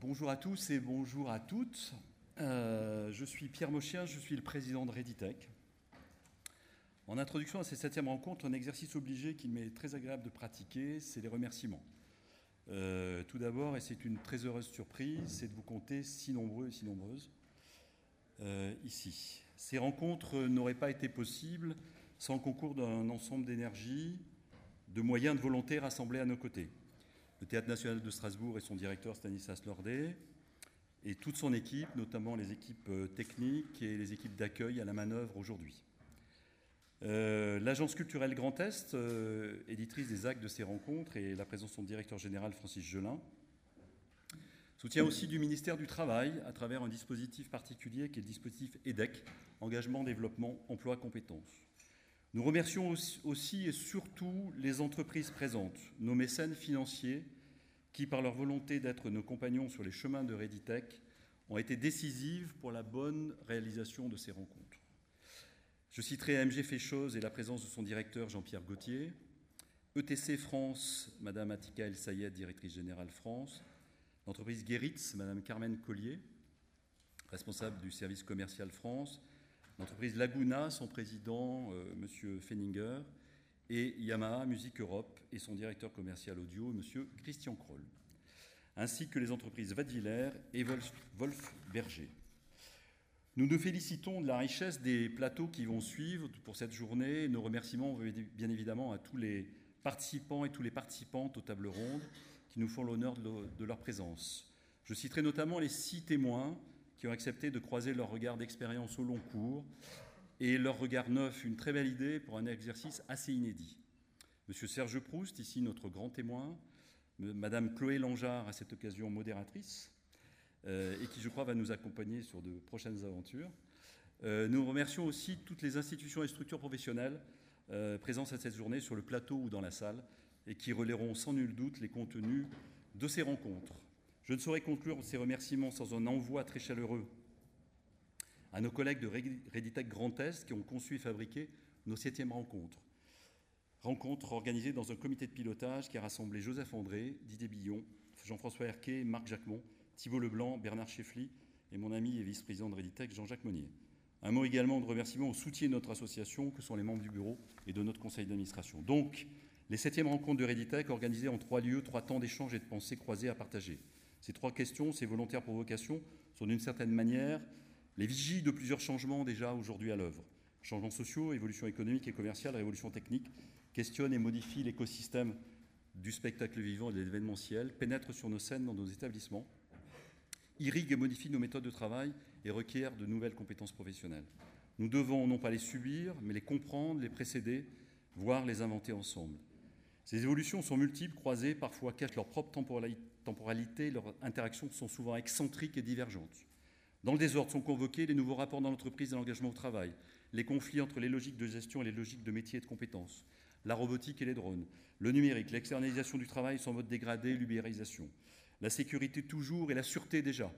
bonjour à tous et bonjour à toutes. Euh, je suis Pierre Mochien, je suis le président de Reditech. En introduction à cette septième rencontre, un exercice obligé qu'il m'est très agréable de pratiquer, c'est les remerciements. Euh, tout d'abord, et c'est une très heureuse surprise, c'est de vous compter si nombreux et si nombreuses euh, ici. Ces rencontres n'auraient pas été possibles sans le concours d'un ensemble d'énergie, de moyens, de volonté rassemblés à nos côtés le Théâtre national de Strasbourg et son directeur Stanislas Lordet, et toute son équipe, notamment les équipes euh, techniques et les équipes d'accueil à la manœuvre aujourd'hui. Euh, L'Agence culturelle Grand Est, euh, éditrice des actes de ces rencontres, et la présence de son directeur général Francis Gelin, soutient aussi du ministère du Travail à travers un dispositif particulier qui est le dispositif EDEC, Engagement, Développement, Emploi, Compétences. Nous remercions aussi et surtout les entreprises présentes, nos mécènes financiers, qui, par leur volonté d'être nos compagnons sur les chemins de Reditech, ont été décisives pour la bonne réalisation de ces rencontres. Je citerai AMG Féchose et la présence de son directeur Jean-Pierre Gauthier, ETC France, Madame Atika El Sayed, directrice générale France, l'entreprise Guéritz, Madame Carmen Collier, responsable du service commercial France, l'entreprise Laguna, son président, euh, M. Fenninger, et Yamaha Music Europe et son directeur commercial audio, M. Christian Kroll, ainsi que les entreprises Vadviller et Wolf Berger. Nous nous félicitons de la richesse des plateaux qui vont suivre pour cette journée. Nos remerciements bien évidemment à tous les participants et tous les participantes aux tables rondes qui nous font l'honneur de leur présence. Je citerai notamment les six témoins qui ont accepté de croiser leur regard d'expérience au long cours et leur regard neuf, une très belle idée pour un exercice assez inédit. Monsieur Serge Proust, ici notre grand témoin, Madame Chloé Langeard, à cette occasion modératrice, euh, et qui, je crois, va nous accompagner sur de prochaines aventures. Euh, nous remercions aussi toutes les institutions et structures professionnelles euh, présentes à cette journée sur le plateau ou dans la salle, et qui relaieront sans nul doute les contenus de ces rencontres. Je ne saurais conclure ces remerciements sans un envoi très chaleureux à nos collègues de Reditech Grand Est qui ont conçu et fabriqué nos septièmes rencontres. Rencontres organisées dans un comité de pilotage qui a rassemblé Joseph André, Didier Billon, Jean-François Herquet, Marc Jacquemont, Thibault Leblanc, Bernard Cheffly et mon ami et vice-président de Reditech, Jean-Jacques Monnier. Un mot également de remerciement au soutien de notre association, que sont les membres du bureau et de notre conseil d'administration. Donc, les septièmes rencontres de Reditech organisées en trois lieux, trois temps d'échange et de pensées croisées à partager. Ces trois questions, ces volontaires provocations, sont d'une certaine manière les vigies de plusieurs changements déjà aujourd'hui à l'œuvre. Changements sociaux, évolution économique et commerciale, révolution technique, questionnent et modifient l'écosystème du spectacle vivant et de l'événementiel, pénètrent sur nos scènes, dans nos établissements, irriguent et modifient nos méthodes de travail et requièrent de nouvelles compétences professionnelles. Nous devons non pas les subir, mais les comprendre, les précéder, voire les inventer ensemble. Ces évolutions sont multiples, croisées, parfois cachent leur propre temporalité, leurs interactions sont souvent excentriques et divergentes. Dans le désordre sont convoqués les nouveaux rapports dans l'entreprise et l'engagement au travail, les conflits entre les logiques de gestion et les logiques de métier et de compétences, la robotique et les drones, le numérique, l'externalisation du travail sans mode dégradé, l'ubérisation, la sécurité toujours et la sûreté déjà,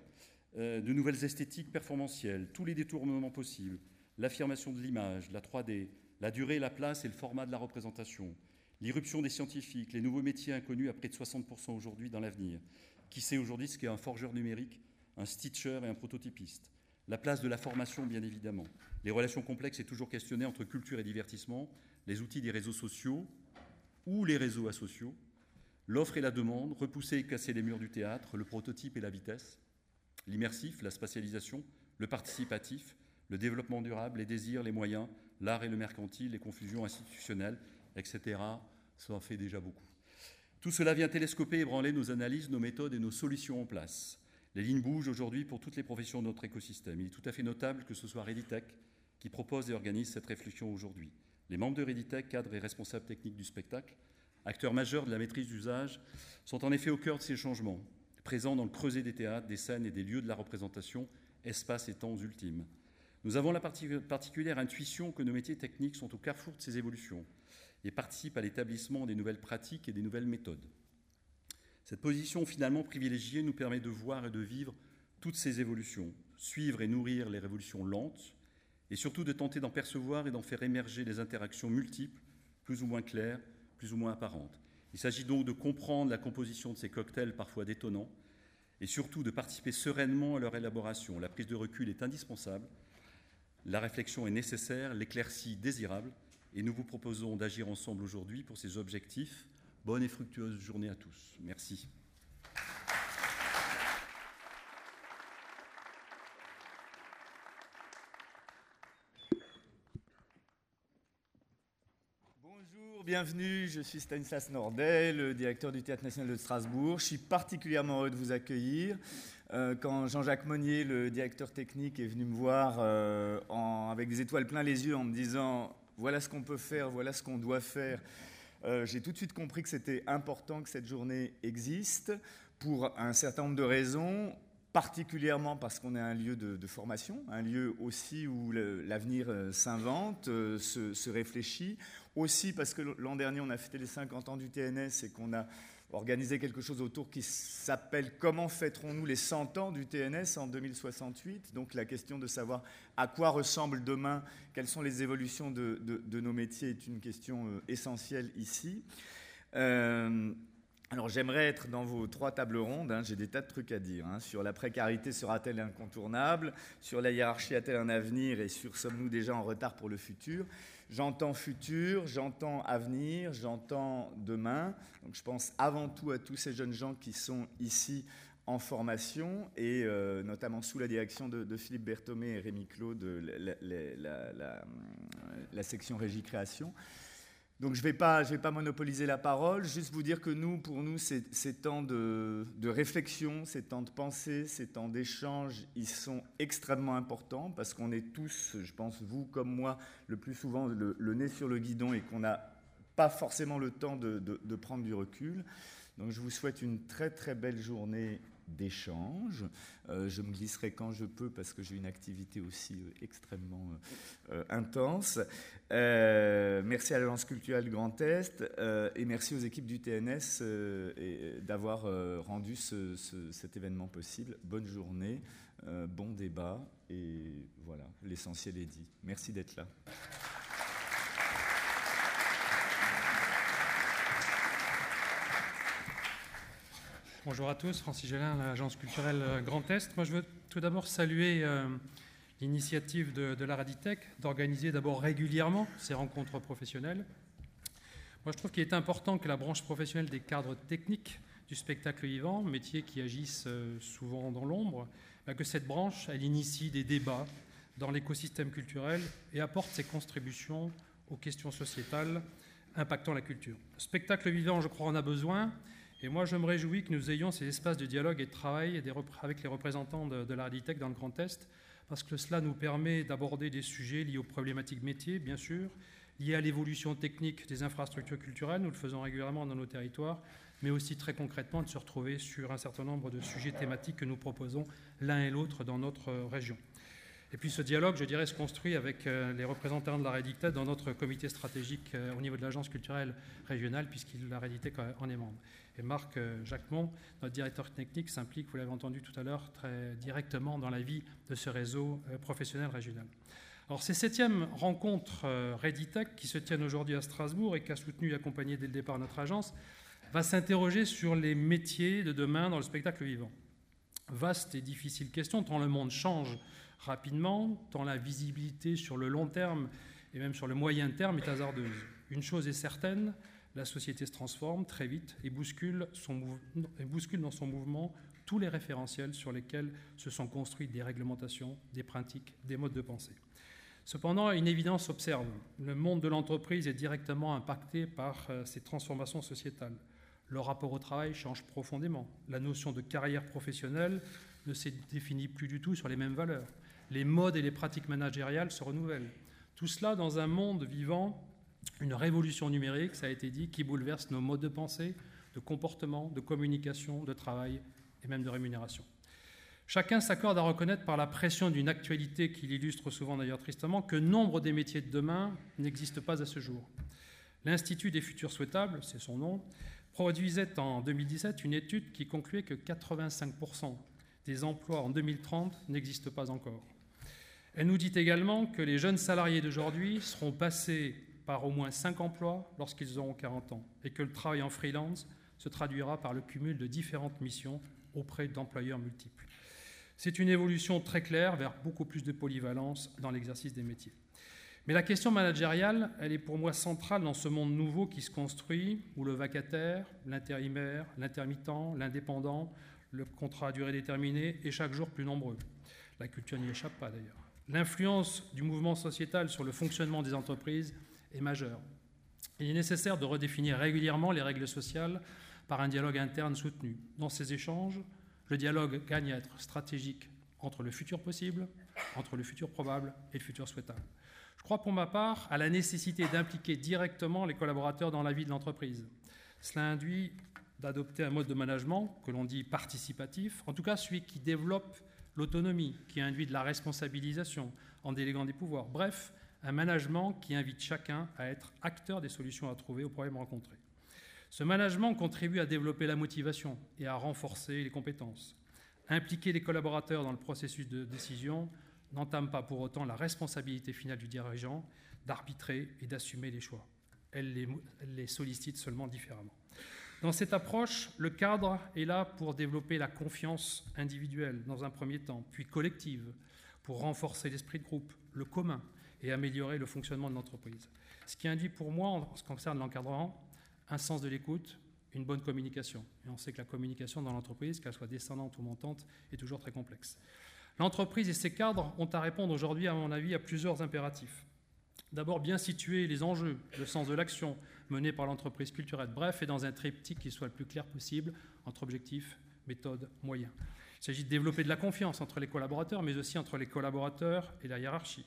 euh, de nouvelles esthétiques performantielles, tous les détournements possibles, l'affirmation de l'image, la 3D, la durée, la place et le format de la représentation, L'irruption des scientifiques, les nouveaux métiers inconnus à près de 60% aujourd'hui dans l'avenir. Qui sait aujourd'hui ce qu'est un forgeur numérique, un stitcher et un prototypiste? La place de la formation, bien évidemment. Les relations complexes et toujours questionnées entre culture et divertissement, les outils des réseaux sociaux ou les réseaux asociaux, l'offre et la demande, repousser et casser les murs du théâtre, le prototype et la vitesse, l'immersif, la spatialisation, le participatif, le développement durable, les désirs, les moyens, l'art et le mercantile, les confusions institutionnelles, etc. Ça en fait déjà beaucoup. Tout cela vient télescoper et ébranler nos analyses, nos méthodes et nos solutions en place. Les lignes bougent aujourd'hui pour toutes les professions de notre écosystème. Il est tout à fait notable que ce soit Reditech qui propose et organise cette réflexion aujourd'hui. Les membres de Reditech, cadres et responsables techniques du spectacle, acteurs majeurs de la maîtrise d'usage, sont en effet au cœur de ces changements, présents dans le creuset des théâtres, des scènes et des lieux de la représentation, espaces et temps ultimes. Nous avons la particulière intuition que nos métiers techniques sont au carrefour de ces évolutions et participent à l'établissement des nouvelles pratiques et des nouvelles méthodes. Cette position finalement privilégiée nous permet de voir et de vivre toutes ces évolutions, suivre et nourrir les révolutions lentes, et surtout de tenter d'en percevoir et d'en faire émerger des interactions multiples, plus ou moins claires, plus ou moins apparentes. Il s'agit donc de comprendre la composition de ces cocktails parfois détonnants, et surtout de participer sereinement à leur élaboration. La prise de recul est indispensable, la réflexion est nécessaire, l'éclaircie désirable, et nous vous proposons d'agir ensemble aujourd'hui pour ces objectifs. Bonne et fructueuse journée à tous. Merci. bienvenue. Je suis Stanislas Nordet, le directeur du Théâtre national de Strasbourg. Je suis particulièrement heureux de vous accueillir. Euh, quand Jean-Jacques Monnier, le directeur technique, est venu me voir euh, avec des étoiles plein les yeux en me disant voilà ce qu'on peut faire, voilà ce qu'on doit faire, euh, j'ai tout de suite compris que c'était important que cette journée existe pour un certain nombre de raisons particulièrement parce qu'on est un lieu de, formation, un lieu aussi où l'avenir s'invente, se, se, réfléchit, aussi parce que l'an dernier, on a fêté les 50 ans du TNS et qu'on a organisé quelque chose autour qui s'appelle Comment fêterons-nous les 100 ans du TNS en 2068 Donc la question de savoir à quoi ressemble demain, quelles sont les évolutions de, nos métiers est une question euh, essentielle ici. Euh, alors j'aimerais être dans vos trois tables rondes, hein. j'ai des tas de trucs à dire. Hein. sur la précarité sera-t-elle incontournable? Sur la hiérarchie a-t-elle un avenir? Et sur sommes-nous déjà en retard pour le futur? J'entends futur, j'entends avenir, j'entends demain. Donc je pense avant tout à tous ces jeunes gens qui sont ici en formation et euh, notamment sous la direction de, Philippe Berthomé et Rémi Claude, la, la section Régie Création. Donc je ne vais, pas, vais pas monopoliser la parole, juste vous dire que nous, pour nous, ces, temps de, réflexion, ces temps de pensée, ces temps d'échange, ils sont extrêmement importants parce qu'on est tous, je pense, vous comme moi, le plus souvent le, nez sur le guidon et qu'on n'a pas forcément le temps de, de, prendre du recul. Donc je vous souhaite une très très belle journée d'échange. Euh, je me glisserai quand je peux parce que j'ai une activité aussi euh, extrêmement euh, intense. merci à l'Agence culturelle Grand Est et merci aux équipes du TNS d'avoir rendu cet événement possible. Bonne journée, bon débat et voilà, l'essentiel est dit. Merci d'être là. Bonjour à tous, Francis Gélin, l'agence culturelle euh, Grand Est. Moi, je veux tout d'abord saluer euh, l'initiative de, la Raditech d'organiser d'abord régulièrement ces rencontres professionnelles. Moi, je trouve qu'il est important que la branche professionnelle des cadres techniques du spectacle vivant, métiers qui agissent euh, souvent dans l'ombre, bah, que cette branche, elle initie des débats dans l'écosystème culturel et apporte ses contributions aux questions sociétales impactant la culture. Le spectacle vivant, je crois, en a besoin. Et moi, je me réjouis que nous ayons ces espaces de dialogue et de travail avec les représentants de, de l'Arditech dans le Grand Est, parce que cela nous permet d'aborder des sujets liés aux problématiques métiers, bien sûr, liés à l'évolution technique des infrastructures culturelles, nous le faisons régulièrement dans nos territoires, mais aussi très concrètement de se retrouver sur un certain nombre de sujets thématiques que nous proposons l'un et l'autre dans notre région. Et puis ce dialogue, je dirais, se construit avec euh, les représentants de la Rédicta dans notre comité stratégique euh, au niveau de l'agence culturelle régionale, puisqu'il la en est membre. Et Marc euh, Jacquemont, notre directeur technique, s'implique, vous l'avez entendu tout à l'heure, très directement dans la vie de ce réseau euh, professionnel régional. Alors, ces septièmes rencontres euh, Reditech, qui se tiennent aujourd'hui à Strasbourg et qui a soutenu et accompagné dès le départ notre agence, va s'interroger sur les métiers de demain dans le spectacle vivant. Vaste et difficile question, tant le monde change rapidement, tant la visibilité sur le long terme et même sur le moyen terme est hasardeuse. Une chose est certaine, la société se transforme très vite et bouscule, dans son mouvement tous les référentiels sur lesquels se sont construites des réglementations, des pratiques, des modes de pensée. Cependant, une évidence s'observe. Le monde de l'entreprise est directement impacté par euh, ces transformations sociétales. Le rapport au travail change profondément. La notion de carrière professionnelle ne se définit plus du tout sur les mêmes valeurs. Les modes et les pratiques managériales se renouvellent. Tout cela dans un monde vivant une révolution numérique, ça a été dit, qui bouleverse nos modes de pensée, de comportement, de communication, de travail et même de rémunération. Chacun s'accorde à reconnaître par la pression d'une actualité qui l'illustre souvent d'ailleurs tristement que nombre des métiers de demain n'existent pas à ce jour. L'Institut des futurs souhaitables, c'est son nom, produisait en 2017 une étude qui concluait que 85% des emplois en 2030 n'existent pas encore. Elle nous dit également que les jeunes salariés d'aujourd'hui seront passés par au moins 5 emplois lorsqu'ils auront 40 ans et que le travail en freelance se traduira par le cumul de différentes missions auprès d'employeurs multiples. C'est une évolution très claire vers beaucoup plus de polyvalence dans l'exercice des métiers. Mais la question managériale, elle est pour moi centrale dans ce monde nouveau qui se construit, où le vacataire, l'intérimaire, l'intermittent, l'indépendant, le contrat à durée déterminée est chaque jour plus nombreux. La culture n'y échappe pas d'ailleurs. L'influence du mouvement sociétal sur le fonctionnement des entreprises est majeure. Il est nécessaire de redéfinir régulièrement les règles sociales par un dialogue interne soutenu. Dans ces échanges, le dialogue gagne à être stratégique entre le futur possible, entre le futur probable et le futur souhaitable. Je crois pour ma part à la nécessité d'impliquer directement les collaborateurs dans la vie de l'entreprise. Cela induit d'adopter un mode de management que l'on dit participatif, en tout cas celui qui développe l'autonomie, qui induit de la responsabilisation en déléguant des pouvoirs. Bref, un management qui invite chacun à être acteur des solutions à trouver aux problèmes rencontrés. Ce management contribue à développer la motivation et à renforcer les compétences. Impliquer les collaborateurs dans le processus de décision n'entame pas pour autant la responsabilité finale du dirigeant d'arbitrer et d'assumer les choix. Elle les, sollicite seulement différemment. Dans cette approche, le cadre est là pour développer la confiance individuelle dans un premier temps, puis collective, pour renforcer l'esprit de groupe, le commun, et améliorer le fonctionnement de l'entreprise. Ce qui induit pour moi, en ce qui concerne l'encadrement, un sens de l'écoute, une bonne communication. Et on sait que la communication dans l'entreprise, qu'elle soit descendante ou montante, est toujours très complexe. L'entreprise et ses cadres ont à répondre aujourd'hui, à mon avis, à plusieurs impératifs. D'abord, bien situer les enjeux, le sens de l'action menée par l'entreprise culturelle, bref, et dans un triptyque qui soit le plus clair possible entre objectifs, méthodes, moyens. Il s'agit de développer de la confiance entre les collaborateurs, mais aussi entre les collaborateurs et la hiérarchie.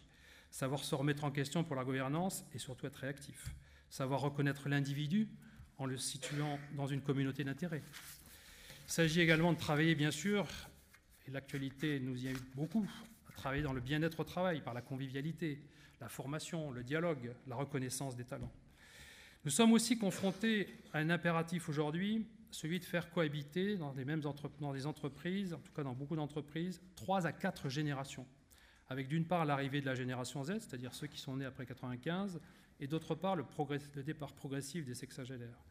Savoir se remettre en question pour la gouvernance et surtout être réactif. Savoir reconnaître l'individu en le situant dans une communauté d'intérêt. Il s'agit également de travailler, bien sûr, et l'actualité nous y invite beaucoup, à travailler dans le bien-être au travail, par la convivialité, la formation, le dialogue, la reconnaissance des talents. Nous sommes aussi confrontés à un impératif aujourd'hui, celui de faire cohabiter dans, les mêmes dans des entreprises, en tout cas dans beaucoup d'entreprises, trois à quatre générations, avec d'une part l'arrivée de la génération Z, c'est-à-dire ceux qui sont nés après 95, et d'autre part le, le départ progressif des sexagénaires.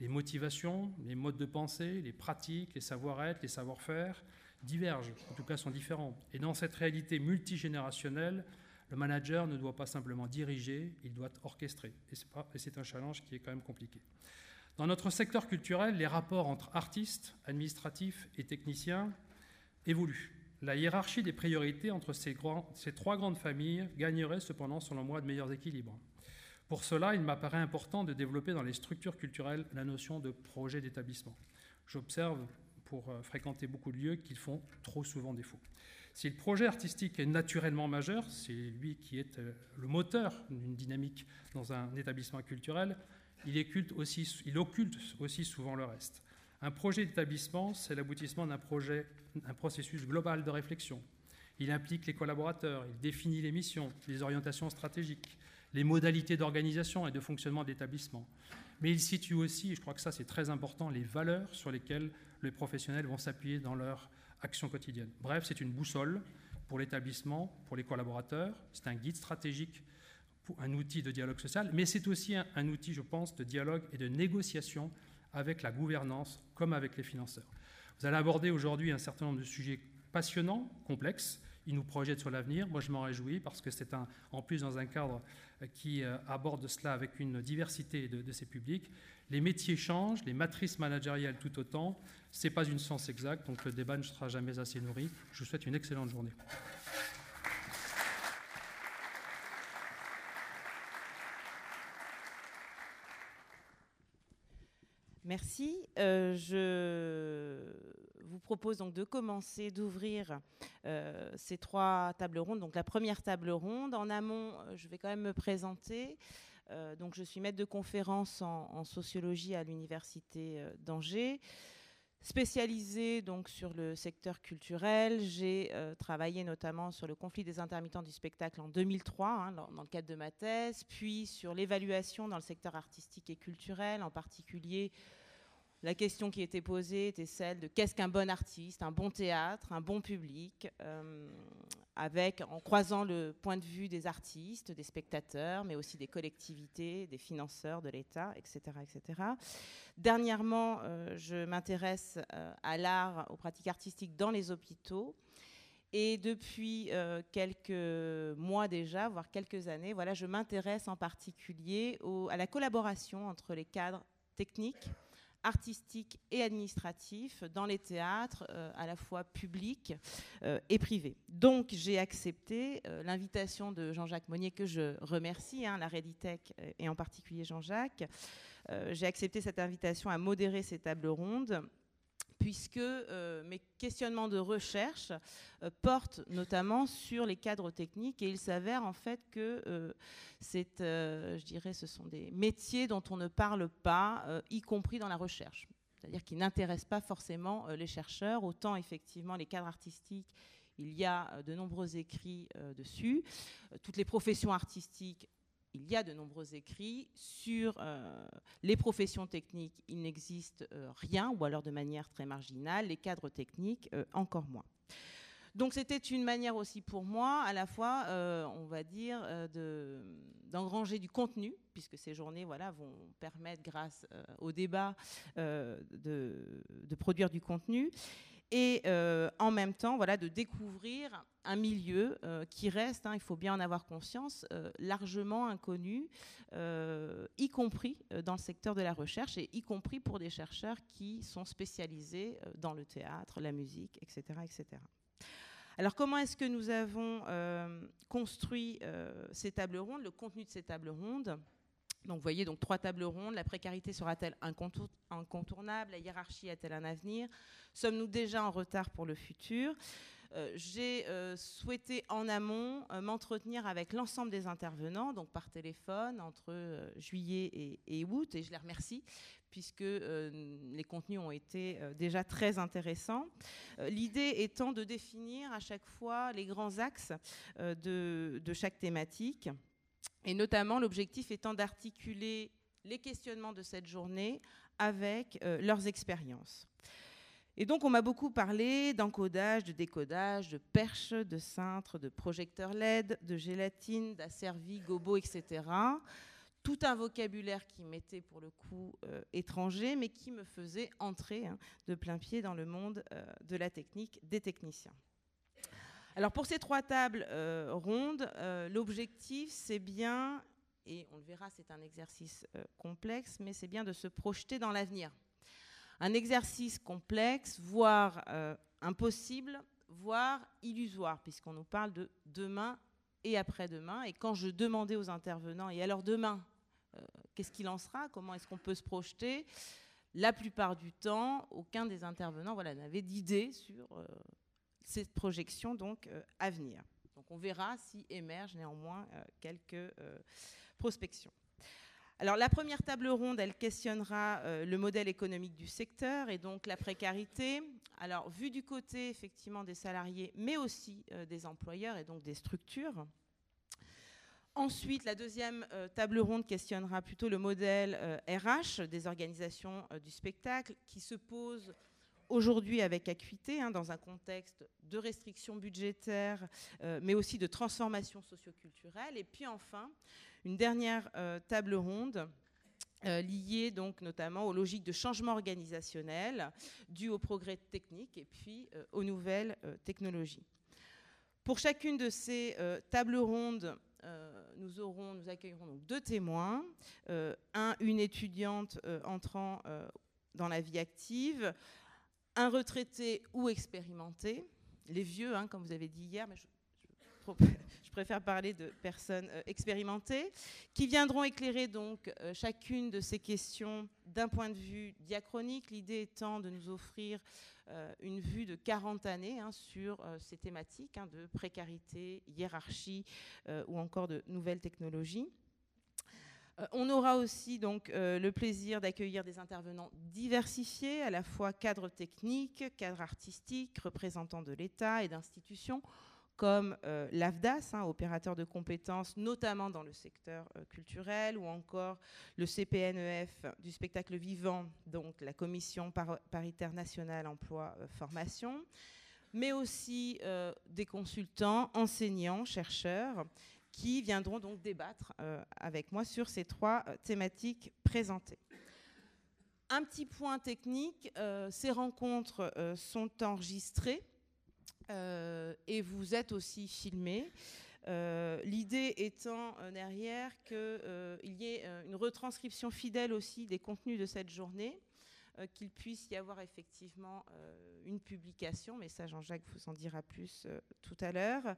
Les motivations, les modes de pensée, les pratiques, les savoir-être, les savoir-faire, divergent, en tout cas sont différents. Et dans cette réalité multigénérationnelle, le manager ne doit pas simplement diriger, il doit orchestrer. Et c'est un challenge qui est quand même compliqué. Dans notre secteur culturel, les rapports entre artistes, administratifs et techniciens évoluent. La hiérarchie des priorités entre ces, trois grandes familles gagnerait cependant, selon moi, de meilleurs équilibres. Pour cela, il m'apparaît important de développer dans les structures culturelles la notion de projet d'établissement. J'observe pour euh, fréquenter beaucoup de lieux qui font trop souvent défaut. Si le projet artistique est naturellement majeur, c'est lui qui est euh, le moteur d'une dynamique dans un établissement culturel, il, occulte aussi, il occulte aussi souvent le reste. Un projet d'établissement, c'est l'aboutissement d'un projet, un processus global de réflexion. Il implique les collaborateurs, il définit les missions, les orientations stratégiques, les modalités d'organisation et de fonctionnement de l'établissement. Mais il situe aussi, et je crois que ça c'est très important, les valeurs sur lesquelles les professionnels vont s'appuyer dans leur action quotidienne. Bref, c'est une boussole pour l'établissement, pour les collaborateurs, c'est un guide stratégique, un outil de dialogue social, mais c'est aussi un, un, outil, je pense, de dialogue et de négociation avec la gouvernance comme avec les financeurs. Vous allez aborder aujourd'hui un certain nombre de sujets passionnants, complexes, ils nous projettent sur l'avenir. Moi, je m'en réjouis parce que c'est en plus dans un cadre qui euh, aborde cela avec une diversité de, de ces publics. Les métiers changent, les matrices managériales tout autant. Ce n'est pas une science exacte, donc le débat ne sera jamais assez nourri. Je vous souhaite une excellente journée. Merci. Euh, je vous propose donc de commencer, d'ouvrir euh, ces trois tables rondes. Donc la première table ronde, en amont, euh, je vais quand même me présenter. Donc je suis maître de conférence en, en sociologie à l'université d'Angers. Spécialisée donc sur le secteur culturel, j'ai travaillé notamment sur le conflit des intermittents du spectacle en 2003 hein, dans, le cadre de ma thèse, puis sur l'évaluation dans le secteur artistique et culturel, en particulier la question qui était posée était celle de qu'est-ce qu'un bon artiste, un bon théâtre, un bon public, euh, avec, en croisant le point de vue des artistes, des spectateurs, mais aussi des collectivités, des financeurs de l'État, etc., etc. Dernièrement, euh, je m'intéresse euh, à l'art, aux pratiques artistiques dans les hôpitaux. Et depuis quelques mois déjà, voire quelques années, voilà, je m'intéresse en particulier à la collaboration entre les cadres techniques, artistique et administratif dans les théâtres, euh, à la fois publics euh, et privés. Donc j'ai accepté euh, l'invitation de Jean-Jacques Monnier, que je remercie, hein, la Reditech et en particulier Jean-Jacques. j'ai accepté cette invitation à modérer ces tables rondes puisque euh, mes questionnements de recherche euh, portent notamment sur les cadres techniques et il s'avère en fait que euh, je dirais, ce sont des métiers dont on ne parle pas, y compris dans la recherche. C'est-à-dire qui n'intéressent pas forcément les chercheurs, autant effectivement les cadres artistiques il y a de nombreux écrits dessus. toutes les professions artistiques il y a de nombreux écrits sur euh, les professions techniques. Il n'existe euh, rien, ou alors de manière très marginale. Les cadres techniques, euh, encore moins. Donc c'était une manière aussi pour moi, à la fois, on va dire, d'engranger du contenu, puisque ces journées vont permettre, grâce au débat, de, produire du contenu, et euh, en même temps voilà, de découvrir un milieu euh, qui reste, hein, il faut bien en avoir conscience, euh, largement inconnu, y compris dans le secteur de la recherche et y compris pour des chercheurs qui sont spécialisés dans le théâtre, la musique, etc. etc. Alors comment est-ce que nous avons construit ces tables rondes, le contenu de ces tables rondes? Donc vous voyez donc trois tables rondes. La précarité sera-t-elle incontournable? La hiérarchie a-t-elle un avenir? Sommes-nous déjà en retard pour le futur? Euh, j'ai euh, souhaité en amont euh, m'entretenir avec l'ensemble des intervenants, donc par téléphone, entre juillet et, août, et je les remercie puisque les contenus ont été déjà très intéressants. L'idée étant de définir à chaque fois les grands axes de chaque thématique. Et notamment, l'objectif étant d'articuler les questionnements de cette journée avec euh, leurs expériences. Et donc, on m'a beaucoup parlé d'encodage, de décodage, de perche, de cintre, de projecteur LED, de gélatine, d'asservi, gobo, etc. Tout un vocabulaire qui m'était pour le coup euh, étranger, mais qui me faisait entrer hein, de plein pied dans le monde euh, de la technique des techniciens. Alors pour ces trois tables euh, rondes, euh, l'objectif c'est bien, et on le verra c'est un exercice euh, complexe, mais c'est bien de se projeter dans l'avenir. Un exercice complexe, voire impossible, voire illusoire, puisqu'on nous parle de demain et après-demain. Et quand je demandais aux intervenants, et alors demain, qu'est-ce qu'il en sera? Comment est-ce qu'on peut se projeter? La plupart du temps, aucun des intervenants voilà, n'avait d'idée sur cette projection donc euh, à venir. Donc on verra si émergent néanmoins euh, quelques euh, prospections. Alors la première table ronde, elle questionnera le modèle économique du secteur et donc la précarité. Alors vu du côté effectivement des salariés, mais aussi des employeurs et donc des structures. Ensuite, la deuxième table ronde questionnera plutôt le modèle RH des organisations du spectacle qui se pose aujourd'hui avec acuité, hein, dans un contexte de restrictions budgétaires, euh, mais aussi de transformation socioculturelle. Et puis enfin, une dernière euh, table ronde euh, liée donc notamment aux logiques de changement organisationnel dues au progrès technique et puis aux nouvelles technologies. Pour chacune de ces tables rondes, nous, aurons, nous accueillerons donc deux témoins, un, une étudiante entrant dans la vie active, un retraité ou expérimenté, les vieux, hein, comme vous avez dit hier, mais je, préfère parler de personnes euh, expérimentées, qui viendront éclairer donc euh, chacune de ces questions d'un point de vue diachronique, l'idée étant de nous offrir euh, une vue de 40 années hein, sur ces thématiques hein, de précarité, hiérarchie ou encore de nouvelles technologies. Euh, on aura aussi donc euh, le plaisir d'accueillir des intervenants diversifiés, à la fois cadres techniques, cadres artistiques, représentants de l'État et d'institutions, comme euh, l'AFDAS, hein, opérateur de compétences, notamment dans le secteur euh, culturel, ou encore le CPNEF du spectacle vivant, donc la Commission paritaire nationale emploi-formation, mais aussi des consultants, enseignants, chercheurs, qui viendront donc débattre avec moi sur ces trois thématiques présentées. Un petit point technique, ces rencontres sont enregistrées euh, et vous êtes aussi filmé. Euh, l'idée étant euh, derrière qu'il y ait une retranscription fidèle aussi des contenus de cette journée, qu'il puisse y avoir effectivement une publication, mais ça Jean-Jacques vous en dira plus tout à l'heure.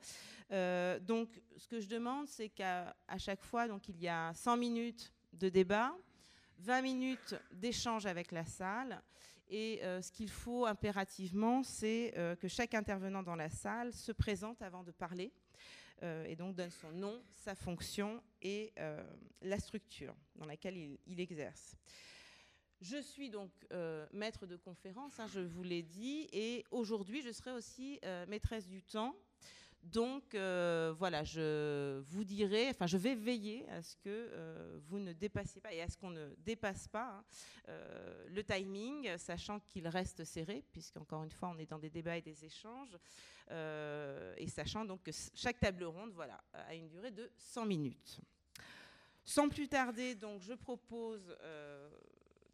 donc ce que je demande, c'est qu'à chaque fois, donc, il y a 100 minutes de débat, 20 minutes d'échange avec la salle et euh, ce qu'il faut impérativement, c'est euh, que chaque intervenant dans la salle se présente avant de parler euh, et donc donne son nom, sa fonction et la structure dans laquelle il, exerce. Je suis donc maître de conférence, hein, je vous l'ai dit, et aujourd'hui je serai aussi maîtresse du temps donc euh, voilà, je vous dirai, enfin je vais veiller à ce que euh, vous ne dépassiez pas et à ce qu'on ne dépasse pas hein, euh, le timing, sachant qu'il reste serré, puisqu'encore une fois on est dans des débats et des échanges, et sachant donc que chaque table ronde voilà, a une durée de 100 minutes. Sans plus tarder, donc je propose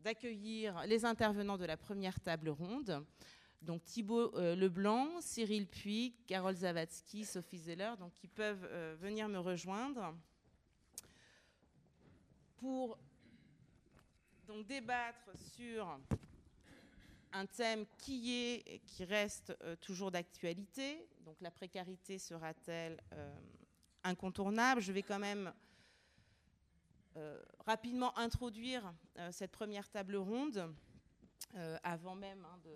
d'accueillir les intervenants de la première table ronde. Donc Thibaut euh, Leblanc, Cyril Puy, Carole Zavatsky, Sophie Zeller, donc qui peuvent euh, venir me rejoindre pour donc débattre sur un thème qui est qui reste euh, toujours d'actualité. Donc la précarité sera-t-elle incontournable? Je vais quand même rapidement introduire cette première table ronde avant même hein, de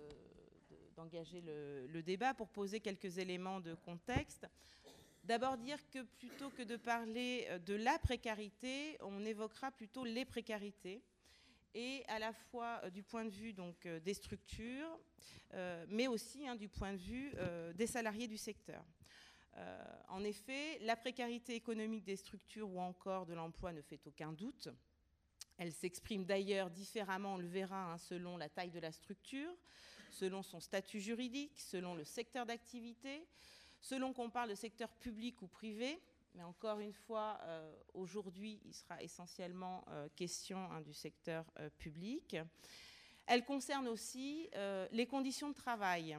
d'engager le, débat pour poser quelques éléments de contexte. D'abord dire que plutôt que de parler euh, de la précarité, on évoquera plutôt les précarités et à la fois euh, du point de vue donc, euh, des structures, mais aussi hein, du point de vue des salariés du secteur. En effet, la précarité économique des structures ou encore de l'emploi ne fait aucun doute. Elle s'exprime d'ailleurs différemment, on le verra, hein, selon la taille de la structure, selon son statut juridique, selon le secteur d'activité, selon qu'on parle de secteur public ou privé. Mais encore une fois, euh, aujourd'hui, il sera essentiellement euh, question hein, du secteur euh, public. Elle concerne aussi les conditions de travail.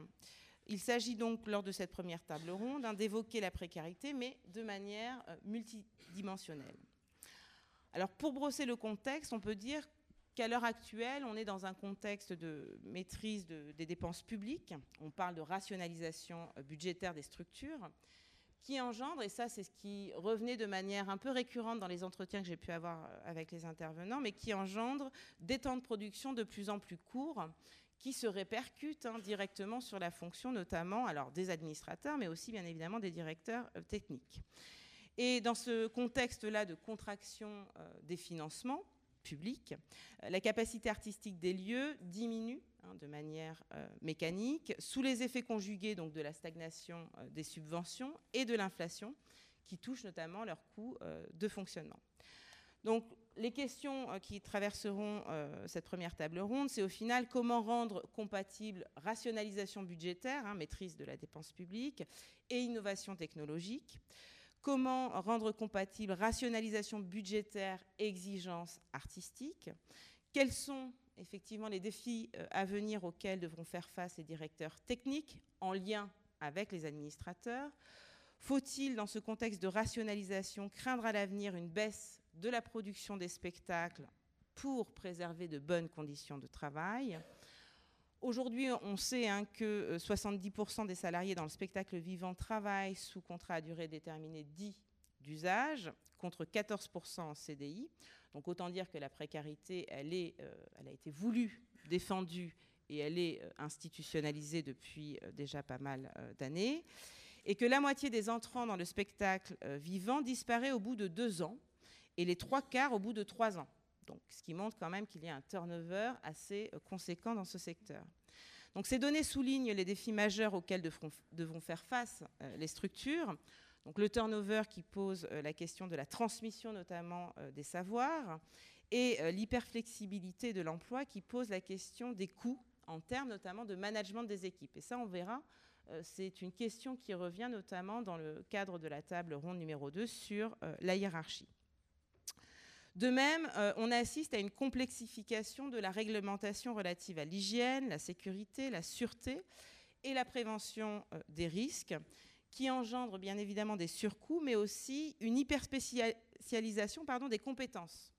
Il s'agit donc, lors de cette première table ronde, hein, d'évoquer la précarité, mais de manière multidimensionnelle. Alors, pour brosser le contexte, on peut dire qu'à l'heure actuelle, on est dans un contexte de maîtrise des dépenses publiques. On parle de rationalisation euh, budgétaire des structures qui engendre, et ça c'est ce qui revenait de manière un peu récurrente dans les entretiens que j'ai pu avoir euh, avec les intervenants, mais qui engendre des temps de production de plus en plus courts qui se répercutent hein, directement sur la fonction notamment alors des administrateurs, mais aussi bien évidemment des directeurs euh, techniques. Et dans ce contexte-là de contraction des financements, public. Euh, la capacité artistique des lieux diminue hein, de manière euh, mécanique sous les effets conjugués donc, de la stagnation euh, des subventions et de l'inflation qui touchent notamment leurs coûts de fonctionnement. Donc, les questions qui traverseront cette première table ronde, c'est au final comment rendre compatible rationalisation budgétaire, hein, maîtrise de la dépense publique, et innovation technologique. Comment rendre compatible rationalisation budgétaire, exigence artistique Quels sont effectivement les défis euh, à venir auxquels devront faire face les directeurs techniques en lien avec les administrateurs Faut-il, dans ce contexte de rationalisation, craindre à l'avenir une baisse de la production des spectacles pour préserver de bonnes conditions de travail Aujourd'hui, on sait hein, que 70% euh, des salariés dans le spectacle vivant travaillent sous contrat à durée déterminée dit d'usage, contre 14% en CDI. Donc autant dire que la précarité, elle, euh, elle a été voulue, défendue et elle est euh, institutionnalisée depuis déjà pas mal d'années. Et que la moitié des entrants dans le spectacle vivant disparaît au bout de deux ans et les trois quarts au bout de trois ans. Donc, ce qui montre quand même qu'il y a un turnover assez euh, conséquent dans ce secteur. Donc ces données soulignent les défis majeurs auxquels devront, faire face les structures. Donc le turnover qui pose la question de la transmission notamment des savoirs et l'hyperflexibilité de l'emploi qui pose la question des coûts en termes notamment de management des équipes. Et ça, on verra, c'est une question qui revient notamment dans le cadre de la table ronde numéro 2 sur la hiérarchie. De même, euh, on assiste à une complexification de la réglementation relative à l'hygiène, la sécurité, la sûreté et la prévention euh, des risques, qui engendre bien évidemment des surcoûts, mais aussi une hyperspécialisation des compétences.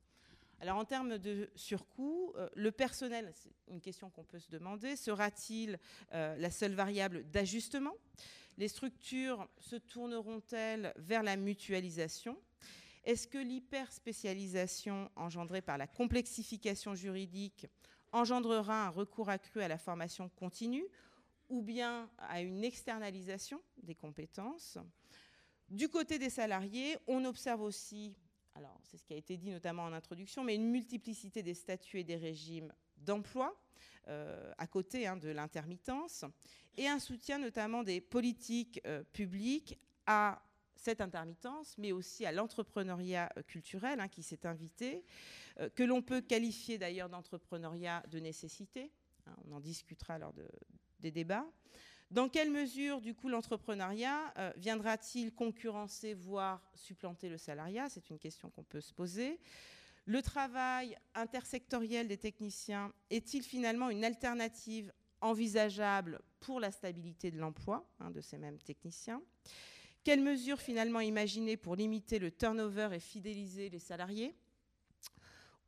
Alors en termes de surcoûts, euh, le personnel, c'est une question qu'on peut se demander, sera-t-il la seule variable d'ajustement? Les structures se tourneront-elles vers la mutualisation? Est-ce que l'hyperspécialisation engendrée par la complexification juridique engendrera un recours accru à la formation continue ou bien à une externalisation des compétences? Du côté des salariés, on observe aussi, alors c'est ce qui a été dit notamment en introduction, mais une multiplicité des statuts et des régimes d'emploi euh, à côté hein, de l'intermittence et un soutien notamment des politiques euh, publiques à cette intermittence, mais aussi à l'entrepreneuriat euh, culturel hein, qui s'est invité, euh, que l'on peut qualifier d'ailleurs d'entrepreneuriat de nécessité. Hein, on en discutera lors des débats. Dans quelle mesure, du coup, l'entrepreneuriat euh, viendra-t-il concurrencer, voire supplanter le salariat? C'est une question qu'on peut se poser. Le travail intersectoriel des techniciens est-il finalement une alternative envisageable pour la stabilité de l'emploi hein, de ces mêmes techniciens? Quelles mesures finalement imaginer pour limiter le turnover et fidéliser les salariés?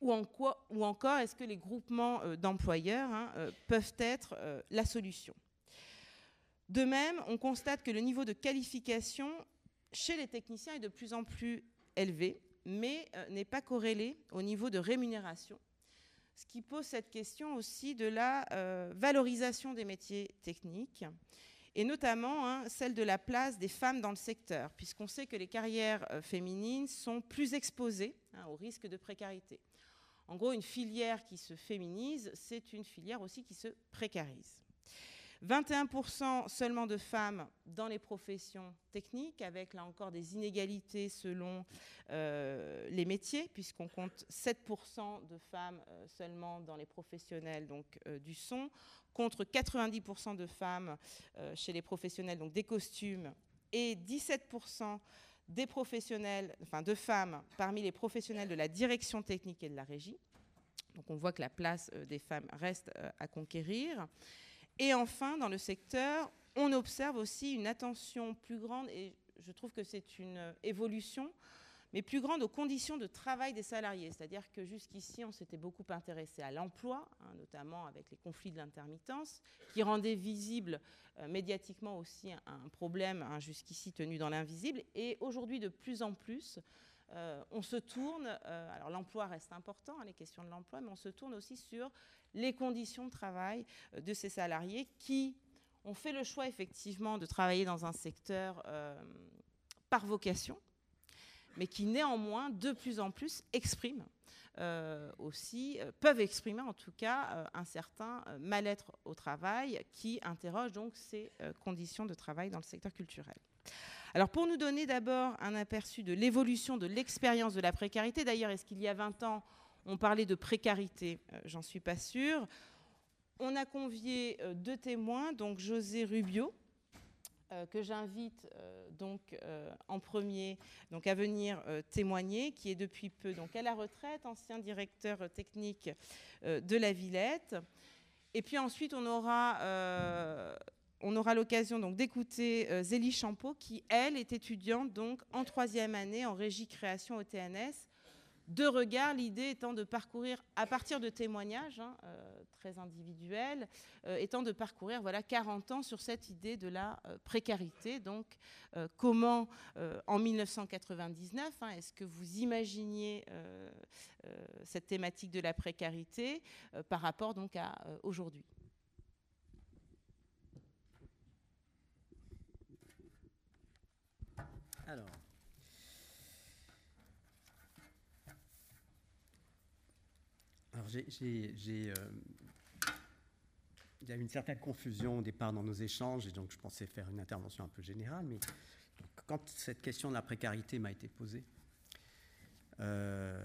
Ou, encore, est-ce que les groupements euh, d'employeurs hein, euh, peuvent être euh, la solution? De même, on constate que le niveau de qualification chez les techniciens est de plus en plus élevé, mais n'est pas corrélé au niveau de rémunération, ce qui pose cette question aussi de la valorisation des métiers techniques et notamment hein, celle de la place des femmes dans le secteur, puisqu'on sait que les carrières euh, féminines sont plus exposées hein, au risque de précarité. En gros, une filière qui se féminise, c'est une filière aussi qui se précarise. 21% seulement de femmes dans les professions techniques, avec là encore des inégalités selon euh, les métiers, puisqu'on compte 7% de femmes euh, seulement dans les professionnels donc, du son, contre 90% de femmes euh, chez les professionnels donc des costumes et 17% des professionnels, enfin de femmes parmi les professionnels de la direction technique et de la régie. Donc on voit que la place euh, des femmes reste euh, à conquérir. Et enfin, dans le secteur, on observe aussi une attention plus grande, et je trouve que c'est une évolution mais plus grande aux conditions de travail des salariés. C'est-à-dire que jusqu'ici, on s'était beaucoup intéressé à l'emploi, hein, notamment avec les conflits de l'intermittence, qui rendaient visible euh, médiatiquement aussi un, problème hein, jusqu'ici tenu dans l'invisible. Et aujourd'hui, de plus en plus, euh, on se tourne, euh, alors l'emploi reste important, hein, les questions de l'emploi, mais on se tourne aussi sur les conditions de travail de ces salariés qui ont fait le choix effectivement de travailler dans un secteur par vocation, mais qui néanmoins de plus en plus expriment euh, aussi, euh, peuvent exprimer en tout cas euh, un certain mal-être au travail qui interroge donc ces conditions de travail dans le secteur culturel. Alors pour nous donner d'abord un aperçu de l'évolution de l'expérience de la précarité, d'ailleurs est-ce qu'il y a 20 ans on parlait de précarité J'en suis pas sûre. On a convié deux témoins, donc José Rubio, euh, que j'invite euh, donc euh, en premier donc à venir témoigner, qui est depuis peu donc à la retraite, ancien directeur technique de la Villette. Et puis ensuite on aura on aura l'occasion donc d'écouter Zélie Champeau, qui elle est étudiante donc en troisième année en régie création au TNS de regard, l'idée étant de parcourir, à partir de témoignages hein, euh, très individuels, euh, étant de parcourir voilà, 40 ans sur cette idée de la euh, précarité. Donc, comment, en 1999, hein, est-ce que vous imaginiez cette thématique de la précarité par rapport donc à aujourd'hui? Alors, Alors, j'ai, euh, y a une certaine confusion au départ dans nos échanges, et donc je pensais faire une intervention un peu générale, mais quand cette question de la précarité m'a été posée, euh,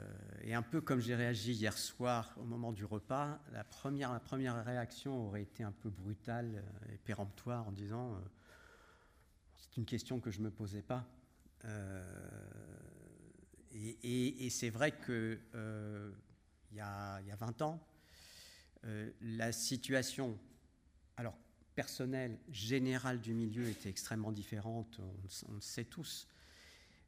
et un peu comme j'ai réagi hier soir au moment du repas, la première, la première réaction aurait été un peu brutale et péremptoire en disant c'est une question que je ne me posais pas. et, c'est vrai que il y, a, il y, a, 20 ans, euh, la situation, alors personnelle, générale du milieu était extrêmement différente, on, le sait tous.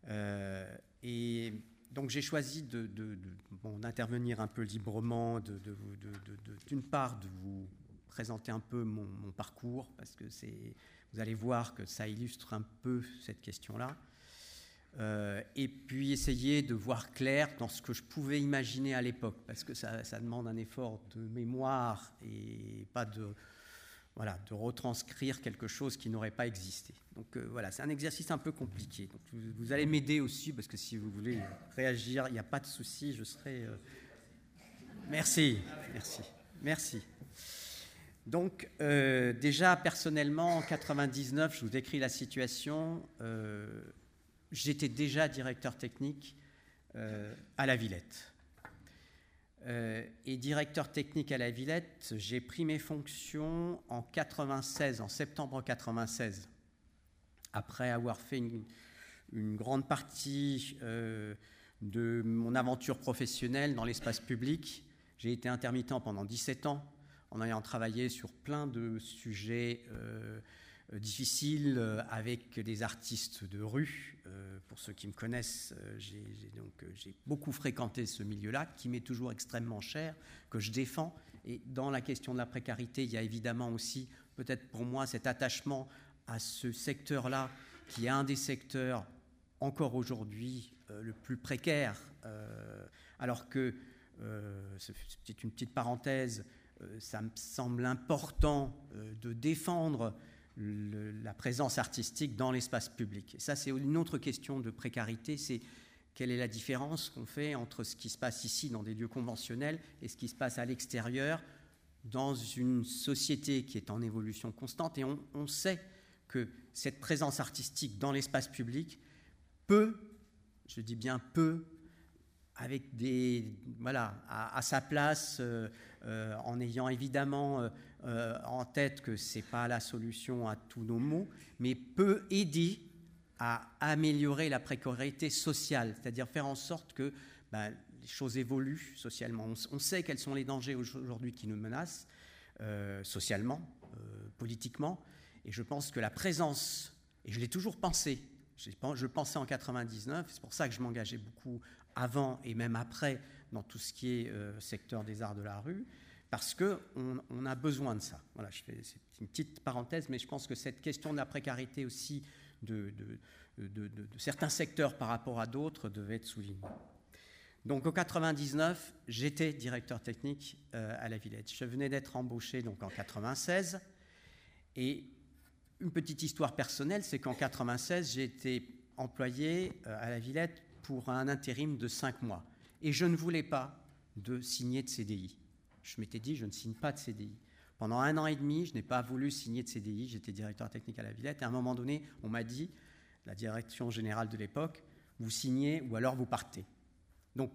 Euh, et donc j'ai choisi d'intervenir un peu librement, d'une part de vous présenter un peu mon parcours, parce que vous allez voir que ça illustre un peu cette question-là. Euh, et puis essayer de voir clair dans ce que je pouvais imaginer à l'époque, parce que ça, demande un effort de mémoire et pas de, voilà, de retranscrire quelque chose qui n'aurait pas existé. Donc euh, voilà, c'est un exercice un peu compliqué. vous, allez m'aider aussi, parce que si vous voulez réagir, il n'y a pas de souci, je serai... Euh, merci, merci, merci. Donc déjà, personnellement, en 99, je vous décris la situation j'étais déjà directeur technique euh, à la Villette. Euh, et directeur technique à la Villette, j'ai pris mes fonctions en 96, en septembre 96, après avoir fait une, grande partie euh, de mon aventure professionnelle dans l'espace public. J'ai été intermittent pendant 17 ans, en ayant travaillé sur plein de sujets difficile euh, avec des artistes de rue. Euh, pour ceux qui me connaissent, j'ai donc j'ai beaucoup fréquenté ce milieu-là, qui m'est toujours extrêmement cher, que je défends. Et dans la question de la précarité, il y a évidemment aussi, peut-être pour moi, cet attachement à ce secteur-là, qui est un des secteurs encore aujourd'hui le plus précaire, alors que, c'est une petite parenthèse, ça me semble important de défendre la présence artistique dans l'espace public. Et ça, c'est une autre question de précarité, c'est quelle est la différence qu'on fait entre ce qui se passe ici dans des lieux conventionnels et ce qui se passe à l'extérieur dans une société qui est en évolution constante. Et on, sait que cette présence artistique dans l'espace public peut, je dis bien peut, avec des voilà à, sa place, euh, euh, en ayant évidemment euh, en tête que c'est pas la solution à tous nos maux, mais peut aider à améliorer la précarité sociale, c'est-à-dire faire en sorte que ben, les choses évoluent socialement. On, sait quels sont les dangers aujourd'hui qui nous menacent socialement, politiquement, et je pense que la présence, et je l'ai toujours pensé, je pensais en 99, c'est pour ça que je m'engageais beaucoup avant et même après dans tout ce qui est euh, secteur des arts de la rue, parce qu'on on a besoin de ça. Voilà, je une petite parenthèse, mais je pense que cette question de la précarité aussi de, certains secteurs par rapport à d'autres devait être soulignée. Donc en 99, j'étais directeur technique euh, à la Villette. Je venais d'être embauché donc en 96 et une petite histoire personnelle, c'est qu'en 96, j'ai été employé euh, à la Villette pour un intérim de cinq mois. Et je ne voulais pas de signer de CDI. Je m'étais dit, je ne signe pas de CDI. Pendant un an et demi, je n'ai pas voulu signer de CDI. J'étais directeur technique à la Villette. Et à un moment donné, on m'a dit, la direction générale de l'époque, vous signez ou alors vous partez. Donc,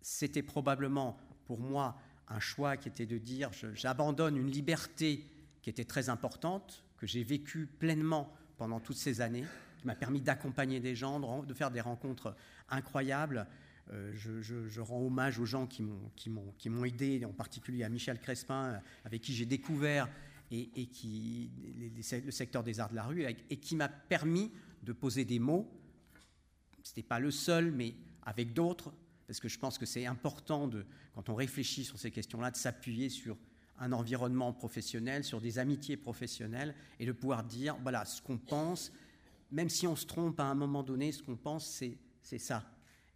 c'était probablement pour moi un choix qui était de dire, j'abandonne une liberté qui était très importante, que j'ai vécue pleinement pendant toutes ces années, qui m'a permis d'accompagner des gens, de faire des rencontres incroyables. Euh, je, rends hommage aux gens qui m'ont aidé, en particulier à Michel Crespin, avec qui j'ai découvert et, qui, le secteur des arts de la rue, et qui m'a permis de poser des mots. Ce n'était pas le seul, mais avec d'autres, parce que je pense que c'est important, de, quand on réfléchit sur ces questions-là, de s'appuyer sur un environnement professionnel, sur des amitiés professionnelles, et de pouvoir dire, voilà, ce qu'on pense, même si on se trompe à un moment donné, ce qu'on pense, c'est ça,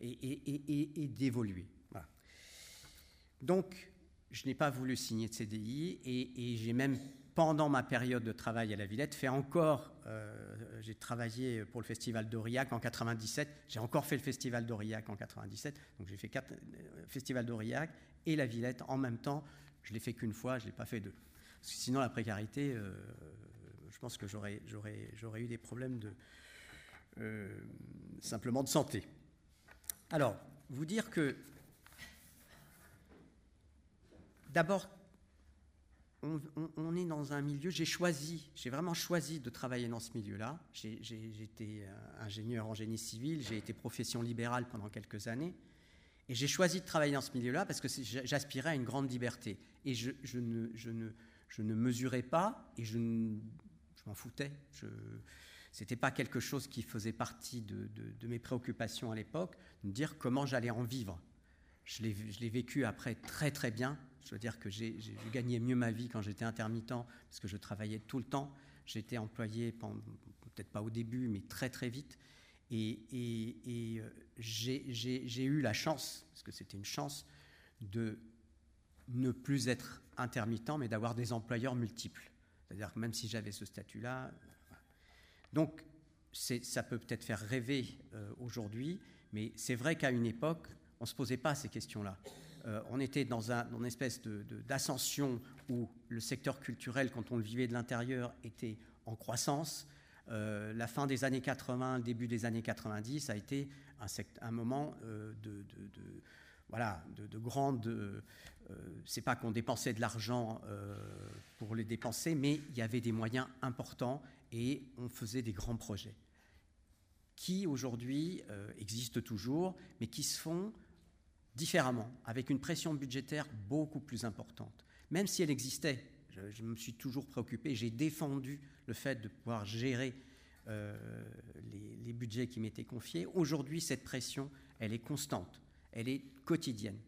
et, d'évoluer. Donc, je n'ai pas voulu signer de CDI, et, j'ai même, pendant ma période de travail à la Villette, fait encore, euh, j'ai travaillé pour le Festival d'Aurillac en 97, j'ai encore fait le Festival d'Aurillac en 97, donc j'ai fait quatre, euh, Festival d'Aurillac et la Villette en même temps, je l'ai fait qu'une fois, je ne l'ai pas fait deux. sinon, la précarité, je pense que j'aurais, eu des problèmes de, simplement de santé. Alors, vous dire que d'abord, on, est dans un milieu, j'ai choisi, j'ai vraiment choisi de travailler dans ce milieu-là. J'ai, été euh, ingénieur en génie civil, j'ai été profession libérale pendant quelques années. Et j'ai choisi de travailler dans ce milieu-là parce que j'aspirais à une grande liberté. Et je, ne, mesurais pas, et je, m'en foutais. N'était pas quelque chose qui faisait partie de, mes préoccupations à l'époque, de me dire comment j'allais en vivre. Je l'ai vécu après très très bien. Je veux dire que j'ai gagné mieux ma vie quand j'étais intermittent, parce que je travaillais tout le temps. J'étais employé, peut-être pas au début, mais très très vite. Et, euh, j'ai eu la chance, parce que c'était une chance, de ne plus être intermittent, mais d'avoir des employeurs multiples. C'est-à-dire que même si j'avais ce statut-là. Donc, ça peut peut-être faire rêver euh, aujourd'hui, mais c'est vrai qu'à une époque, on ne se posait pas ces questions-là. Euh, on était dans, une espèce d'ascension où le secteur culturel, quand on le vivait de l'intérieur, était en croissance. Euh, la fin des années 80, le début des années 90 a été un, moment de, voilà, de, grande. c'est pas qu'on dépensait de l'argent pour les dépenser, mais il y avait des moyens importants et on faisait des grands projets qui aujourd'hui existent toujours, mais qui se font différemment, avec une pression budgétaire beaucoup plus importante. Même si elle existait, je, me suis toujours préoccupé, j'ai défendu le fait de pouvoir gérer euh, les, budgets qui m'étaient confiés. Aujourd'hui, cette pression, elle est constante, elle est quotidienne.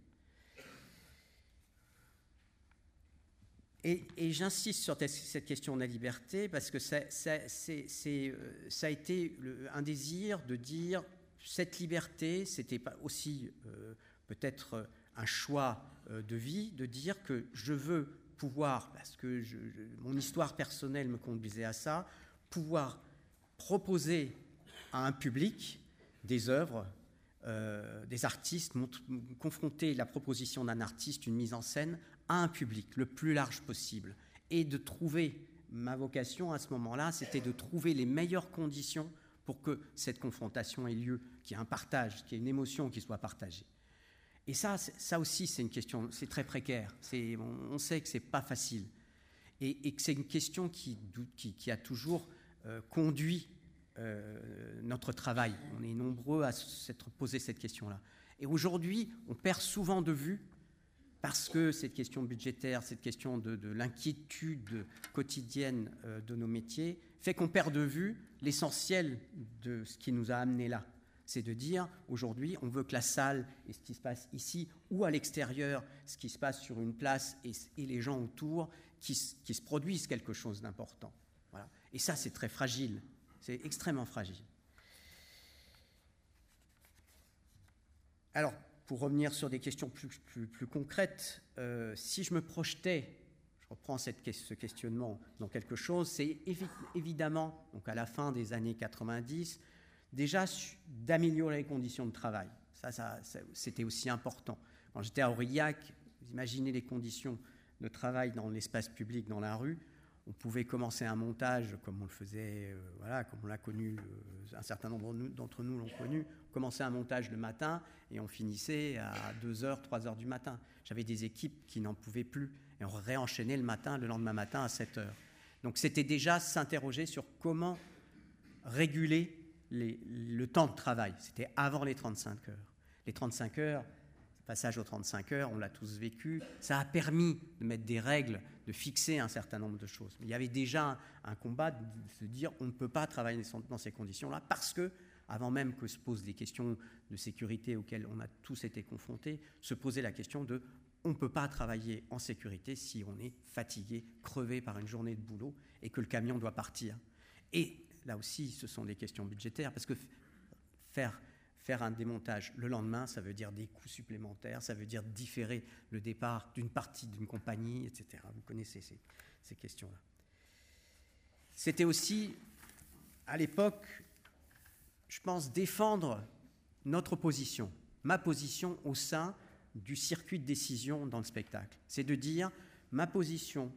Et, j'insiste sur cette question de la liberté parce que ça, euh, a été un désir de dire cette liberté, c'était aussi euh, peut-être euh, un choix de vie, de dire que je veux pouvoir, parce que mon histoire personnelle me conduisait à ça, pouvoir proposer à un public des œuvres, euh, des artistes, confronter la proposition d'un artiste, une mise en scène, à un public le plus large possible. Et de trouver, ma vocation à ce moment-là, c'était de trouver les meilleures conditions pour que cette confrontation ait lieu, qu'il y ait un partage, qu'il y ait une émotion qui soit partagée. Et ça, ça aussi, c'est une question, c'est très précaire. On, sait que c'est pas facile. Et, que c'est une question qui, qui, a toujours euh, conduit euh, notre travail. On est nombreux à s'être posé cette question-là. Et aujourd'hui, on perd souvent de vue, parce que cette question budgétaire, cette question de, l'inquiétude quotidienne euh, de nos métiers, fait qu'on perd de vue l'essentiel de ce qui nous a amenés là c'est de dire aujourd'hui on veut que la salle et ce qui se passe ici ou à l'extérieur, ce qui se passe sur une place et, les gens autour, qui, se produisent quelque chose d'important. Et ça c'est très fragile, c'est extrêmement fragile. Alors, pour revenir sur des questions plus, plus, concrètes, euh, si je me projetais, je reprends cette, ce questionnement dans quelque chose, c'est évidemment, donc à la fin des années 90, déjà d'améliorer les conditions de travail. Ça, ça, c'était aussi important. Quand j'étais à Aurillac, vous imaginez les conditions de travail dans l'espace public, dans la rue. On pouvait commencer un montage comme on le faisait, euh, voilà, comme on l'a connu, euh, un certain nombre d'entre nous l'ont connu. On commençait un montage le matin et on finissait à 2h, 3h du matin. J'avais des équipes qui n'en pouvaient plus et on réenchaînait le matin, le lendemain matin à 7h. Donc c'était déjà s'interroger sur comment réguler le temps de travail. C'était avant les 35 heures. Les 35 heures, passage aux 35 heures, on l'a tous vécu, ça a permis de mettre des règles, de fixer un certain nombre de choses. Mais il y avait déjà un, combat de se dire on ne peut pas travailler dans ces conditions-là parce que, avant même que se posent des questions de sécurité auxquelles on a tous été confrontés, se posait la question de on ne peut pas travailler en sécurité si on est fatigué, crevé par une journée de boulot et que le camion doit partir. Et là aussi, ce sont des questions budgétaires, parce que faire, faire un démontage le lendemain, ça veut dire des coûts supplémentaires, ça veut dire différer le départ d'une partie d'une compagnie, etc. Vous connaissez ces, questions-là. C'était aussi, à l'époque, je pense, défendre notre position, ma position au sein du circuit de décision dans le spectacle. C'est de dire, ma position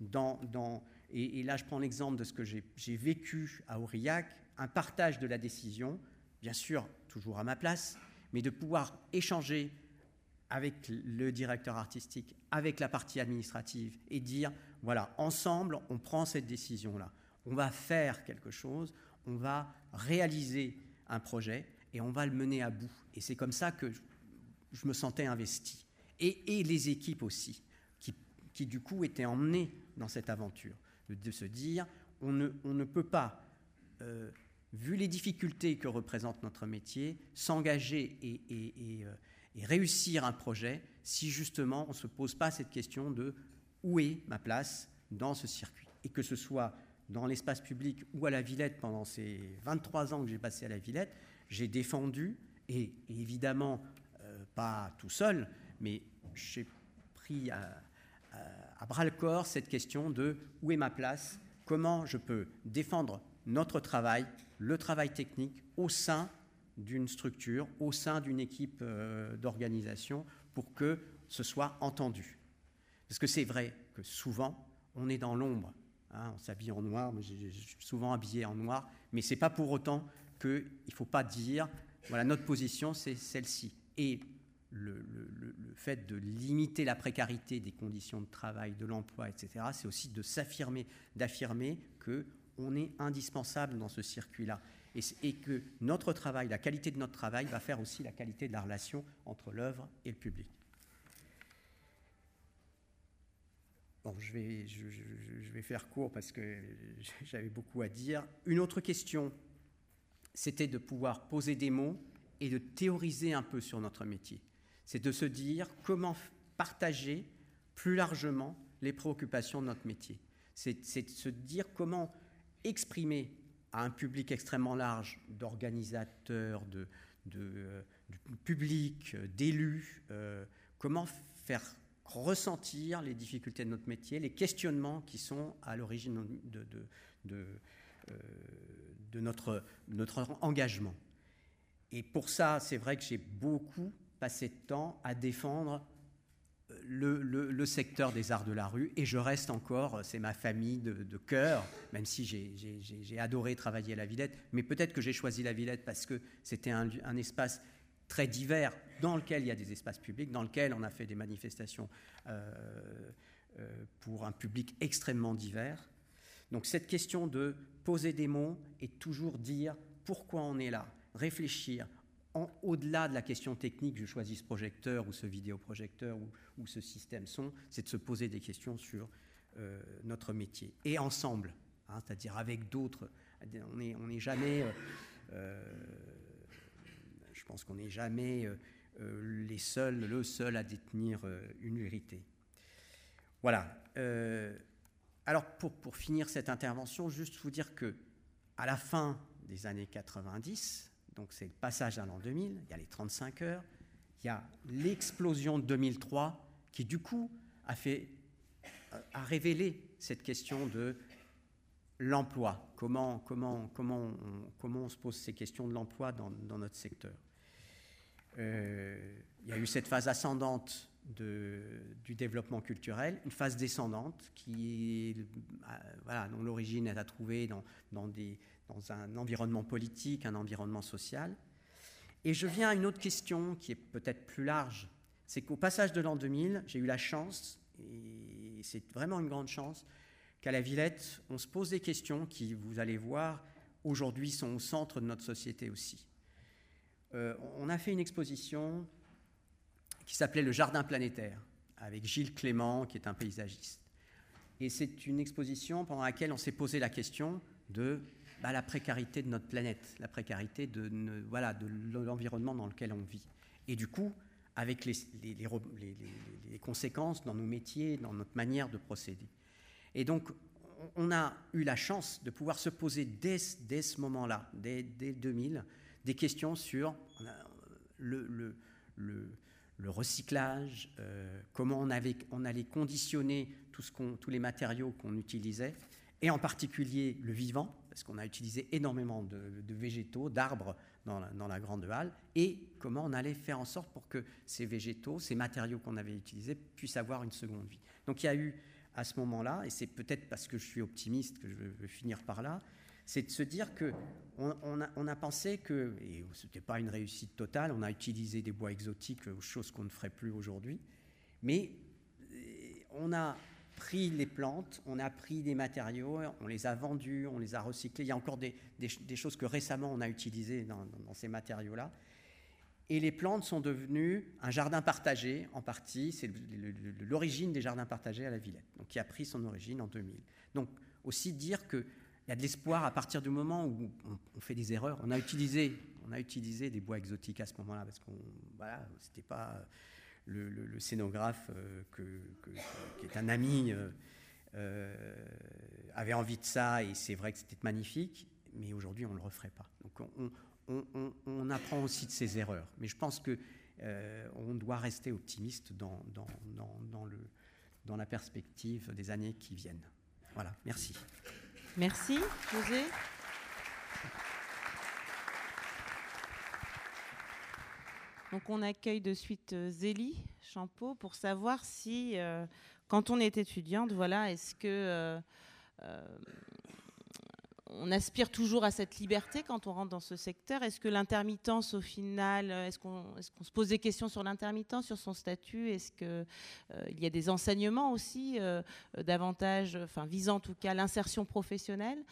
dans, dans et, là je prends l'exemple de ce que j'ai vécu à Aurillac, un partage de la décision, bien sûr toujours à ma place, mais de pouvoir échanger avec le directeur artistique, avec la partie administrative, et dire, voilà, ensemble, on prend cette décision-là. On va faire quelque chose, on va réaliser un projet, et on va le mener à bout. Et c'est comme ça que je, me sentais investi. Et, les équipes aussi, qui, qui, du coup étaient emmenées dans cette aventure, de, se dire, on ne, on ne peut pas... Euh, vu les difficultés que représente notre métier, s'engager et, euh, réussir un projet si justement on ne se pose pas cette question de où est ma place dans ce circuit. Et que ce soit dans l'espace public ou à la Villette pendant ces 23 ans que j'ai passé à la Villette, j'ai défendu, et, évidemment euh, pas tout seul, mais j'ai pris à bras le corps cette question de où est ma place, comment je peux défendre notre travail, le travail technique au sein d'une structure, au sein d'une équipe euh, d'organisation, pour que ce soit entendu. Parce que c'est vrai que souvent, on est dans l'ombre. Hein, on s'habille en noir, je suis souvent habillé en noir, mais ce n'est pas pour autant qu'il ne faut pas dire, voilà, notre position, c'est celle-ci. Et le, le, fait de limiter la précarité des conditions de travail, de l'emploi, etc., c'est aussi de s'affirmer, d'affirmer qu'on est indispensable dans ce circuit-là et, que notre travail, la qualité de notre travail, va faire aussi la qualité de la relation entre l'œuvre et le public. Bon, je vais, je, vais faire court parce que j'avais beaucoup à dire. Une autre question, c'était de pouvoir poser des mots et de théoriser un peu sur notre métier. C'est de se dire comment partager plus largement les préoccupations de notre métier. C'est de se dire comment exprimer à un public extrêmement large d'organisateurs, de, de, public, d'élus, euh, comment faire ressentir les difficultés de notre métier, les questionnements qui sont à l'origine de, de, euh, de, notre, notre engagement. Et pour ça, c'est vrai que j'ai beaucoup passé de temps à défendre le, secteur des arts de la rue et je reste encore, c'est ma famille de, cœur, même si j'ai adoré travailler à la Villette, mais peut-être que j'ai choisi la Villette parce que c'était un, espace très divers dans lequel il y a des espaces publics, dans lequel on a fait des manifestations euh, euh, pour un public extrêmement divers. Donc cette question de poser des mots et toujours dire pourquoi on est là, réfléchir, au-delà de la question technique, je choisis ce projecteur ou ce vidéoprojecteur ou, ce système son, c'est de se poser des questions sur euh, notre métier. Et ensemble, hein, c'est-à-dire avec d'autres. On n'est on jamais, euh, euh, je pense qu'on n'est jamais les seuls, le seul à détenir une vérité. Voilà. alors pour, pour finir cette intervention, juste vous dire que à la fin des années 90, donc c'est le passage à l'an 2000, il y a les 35 heures, il y a l'explosion de 2003 qui du coup a fait euh, a révélé cette question de l'emploi. Comment, comment, comment, on, comment on se pose ces questions de l'emploi dans, dans, notre secteur euh, Il y a eu cette phase ascendante de, du développement culturel, une phase descendante qui, euh, voilà, dont l'origine est à trouver dans, dans des, dans un environnement politique, un environnement social. Et je viens à une autre question qui est peut-être plus large. C'est qu'au passage de l'an 2000, j'ai eu la chance, et c'est vraiment une grande chance, qu'à la Villette, on se pose des questions qui, vous allez voir, aujourd'hui sont au centre de notre société aussi. Euh, on a fait une exposition qui s'appelait Le Jardin planétaire, avec Gilles Clément, qui est un paysagiste. Et c'est une exposition pendant laquelle on s'est posé la question de bah, la précarité de notre planète, la précarité de, l'environnement dans lequel on vit. Et du coup, avec les, conséquences dans nos métiers, dans notre manière de procéder. Et donc, on a eu la chance de pouvoir se poser dès, ce moment-là, dès, dès, 2000, des questions sur le, le, recyclage, euh, comment on, allait conditionner tous les matériaux qu'on utilisait, et en particulier le vivant, parce qu'on a utilisé énormément de, végétaux, d'arbres dans, la grande halle, et comment on allait faire en sorte pour que ces végétaux, ces matériaux qu'on avait utilisés, puissent avoir une seconde vie. Donc il y a eu à ce moment-là, et c'est peut-être parce que je suis optimiste que je veux finir par là, c'est de se dire que on, a, pensé que, et ce n'était pas une réussite totale, on a utilisé des bois exotiques, chose qu'on ne ferait plus aujourd'hui, mais euh, on a pris les plantes, on a pris des matériaux, on les a vendus, on les a recyclés. Il y a encore des, choses que récemment on a utilisées dans, ces matériaux-là. Et les plantes sont devenues un jardin partagé en partie. C'est l'origine des jardins partagés à la Villette, donc qui a pris son origine en 2000. Donc aussi dire qu'il y a de l'espoir à partir du moment où on, fait des erreurs. On a utilisé, on a utilisé des bois exotiques à ce moment-là parce qu'on, voilà, c'était pas le, scénographe, euh, qui est un ami, euh, euh, avait envie de ça et c'est vrai que c'était magnifique, mais aujourd'hui on ne le referait pas. Donc on, apprend aussi de ses erreurs, mais je pense que on doit rester optimiste dans la perspective des années qui viennent. Voilà, merci. Merci, José. Donc on accueille de suite euh, Zélie Champeau pour savoir si, euh, quand on est étudiante, voilà, est-ce que euh, on aspire toujours à cette liberté quand on rentre dans ce secteur? Est-ce que l'intermittence, au final, est-ce qu'on se pose des questions sur l'intermittence, sur son statut? Est-ce qu'il y a des enseignements aussi, davantage, enfin visant en tout cas l'insertion professionnelle?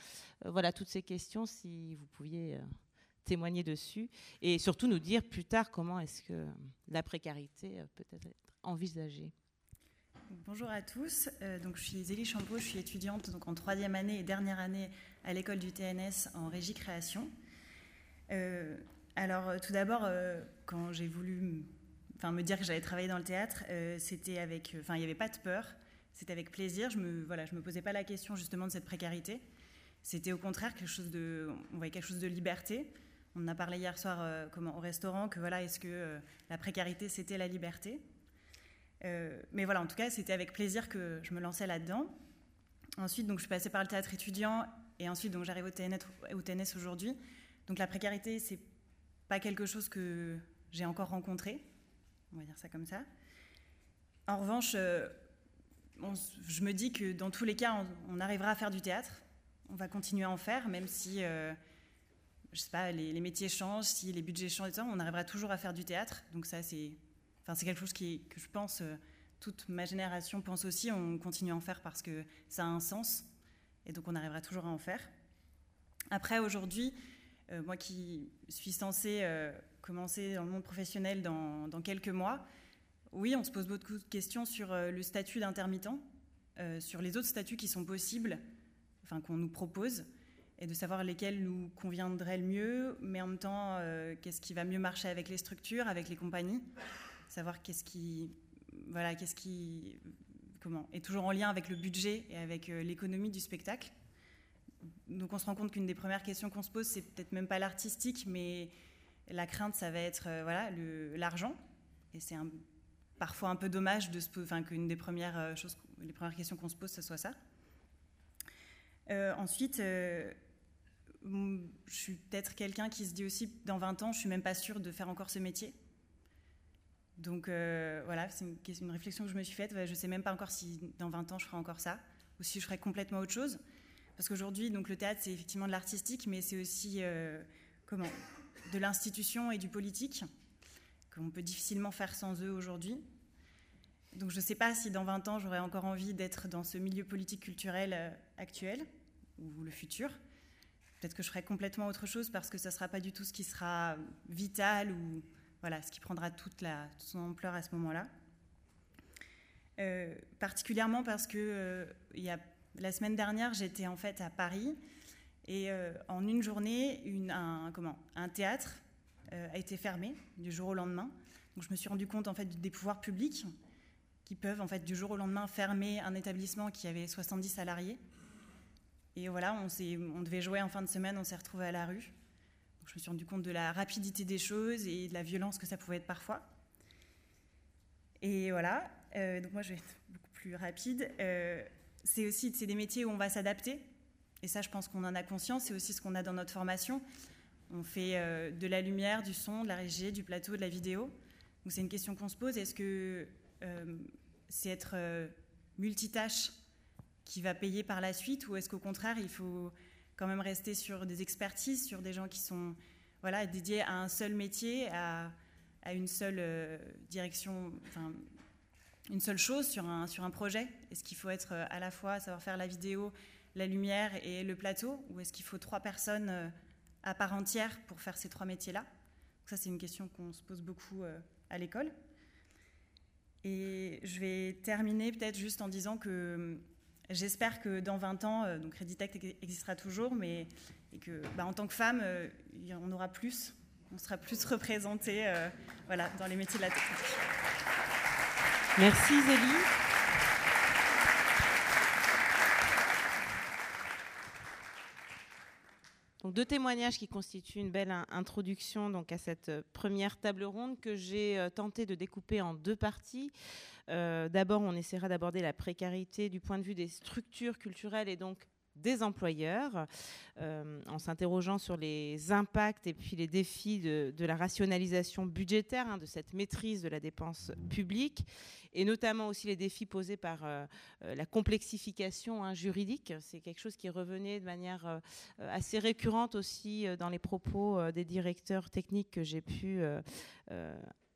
Voilà, toutes ces questions, si vous pouviez témoigner dessus et surtout nous dire plus tard comment est-ce que la précarité euh, peut être envisagée. Bonjour à tous, euh, donc je suis Zélie Champeau, je suis étudiante donc en troisième année et dernière année à l'école du TNS en régie création. Euh, alors tout d'abord, quand j'ai voulu enfin, me dire que j'allais travailler dans le théâtre, c'était avec, enfin il n'y avait pas de peur, c'était avec plaisir. Je me voilà, je me posais pas la question justement de cette précarité. C'était au contraire quelque chose de, on voyait quelque chose de liberté. On a parlé hier soir euh, au restaurant que voilà, est-ce que euh, la précarité c'était la liberté? Euh, Mais voilà, en tout cas, c'était avec plaisir que je me lançais là-dedans. Ensuite, donc, je suis passée par le théâtre étudiant et ensuite, donc, j'arrive au TNS, au TNS aujourd'hui. Donc, la précarité, c'est pas quelque chose que j'ai encore rencontré, on va dire ça comme ça. En revanche, je me dis que dans tous les cas, on, arrivera à faire du théâtre. On va continuer à en faire, même si je sais pas, les, métiers changent, si les budgets changent, on arrivera toujours à faire du théâtre. Donc ça, c'est, enfin, quelque chose qui, que je pense, euh, toute ma génération pense aussi. On continue à en faire parce que ça a un sens, et donc on arrivera toujours à en faire. Après, aujourd'hui, euh, moi qui suis censée euh, commencer dans le monde professionnel dans, dans, quelques mois, oui, on se pose beaucoup de questions sur le statut d'intermittent, sur les autres statuts qui sont possibles, enfin qu'on nous propose et de savoir lesquels nous conviendraient le mieux, mais en même temps, euh, qu'est-ce qui va mieux marcher avec les structures, avec les compagnies, savoir qu'est-ce qui, voilà, qu'est-ce qui, comment, est toujours en lien avec le budget et avec euh, l'économie du spectacle. Donc on se rend compte qu'une des premières questions qu'on se pose, c'est peut-être même pas l'artistique, mais la crainte, ça va être euh, voilà l'argent, et c'est parfois un peu dommage de enfin, qu'une des premières choses, les premières questions qu'on se pose, ce soit ça. ensuite, je suis peut-être quelqu'un qui se dit aussi, dans 20 ans, je suis même pas sûre de faire encore ce métier. Donc euh, voilà, c'est une, réflexion que je me suis faite. Je ne sais même pas encore si dans 20 ans je ferai encore ça, ou si je ferai complètement autre chose. Parce qu'aujourd'hui, le théâtre, c'est effectivement de l'artistique, mais c'est aussi euh, comment? De l'institution et du politique, qu'on peut difficilement faire sans eux aujourd'hui. Donc je ne sais pas si dans 20 ans, j'aurai encore envie d'être dans ce milieu politique culturel euh, actuel, ou le futur. Peut-être que je ferai complètement autre chose parce que ça ne sera pas du tout ce qui sera vital ou voilà, ce qui prendra toute, la, son ampleur à ce moment-là. Euh, particulièrement parce que euh, y a, la semaine dernière, j'étais en fait à Paris et euh, en une journée, un, comment, un théâtre a été fermé du jour au lendemain. Donc je me suis rendu compte en fait des pouvoirs publics qui peuvent en fait du jour au lendemain fermer un établissement qui avait 70 salariés et voilà, on, devait jouer en fin de semaine, on s'est retrouvé à la rue. je me suis rendu compte de la rapidité des choses et de la violence que ça pouvait être parfois. Et voilà, euh, donc moi je vais être beaucoup plus rapide. Euh, c'est aussi des métiers où on va s'adapter. Et ça, je pense qu'on en a conscience. C'est aussi ce qu'on a dans notre formation. On fait euh, de la lumière, du son, de la régie, du plateau, de la vidéo. Donc c'est une question qu'on se pose. Est-ce que c'est être multitâche qui va payer par la suite ou est-ce qu'au contraire, il faut quand même rester sur des expertises, sur des gens qui sont voilà, dédiés à un seul métier, à, une seule euh, direction, une seule chose sur un, sur un projet? Est-ce qu'il faut être euh, à la fois savoir faire la vidéo, la lumière et le plateau Ou est-ce qu'il faut trois personnes euh, à part entière pour faire ces trois métiers-là? Ça, c'est une question qu'on se pose beaucoup à l'école. Et je vais terminer peut-être juste en disant que J'espère que dans 20 ans, euh, donc existera toujours, mais et que, bah, en tant que femme, euh, on aura plus, on sera plus représenté euh, voilà, dans les métiers de la technique. Merci Zélie. Donc, deux témoignages qui constituent une belle introduction donc, à cette première table ronde que j'ai tenté de découper en deux parties. Euh, d'abord, on essaiera d'aborder la précarité du point de vue des structures culturelles et donc des employeurs, euh, en s'interrogeant sur les impacts et puis les défis de, la rationalisation budgétaire, hein, de cette maîtrise de la dépense publique, et notamment aussi les défis posés par euh, la complexification hein, juridique. C'est quelque chose qui revenait de manière assez récurrente aussi dans les propos des directeurs techniques que j'ai pu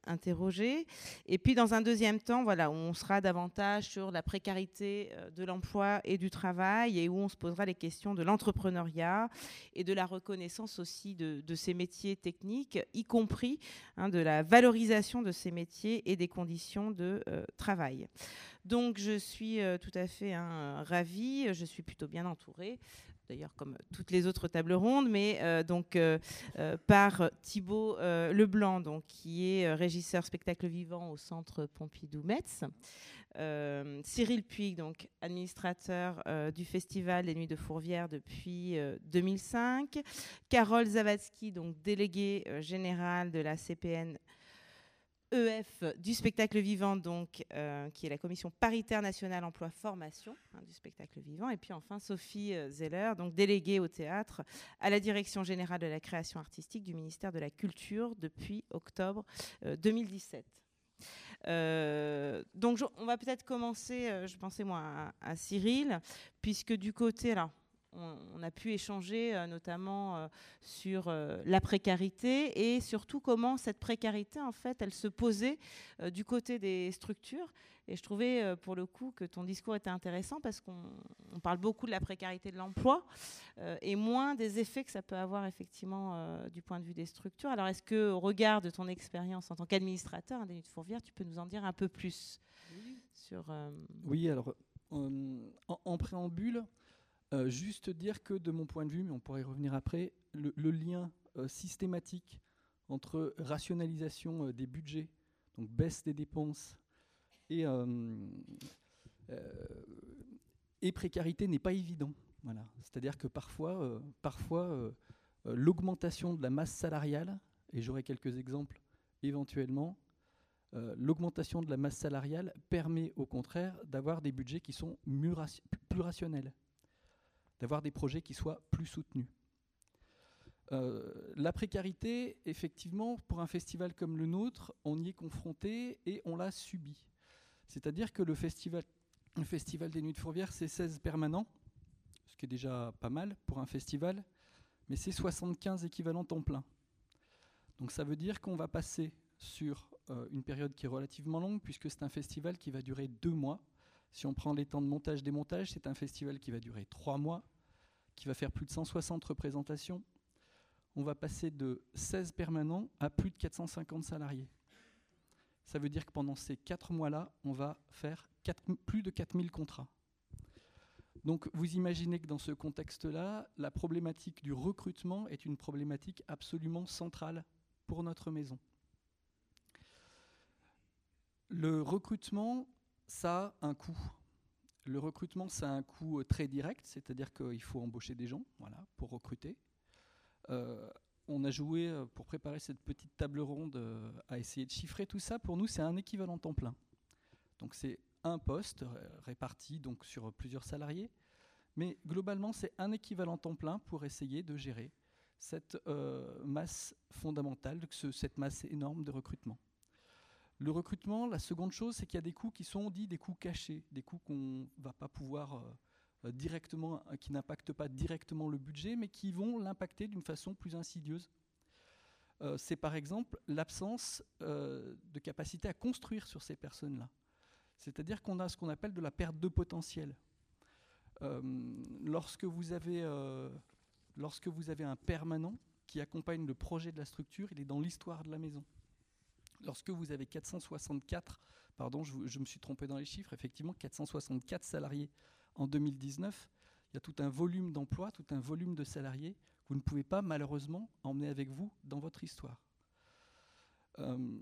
interroger. Et puis dans un deuxième temps, voilà, où on sera davantage sur la précarité euh, de l'emploi et du travail et où on se posera les questions de l'entrepreneuriat et de la reconnaissance aussi de, ces métiers techniques, y compris hein, de la valorisation de ces métiers et des conditions de euh, travail. Donc je suis euh, tout à fait hein, ravie, je suis plutôt bien entourée d'ailleurs comme toutes les autres tables rondes, mais euh, donc euh, euh, par Thibault Leblanc, donc, qui est régisseur spectacle vivant au Centre Pompidou-Metz. Cyril Puig, donc administrateur du Festival des Nuits de Fourvière depuis 2005. Carole Zavatsky, donc déléguée générale de la CPN EF du spectacle vivant, donc, euh, qui est la commission paritaire nationale emploi-formation hein, du spectacle vivant. Et puis enfin Sophie euh, Zeller, donc déléguée au théâtre à la direction générale de la création artistique du ministère de la Culture depuis octobre 2017. Euh, donc on va peut-être commencer, je pensais moi à, Cyril, puisque du côté, alors on, a pu échanger euh, notamment euh, sur euh, la précarité et surtout comment cette précarité, en fait, elle se posait du côté des structures. Et je trouvais pour le coup que ton discours était intéressant parce qu'on parle beaucoup de la précarité de l'emploi et moins des effets que ça peut avoir effectivement du point de vue des structures. Alors est-ce que au regard de ton expérience en tant qu'administrateur hein, des Nuits de Fourvière, tu peux nous en dire un peu plus oui. sur Oui, alors en, préambule, euh, juste dire que de mon point de vue, mais on pourrait y revenir après, le, lien euh, systématique entre rationalisation euh, des budgets, donc baisse des dépenses, et, et précarité n'est pas évident. Voilà. C'est-à-dire que parfois, parfois l'augmentation de la masse salariale, et j'aurai quelques exemples éventuellement, l'augmentation de la masse salariale permet au contraire d'avoir des budgets qui sont plus rationnels d'avoir des projets qui soient plus soutenus. Euh, la précarité, effectivement, pour un festival comme le nôtre, on y est confronté et on l'a subi. C'est-à-dire que le festival, le festival des Nuits de Fourvière, c'est 16 permanents, ce qui est déjà pas mal pour un festival, mais c'est 75 équivalents temps plein. Donc ça veut dire qu'on va passer sur euh, une période qui est relativement longue, puisque c'est un festival qui va durer deux mois. Si on prend les temps de montage-démontage, c'est un festival qui va durer trois mois qui va faire plus de 160 représentations. On va passer de 16 permanents à plus de 450 salariés. Ça veut dire que pendant ces 4 mois-là, on va faire plus de 4000 contrats. Donc vous imaginez que dans ce contexte-là, la problématique du recrutement est une problématique absolument centrale pour notre maison. Le recrutement, ça a un coût. Le recrutement, ça a un coût euh, très direct, c'est-à-dire qu'il faut embaucher des gens pour recruter. Euh, on a joué, euh, pour préparer cette petite table ronde, à essayer de chiffrer tout ça. Pour nous, c'est un équivalent temps plein. Donc c'est un poste réparti donc, sur plusieurs salariés. Mais globalement, c'est un équivalent temps plein pour essayer de gérer cette masse fondamentale, cette masse énorme de recrutement. Le recrutement, la seconde chose, c'est qu'il y a des coûts qui sont dits des coûts cachés, des coûts qu'on ne va pas pouvoir euh, directement, qui n'impactent pas directement le budget, mais qui vont l'impacter d'une façon plus insidieuse. C'est par exemple l'absence de capacité à construire sur ces personnes-là. C'est-à-dire qu'on a ce qu'on appelle de la perte de potentiel. lorsque vous avez un permanent qui accompagne le projet de la structure, il est dans l'histoire de la maison. Lorsque vous avez 464, pardon, je, me suis trompé dans les chiffres, effectivement 464 salariés en 2019, il y a tout un volume d'emplois, tout un volume de salariés que vous ne pouvez pas malheureusement emmener avec vous dans votre histoire. Euh,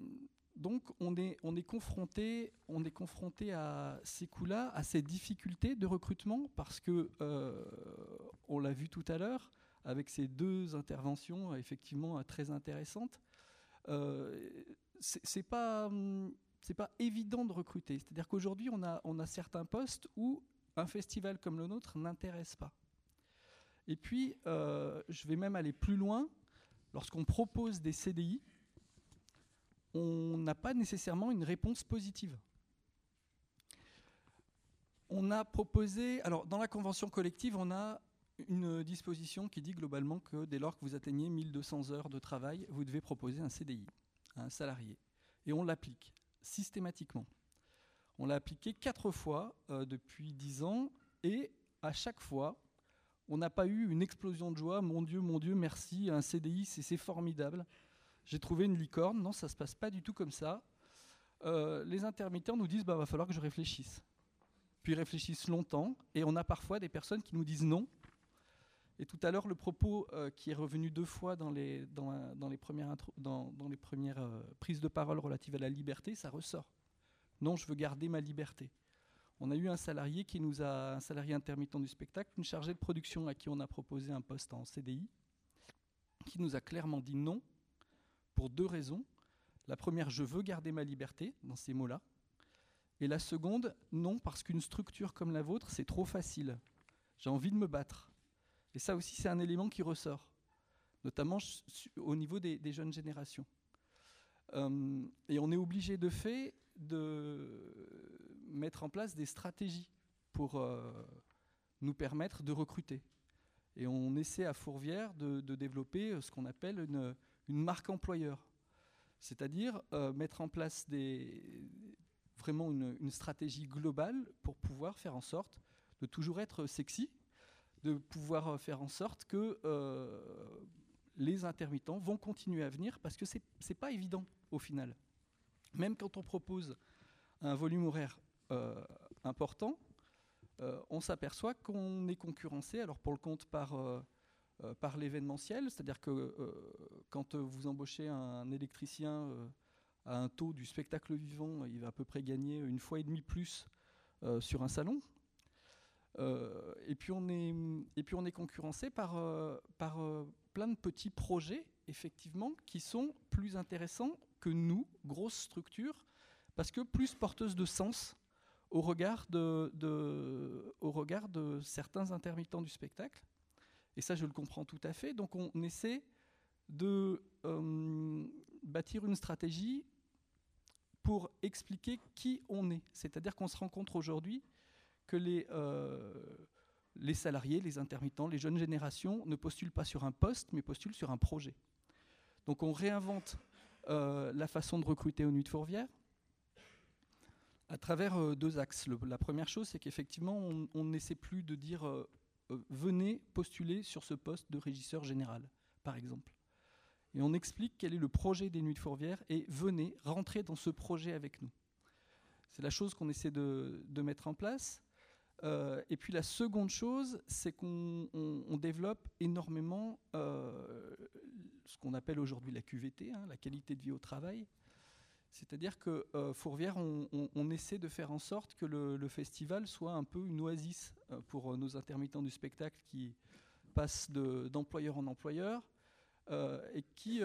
donc on est, on est, confronté, on est confronté à ces coûts-là, à ces difficultés de recrutement, parce que, euh, on l'a vu tout à l'heure, avec ces deux interventions effectivement très intéressantes, c'est pas hum, c'est pas évident de recruter. C'est-à-dire qu'aujourd'hui, on a, on a certains postes où un festival comme le nôtre n'intéresse pas. Et puis, euh, je vais même aller plus loin. Lorsqu'on propose des CDI, on n'a pas nécessairement une réponse positive. On a proposé, alors dans la convention collective, on a une disposition qui dit globalement que dès lors que vous atteignez 1200 heures de travail, vous devez proposer un CDI à un salarié. Et on l'applique systématiquement. On l'a appliqué quatre fois euh, depuis dix ans et à chaque fois, on n'a pas eu une explosion de joie. Mon Dieu, mon Dieu, merci, un CDI, c'est formidable. J'ai trouvé une licorne. Non, ça ne se passe pas du tout comme ça. Euh, les intermittents nous disent, bah, va falloir que je réfléchisse. Puis ils réfléchissent longtemps et on a parfois des personnes qui nous disent non et tout à l'heure, le propos euh, qui est revenu deux fois dans les, premières euh, prises de parole relatives à la liberté, ça ressort. Non, je veux garder ma liberté. On a eu un salarié qui nous a, un salarié intermittent du spectacle, une chargée de production à qui on a proposé un poste en CDI, qui nous a clairement dit non pour deux raisons. La première, je veux garder ma liberté, dans ces mots-là. Et la seconde, non, parce qu'une structure comme la vôtre, c'est trop facile. J'ai envie de me battre. Et ça aussi, c'est un élément qui ressort, notamment au niveau des, jeunes générations. Euh, et on est obligé de fait de mettre en place des stratégies pour euh, nous permettre de recruter. Et on essaie à Fourvière de, développer euh, ce qu'on appelle une, marque employeur, c'est-à-dire mettre en place vraiment une, stratégie globale pour pouvoir faire en sorte de toujours être sexy, de pouvoir euh, faire en sorte que euh, les intermittents vont continuer à venir parce que ce n'est pas évident au final. Même quand on propose un volume horaire euh, important, on s'aperçoit qu'on est concurrencé, alors pour le compte par, par l'événementiel, c'est-à-dire que quand vous embauchez un électricien à un taux du spectacle vivant, il va à peu près gagner une fois et demie plus sur un salon, euh, et, puis on est, et puis on est concurrencé par, euh, par euh, plein de petits projets, effectivement, qui sont plus intéressants que nous, grosses structures, parce que plus porteuses de sens au regard de, de, au regard de certains intermittents du spectacle. Et ça, je le comprends tout à fait. Donc on essaie de bâtir une stratégie pour expliquer qui on est. C'est-à-dire qu'on se rencontre aujourd'hui que les, euh, les salariés, les intermittents, les jeunes générations ne postulent pas sur un poste, mais postulent sur un projet. Donc on réinvente euh, la façon de recruter aux Nuits de Fourvière à travers euh, deux axes. la première chose, c'est qu'effectivement, on n'essaie plus de dire venez postuler sur ce poste de régisseur général, par exemple. Et on explique quel est le projet des Nuits de Fourvière et venez rentrer dans ce projet avec nous. C'est la chose qu'on essaie de, mettre en place. Euh, et puis la seconde chose, c'est qu'on développe énormément euh, ce qu'on appelle aujourd'hui la QVT, hein, la qualité de vie au travail. C'est-à-dire que euh, Fourvière, on, essaie de faire en sorte que le, festival soit un peu une oasis pour nos intermittents du spectacle qui passent d'employeur en employeur et qui,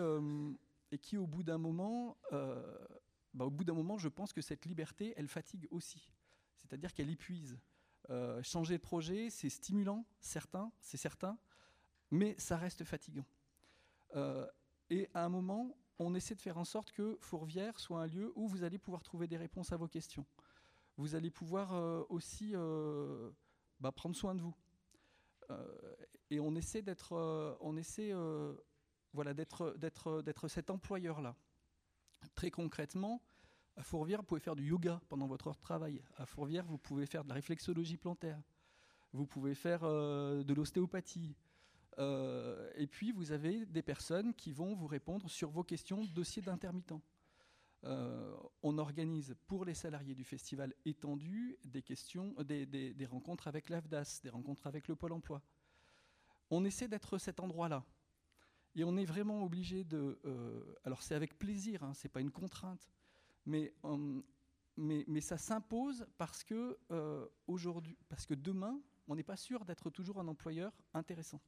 et, qui, au bout d'un moment, bah, au bout d'un moment, je pense que cette liberté, elle fatigue aussi. C'est-à-dire qu'elle épuise. Euh, changer de projet, c'est stimulant, certain, c'est certain, mais ça reste fatigant. Euh, et à un moment, on essaie de faire en sorte que Fourvière soit un lieu où vous allez pouvoir trouver des réponses à vos questions. Vous allez pouvoir euh, aussi bah, prendre soin de vous. et on essaie d'être, on essaie, voilà, d'être, d'être, d'être cet employeur-là. Très concrètement, à Fourvière, vous pouvez faire du yoga pendant votre heure de travail. À Fourvière, vous pouvez faire de la réflexologie plantaire. Vous pouvez faire de l'ostéopathie. Euh, et puis, vous avez des personnes qui vont vous répondre sur vos questions de dossier d'intermittent. Euh, on organise pour les salariés du festival étendu des, questions, des, rencontres avec l'AFDAS, des rencontres avec le Pôle emploi. On essaie d'être cet endroit-là. Et on est vraiment obligé de... Euh, alors c'est avec plaisir, hein, ce n'est pas une contrainte, mais, mais, ça s'impose parce que aujourd'hui, parce que demain, on n'est pas sûr d'être toujours un employeur intéressant.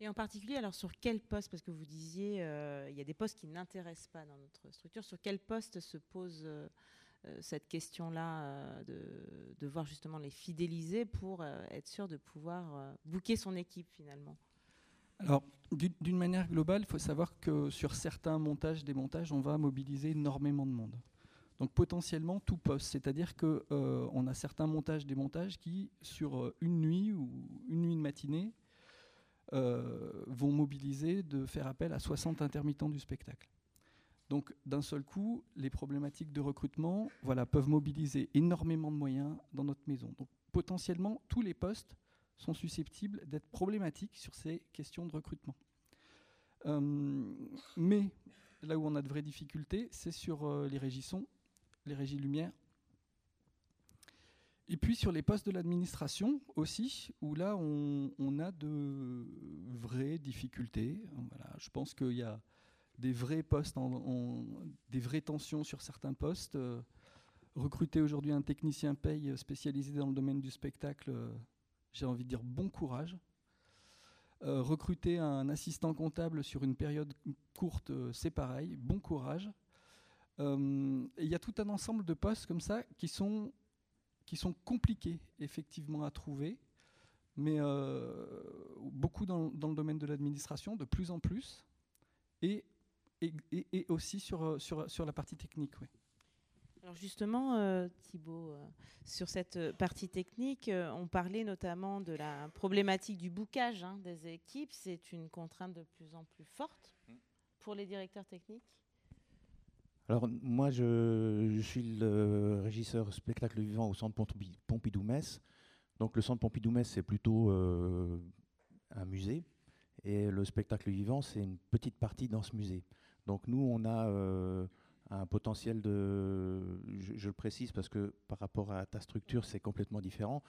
Et en particulier, alors sur quel poste, parce que vous disiez, euh, il y a des postes qui n'intéressent pas dans notre structure, sur quel poste se pose euh, euh, cette question-là de, voir justement les fidéliser pour être sûr de pouvoir booker son équipe finalement? Alors, d'une manière globale, il faut savoir que sur certains montages, démontages, on va mobiliser énormément de monde. Donc potentiellement tout poste, c'est-à-dire qu'on on a certains montages, démontages qui, sur une nuit ou une nuit de matinée, euh, vont mobiliser de faire appel à 60 intermittents du spectacle. Donc d'un seul coup, les problématiques de recrutement voilà, peuvent mobiliser énormément de moyens dans notre maison. Donc potentiellement, tous les postes sont susceptibles d'être problématiques sur ces questions de recrutement. Euh, mais là où on a de vraies difficultés, c'est sur euh, les régissons, les régies lumière et puis sur les postes de l'administration aussi, où là on, a de vraies difficultés. Je pense qu'il y a des vrais postes, des vraies tensions sur certains postes. recruter aujourd'hui un technicien paye spécialisé dans le domaine du spectacle, j'ai envie de dire bon courage. Euh, recruter un assistant comptable sur une période courte, c'est pareil, bon courage. Euh, il y a tout un ensemble de postes comme ça qui sont qui sont compliqués effectivement à trouver, mais euh, beaucoup dans, le domaine de l'administration, de plus en plus, et, et, aussi sur, euh, sur, sur, la partie technique. Alors justement, euh, Thibault, sur cette partie technique, on parlait notamment de la problématique du boucage hein, des équipes. C'est une contrainte de plus en plus forte mmh. pour les directeurs techniques? Alors moi, je, suis le régisseur spectacle vivant au Centre Pompidou-Metz. Donc le Centre Pompidou-Metz, c'est plutôt euh, un musée. Et le spectacle vivant, c'est une petite partie dans ce musée. Donc nous, on a euh, un potentiel de... je, le précise parce que par rapport à ta structure, c'est complètement différent.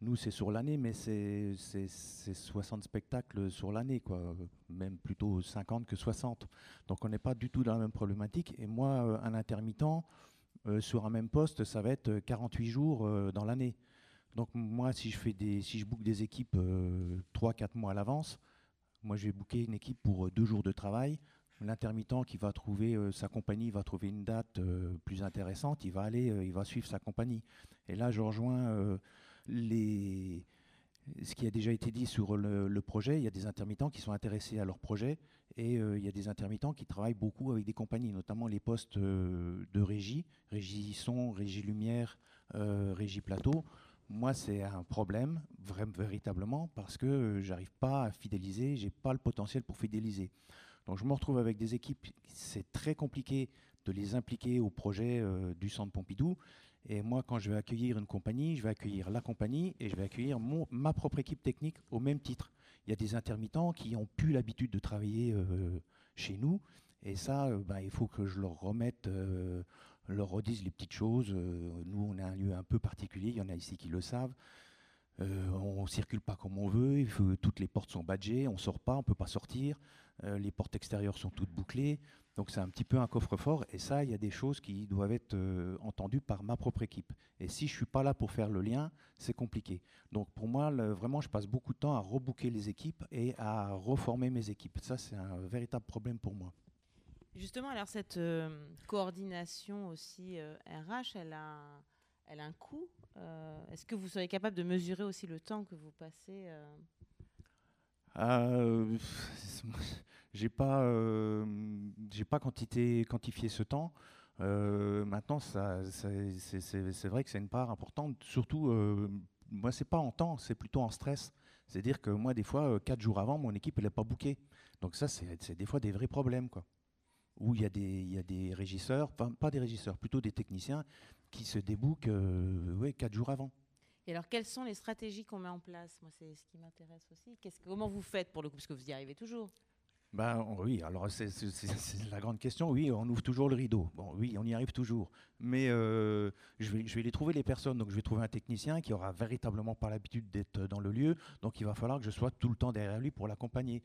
Nous, c'est sur l'année, mais c'est 60 spectacles sur l'année, quoi. Même plutôt 50 que 60. Donc on n'est pas du tout dans la même problématique. Et moi, euh, un intermittent, euh, sur un même poste, ça va être 48 jours euh, dans l'année. Donc moi, si je fais des, si je book des équipes 3-4 mois à l'avance, moi je vais booker une équipe pour deux jours de travail. L'intermittent qui va trouver sa compagnie va trouver une date plus intéressante, il va aller, il va suivre sa compagnie. Et là, je rejoins les, ce qui a déjà été dit sur le, projet, il y a des intermittents qui sont intéressés à leur projet et euh, il y a des intermittents qui travaillent beaucoup avec des compagnies, notamment les postes euh, de régie, régie son, régie lumière, euh, régie plateau. Moi, c'est un problème, vraiment, véritablement, parce que j'arrive pas à fidéliser, j'ai pas le potentiel pour fidéliser. Donc je me retrouve avec des équipes, c'est très compliqué de les impliquer au projet du Centre Pompidou. Et moi, quand je vais accueillir une compagnie, je vais accueillir la compagnie et je vais accueillir ma propre équipe technique au même titre. Il y a des intermittents qui ont plus l'habitude de travailler euh, chez nous. Et ça, euh, bah, il faut que je leur remette, euh, leur redise les petites choses. nous, on a un lieu un peu particulier. Il y en a ici qui le savent. On ne circule pas comme on veut. toutes les portes sont badgées. On ne sort pas, on ne peut pas sortir. les portes extérieures sont toutes bouclées. Donc c'est un petit peu un coffre-fort et ça, il y a des choses qui doivent être euh, entendues par ma propre équipe. Et si je suis pas là pour faire le lien, c'est compliqué. Donc pour moi, vraiment, je passe beaucoup de temps à rebooker les équipes et à reformer mes équipes. Ça, c'est un véritable problème pour moi. Justement, alors cette euh, coordination aussi RH, euh, elle a, elle a un coût. Est-ce que vous serez capable de mesurer aussi le temps que vous passez j'ai pas, euh, j'ai pas quantifié ce temps. Euh, maintenant, c'est vrai que c'est une part importante, surtout euh, moi, c'est pas en temps, c'est plutôt en stress. C'est-à-dire que moi, des fois, quatre jours avant, mon équipe, elle n'est pas bookée. Donc ça, c'est des fois des vrais problèmes, quoi. Où il y, y a des régisseurs, pas des régisseurs, plutôt des techniciens qui se débookent ouais, quatre jours avant. Et alors, quelles sont les stratégies qu'on met en place? Moi, c'est ce qui m'intéresse aussi. comment vous faites pour le coup? Parce que vous y arrivez toujours. Ben, oui, alors c'est la grande question. Oui, on ouvre toujours le rideau. Bon, oui, on y arrive toujours. Mais euh, je, vais, je vais les trouver, les personnes. Donc, je vais trouver un technicien qui aura véritablement pas l'habitude d'être dans le lieu. Donc, il va falloir que je sois tout le temps derrière lui pour l'accompagner.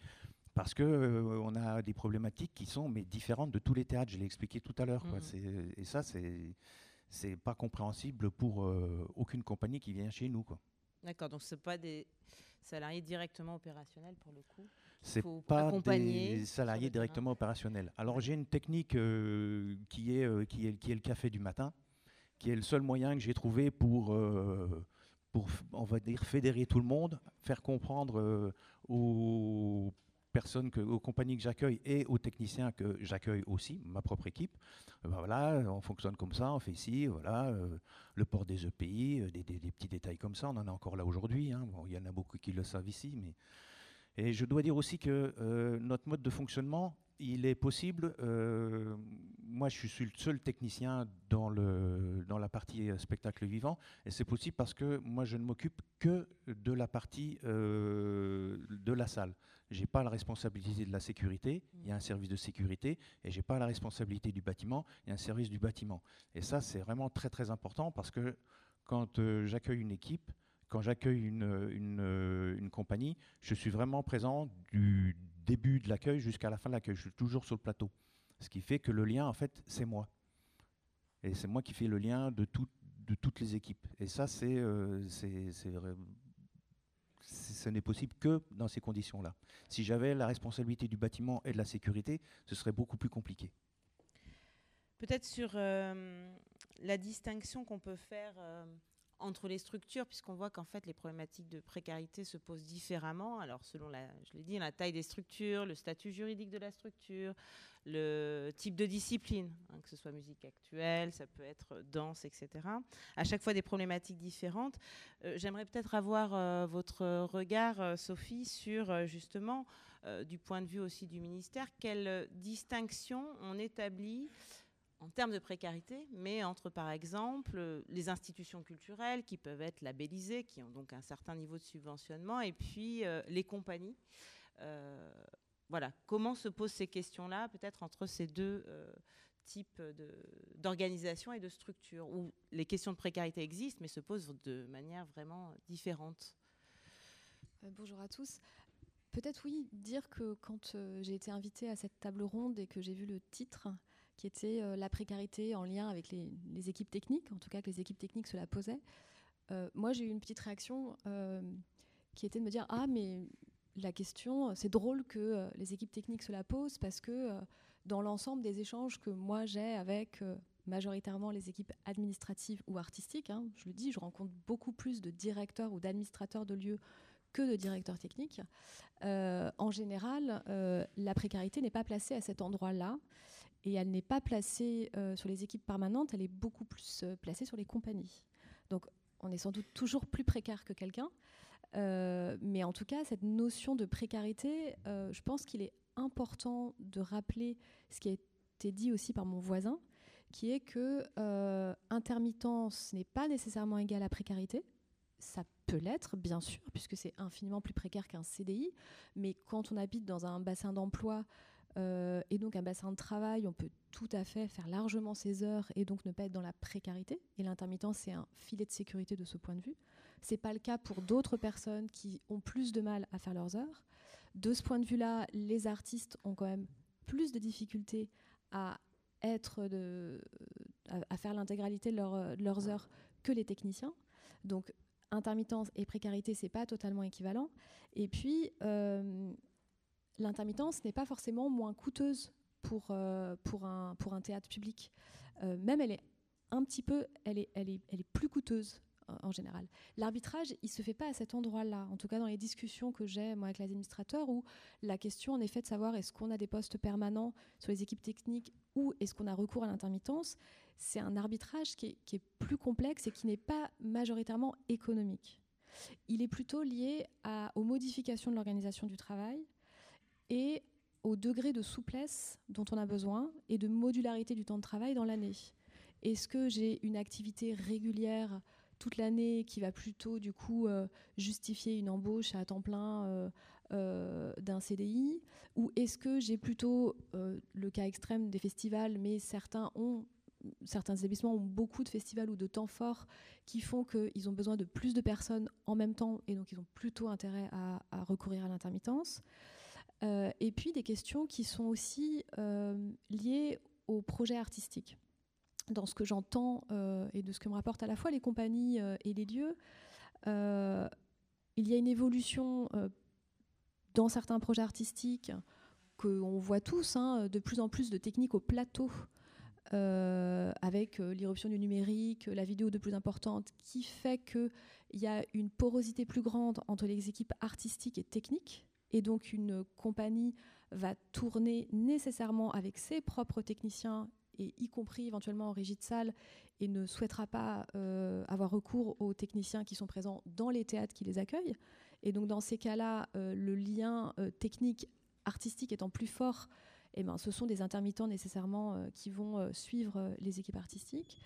Parce qu'on euh, on a des problématiques qui sont mais différentes de tous les théâtres. Je l'ai expliqué tout à l'heure. Mmh. Et ça, c'est c'est pas compréhensible pour euh, aucune compagnie qui vient chez nous. D'accord, donc ce pas des salariés directement opérationnels pour le coup C'est pas des salariés directement opérationnels. Alors j'ai une technique euh, qui, est, euh, qui, est, qui est le café du matin, qui est le seul moyen que j'ai trouvé pour, pour, on va dire, fédérer tout le monde, faire comprendre aux personnes, que, aux compagnies que j'accueille et aux techniciens que j'accueille aussi, ma propre équipe. Euh, ben voilà, on fonctionne comme ça, on fait ici, voilà, euh, le port des EPI, euh, des, petits détails comme ça, on en a encore là aujourd'hui. Hein. il y en a beaucoup qui le savent ici, mais et je dois dire aussi que notre mode de fonctionnement, il est possible. moi, je suis le seul technicien dans, la partie spectacle vivant, et c'est possible parce que moi, je ne m'occupe que de la partie de la salle j'ai pas la responsabilité de la sécurité, il y a un service de sécurité, et j'ai pas la responsabilité du bâtiment, il y a un service du bâtiment. Et ça, c'est vraiment très très important parce que quand euh, j'accueille une équipe, quand j'accueille une, une, compagnie, je suis vraiment présent du début de l'accueil jusqu'à la fin de l'accueil. Je suis toujours sur le plateau. Ce qui fait que le lien, en fait, c'est moi. Et c'est moi qui fais le lien de, de toutes les équipes. Et ça, c'est euh, ce n'est possible que dans ces conditions-là. Si j'avais la responsabilité du bâtiment et de la sécurité, ce serait beaucoup plus compliqué. Peut-être sur euh, la distinction qu'on peut faire euh, entre les structures, puisqu'on voit qu'en fait les problématiques de précarité se posent différemment. Alors selon la, je l'ai dit, la taille des structures, le statut juridique de la structure, le type de discipline, hein, que ce soit musique actuelle, ça peut être danse, etc. À chaque fois des problématiques différentes. Euh, j'aimerais peut-être avoir euh, votre regard, euh, Sophie, sur justement, du point de vue aussi du ministère, quelle distinction on établit en termes de précarité, mais entre par exemple les institutions culturelles qui peuvent être labellisées, qui ont donc un certain niveau de subventionnement, et puis euh, les compagnies. Euh, voilà, comment se posent ces questions-là, peut-être entre ces deux euh, types d'organisations et de structures, où les questions de précarité existent, mais se posent de manière vraiment différente. bonjour à tous. Peut-être oui, dire que quand j'ai été invitée à cette table ronde et que j'ai vu le titre, qui était euh, la précarité en lien avec les, équipes techniques, en tout cas que les équipes techniques se la posaient. Euh, moi, j'ai eu une petite réaction euh, qui était de me dire Ah, mais la question, c'est drôle que les équipes techniques se la posent parce que dans l'ensemble des échanges que moi j'ai avec majoritairement les équipes administratives ou artistiques, hein, je le dis, je rencontre beaucoup plus de directeurs ou d'administrateurs de lieux que de directeurs techniques. en général, la précarité n'est pas placée à cet endroit-là et elle n'est pas placée euh, sur les équipes permanentes, elle est beaucoup plus euh, placée sur les compagnies. Donc on est sans doute toujours plus précaire que quelqu'un, euh, mais en tout cas, cette notion de précarité, je pense qu'il est important de rappeler ce qui a été dit aussi par mon voisin, qui est que intermittence n'est pas nécessairement égal à précarité. Ça peut l'être, bien sûr, puisque c'est infiniment plus précaire qu'un CDI, mais quand on habite dans un bassin d'emploi et donc un bassin de travail, on peut tout à fait faire largement ses heures et donc ne pas être dans la précarité. Et l'intermittence, c'est un filet de sécurité de ce point de vue. Ce n'est pas le cas pour d'autres personnes qui ont plus de mal à faire leurs heures. De ce point de vue-là, les artistes ont quand même plus de difficultés à être à, faire l'intégralité de, leurs heures que les techniciens. Donc intermittence et précarité, c'est pas totalement équivalent. Et puis euh, l'intermittence n'est pas forcément moins coûteuse pour, euh, un, théâtre public. Euh, même elle est un petit peu, elle est, plus coûteuse en général. L'arbitrage, il se fait pas à cet endroit-là, en tout cas dans les discussions que j'ai moi avec les administrateurs, où la question en effet de savoir est-ce qu'on a des postes permanents sur les équipes techniques ou est-ce qu'on a recours à l'intermittence, c'est un arbitrage qui est, plus complexe et qui n'est pas majoritairement économique. il est plutôt lié aux modifications de l'organisation du travail et au degré de souplesse dont on a besoin et de modularité du temps de travail dans l'année. Est-ce que j'ai une activité régulière toute l'année qui va plutôt du coup euh, justifier une embauche à temps plein euh, euh, d'un CDI Ou est-ce que j'ai plutôt le cas extrême des festivals, mais certains ont certains établissements ont beaucoup de festivals ou de temps forts qui font qu'ils ont besoin de plus de personnes en même temps et donc ils ont plutôt intérêt à, recourir à l'intermittence? Et puis des questions qui sont aussi liées au projet artistique dans ce que j'entends euh, et de ce que me rapportent à la fois les compagnies euh, et les lieux, euh, il y a une évolution dans certains projets artistiques qu'on voit tous, hein, de plus en plus de techniques au plateau, avec l'irruption du numérique, la vidéo de plus importante, qui fait qu'il y a une porosité plus grande entre les équipes artistiques et techniques. Et donc une compagnie va tourner nécessairement avec ses propres techniciens et y compris éventuellement en régie de salle, et ne souhaitera pas euh, avoir recours aux techniciens qui sont présents dans les théâtres qui les accueillent. Et donc dans ces cas-là, euh, le lien euh, technique artistique étant plus fort, eh ben, ce sont des intermittents nécessairement qui vont suivre les équipes artistiques.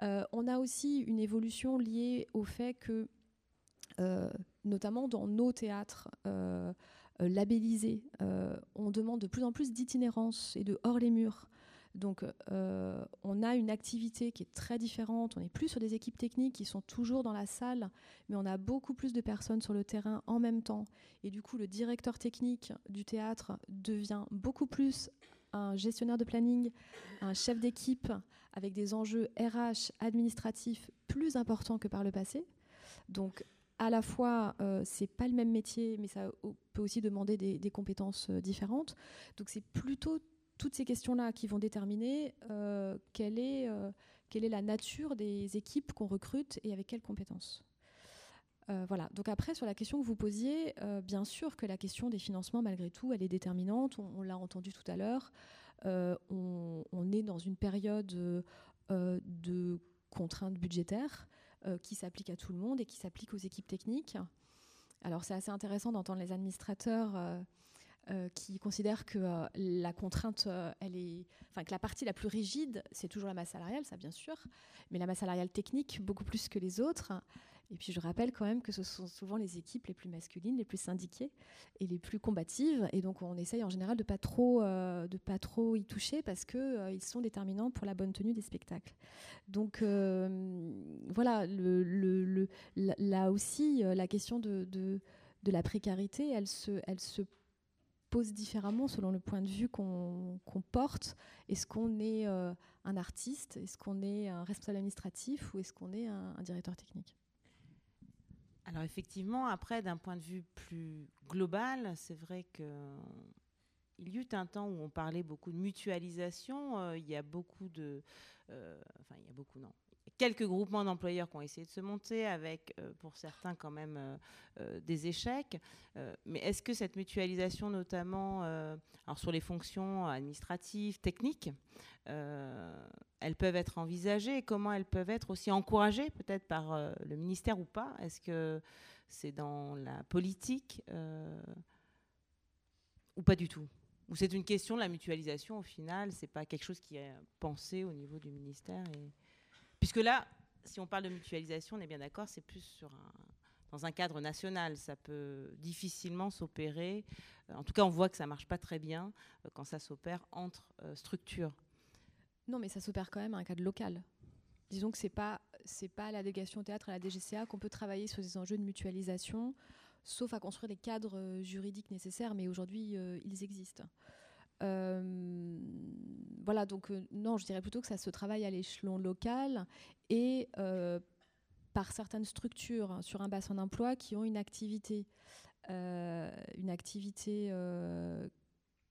on a aussi une évolution liée au fait que, notamment dans nos théâtres labellisés, on demande de plus en plus d'itinérance et de hors les murs donc euh, on a une activité qui est très différente, on n'est plus sur des équipes techniques qui sont toujours dans la salle, mais on a beaucoup plus de personnes sur le terrain en même temps. Et du coup, le directeur technique du théâtre devient beaucoup plus un gestionnaire de planning, un chef d'équipe avec des enjeux RH administratifs plus importants que par le passé. Donc à la fois, euh, c'est pas le même métier, mais ça peut aussi demander des, compétences euh, différentes. Donc c'est plutôt toutes ces questions-là qui vont déterminer euh, quelle, est, euh, quelle est la nature des équipes qu'on recrute et avec quelles compétences. Voilà. Donc après, sur la question que vous posiez, bien sûr que la question des financements, malgré tout, elle est déterminante. On, l'a entendu tout à l'heure. On, est dans une période de contraintes budgétaires qui s'appliquent à tout le monde et qui s'appliquent aux équipes techniques. Alors c'est assez intéressant d'entendre les administrateurs euh, qui considère que euh, la contrainte, euh, elle est, enfin que la partie la plus rigide, c'est toujours la masse salariale, ça bien sûr, mais la masse salariale technique beaucoup plus que les autres. Et puis je rappelle quand même que ce sont souvent les équipes les plus masculines, les plus syndiquées et les plus combatives, et donc on essaye en général de pas trop, de pas trop y toucher parce que ils sont déterminants pour la bonne tenue des spectacles. Donc voilà, le, le, là aussi la question de, la précarité, elle se, pose différemment selon le point de vue qu'on porte. Est-ce qu'on est, euh, un artiste? Est-ce qu'on est un responsable administratif Ou est-ce qu'on est un, directeur technique? Alors effectivement, après, d'un point de vue plus global, c'est vrai que il y eut un temps où on parlait beaucoup de mutualisation. Euh, il y a beaucoup de, euh, enfin il y a beaucoup non, quelques groupements d'employeurs qui ont essayé de se monter, avec euh, pour certains quand même euh, euh, des échecs. mais est-ce que cette mutualisation, notamment alors sur les fonctions administratives, techniques, elles peuvent être envisagées comment elles peuvent être aussi encouragées peut-être par le ministère ou pas? Est-ce que c'est dans la politique ou pas du tout? Ou c'est une question de la mutualisation au final, c'est pas quelque chose qui est pensé au niveau du ministère et... Puisque là, si on parle de mutualisation, on est bien d'accord, c'est plus sur dans un cadre national. Ça peut difficilement s'opérer. Euh, en tout cas, on voit que ça marche pas très bien euh, quand ça s'opère entre euh, structures. Non, mais ça s'opère quand même à un cadre local. Disons que ce n'est pas, pas la délégation théâtre, à la DGCA qu'on peut travailler sur des enjeux de mutualisation, sauf à construire les cadres juridiques nécessaires, mais aujourd'hui, ils existent. Euh, voilà, donc euh, non, je dirais plutôt que ça se travaille à l'échelon local et euh, par certaines structures hein, sur un bassin d'emploi qui ont une activité, une activité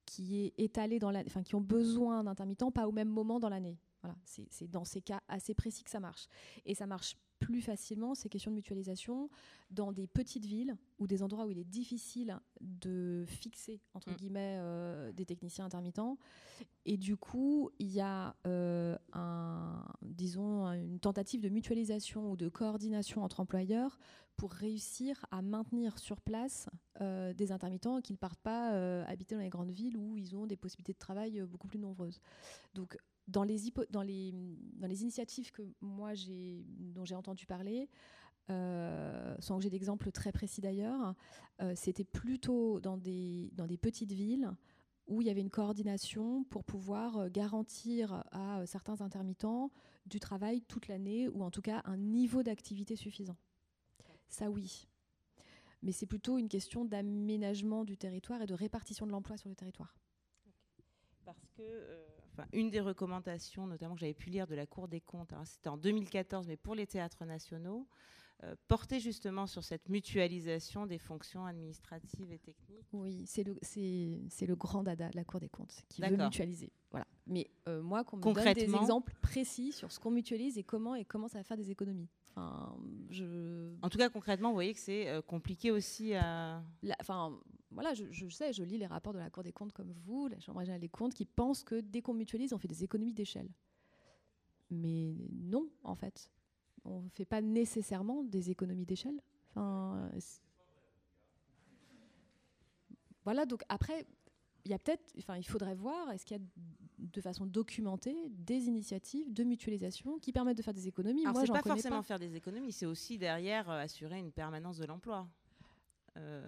qui est étalée dans la, enfin qui ont besoin d'intermittents, pas au même moment dans l'année. Voilà, c'est dans ces cas assez précis que ça marche. Et ça marche plus facilement ces questions de mutualisation dans des petites villes ou des endroits où il est difficile de fixer entre mm. guillemets euh, des techniciens intermittents et du coup il y a euh, un, disons une tentative de mutualisation ou de coordination entre employeurs pour réussir à maintenir sur place euh, des intermittents qui ne partent pas habiter dans les grandes villes où ils ont des possibilités de travail beaucoup plus nombreuses. Donc, dans les, initiatives que moi dont j'ai entendu parler, sans que j'ai d'exemples très précis d'ailleurs, c'était plutôt dans des, petites villes où il y avait une coordination pour pouvoir garantir à certains intermittents du travail toute l'année ou en tout cas un niveau d'activité suffisant. Ça oui. Mais c'est plutôt une question d'aménagement du territoire et de répartition de l'emploi sur le territoire. Parce que, euh, une des recommandations, notamment que j'avais pu lire de la Cour des comptes, hein, c'était en 2014, mais pour les théâtres nationaux, euh, porter justement sur cette mutualisation des fonctions administratives et techniques Oui, c'est le, c'est, le grand dada de la Cour des comptes qui veut mutualiser. Voilà. Mais euh, moi, qu'on me donne des exemples précis sur ce qu'on mutualise et comment et comment ça va faire des économies. Enfin, je... En tout cas, concrètement, vous voyez que c'est euh, compliqué aussi à... enfin, voilà, je, je, sais, je lis les rapports de la Cour des comptes comme vous, la Chambre régionale des comptes, qui pensent que dès qu'on mutualise, on fait des économies d'échelle. Mais non, en fait on ne fait pas nécessairement des économies d'échelle. Enfin, voilà, donc après, il y a peut-être, enfin, il faudrait voir, est-ce qu'il y a de façon documentée des initiatives de mutualisation qui permettent de faire des économies? Alors, c'est pas forcément faire des économies, c'est aussi derrière euh, assurer une permanence de l'emploi. Euh,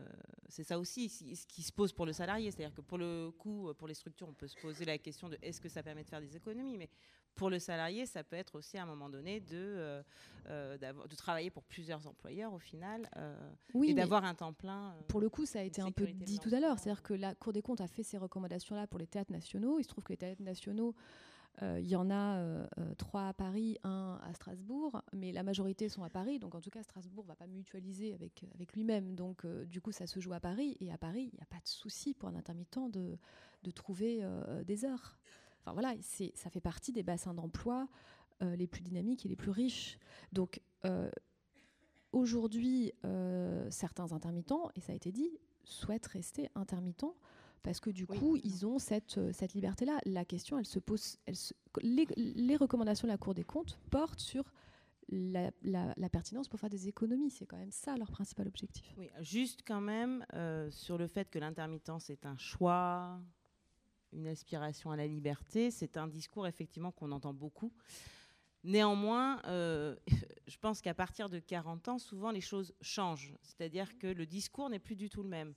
c'est ça aussi ce qui se pose pour le salarié. C'est-à-dire que pour le coup, pour les structures, on peut se poser la question de est-ce que ça permet de faire des économies Mais pour le salarié, ça peut être aussi à un moment donné de, euh, euh, de travailler pour plusieurs employeurs au final oui, et d'avoir un temps plein. pour le coup, ça a été un peu dit tout à l'heure. C'est-à-dire que la Cour des comptes a fait ces recommandations-là pour les théâtres nationaux. Il se trouve que les théâtres nationaux il y en a trois à Paris, un à Strasbourg, mais la majorité sont à Paris. Donc en tout cas, Strasbourg ne va pas mutualiser avec, avec lui-même. Donc du coup, ça se joue à Paris. Et à Paris, il n'y a pas de souci pour un intermittent de, de trouver des heures. Enfin voilà, ça fait partie des bassins d'emploi les plus dynamiques et les plus riches. Donc aujourd'hui, certains intermittents, et ça a été dit, souhaitent rester intermittents parce que du coup, ils ont cette, euh, cette liberté-là. La question, elle se pose. Elle les, recommandations de la Cour des comptes portent sur la, pertinence pour faire des économies. C'est quand même ça leur principal objectif. Oui, juste quand même euh, sur le fait que l'intermittence est un choix, une aspiration à la liberté. C'est un discours effectivement qu'on entend beaucoup. Néanmoins, euh, je pense qu'à partir de 40 ans, souvent les choses changent. C'est-à-dire que le discours n'est plus du tout le même.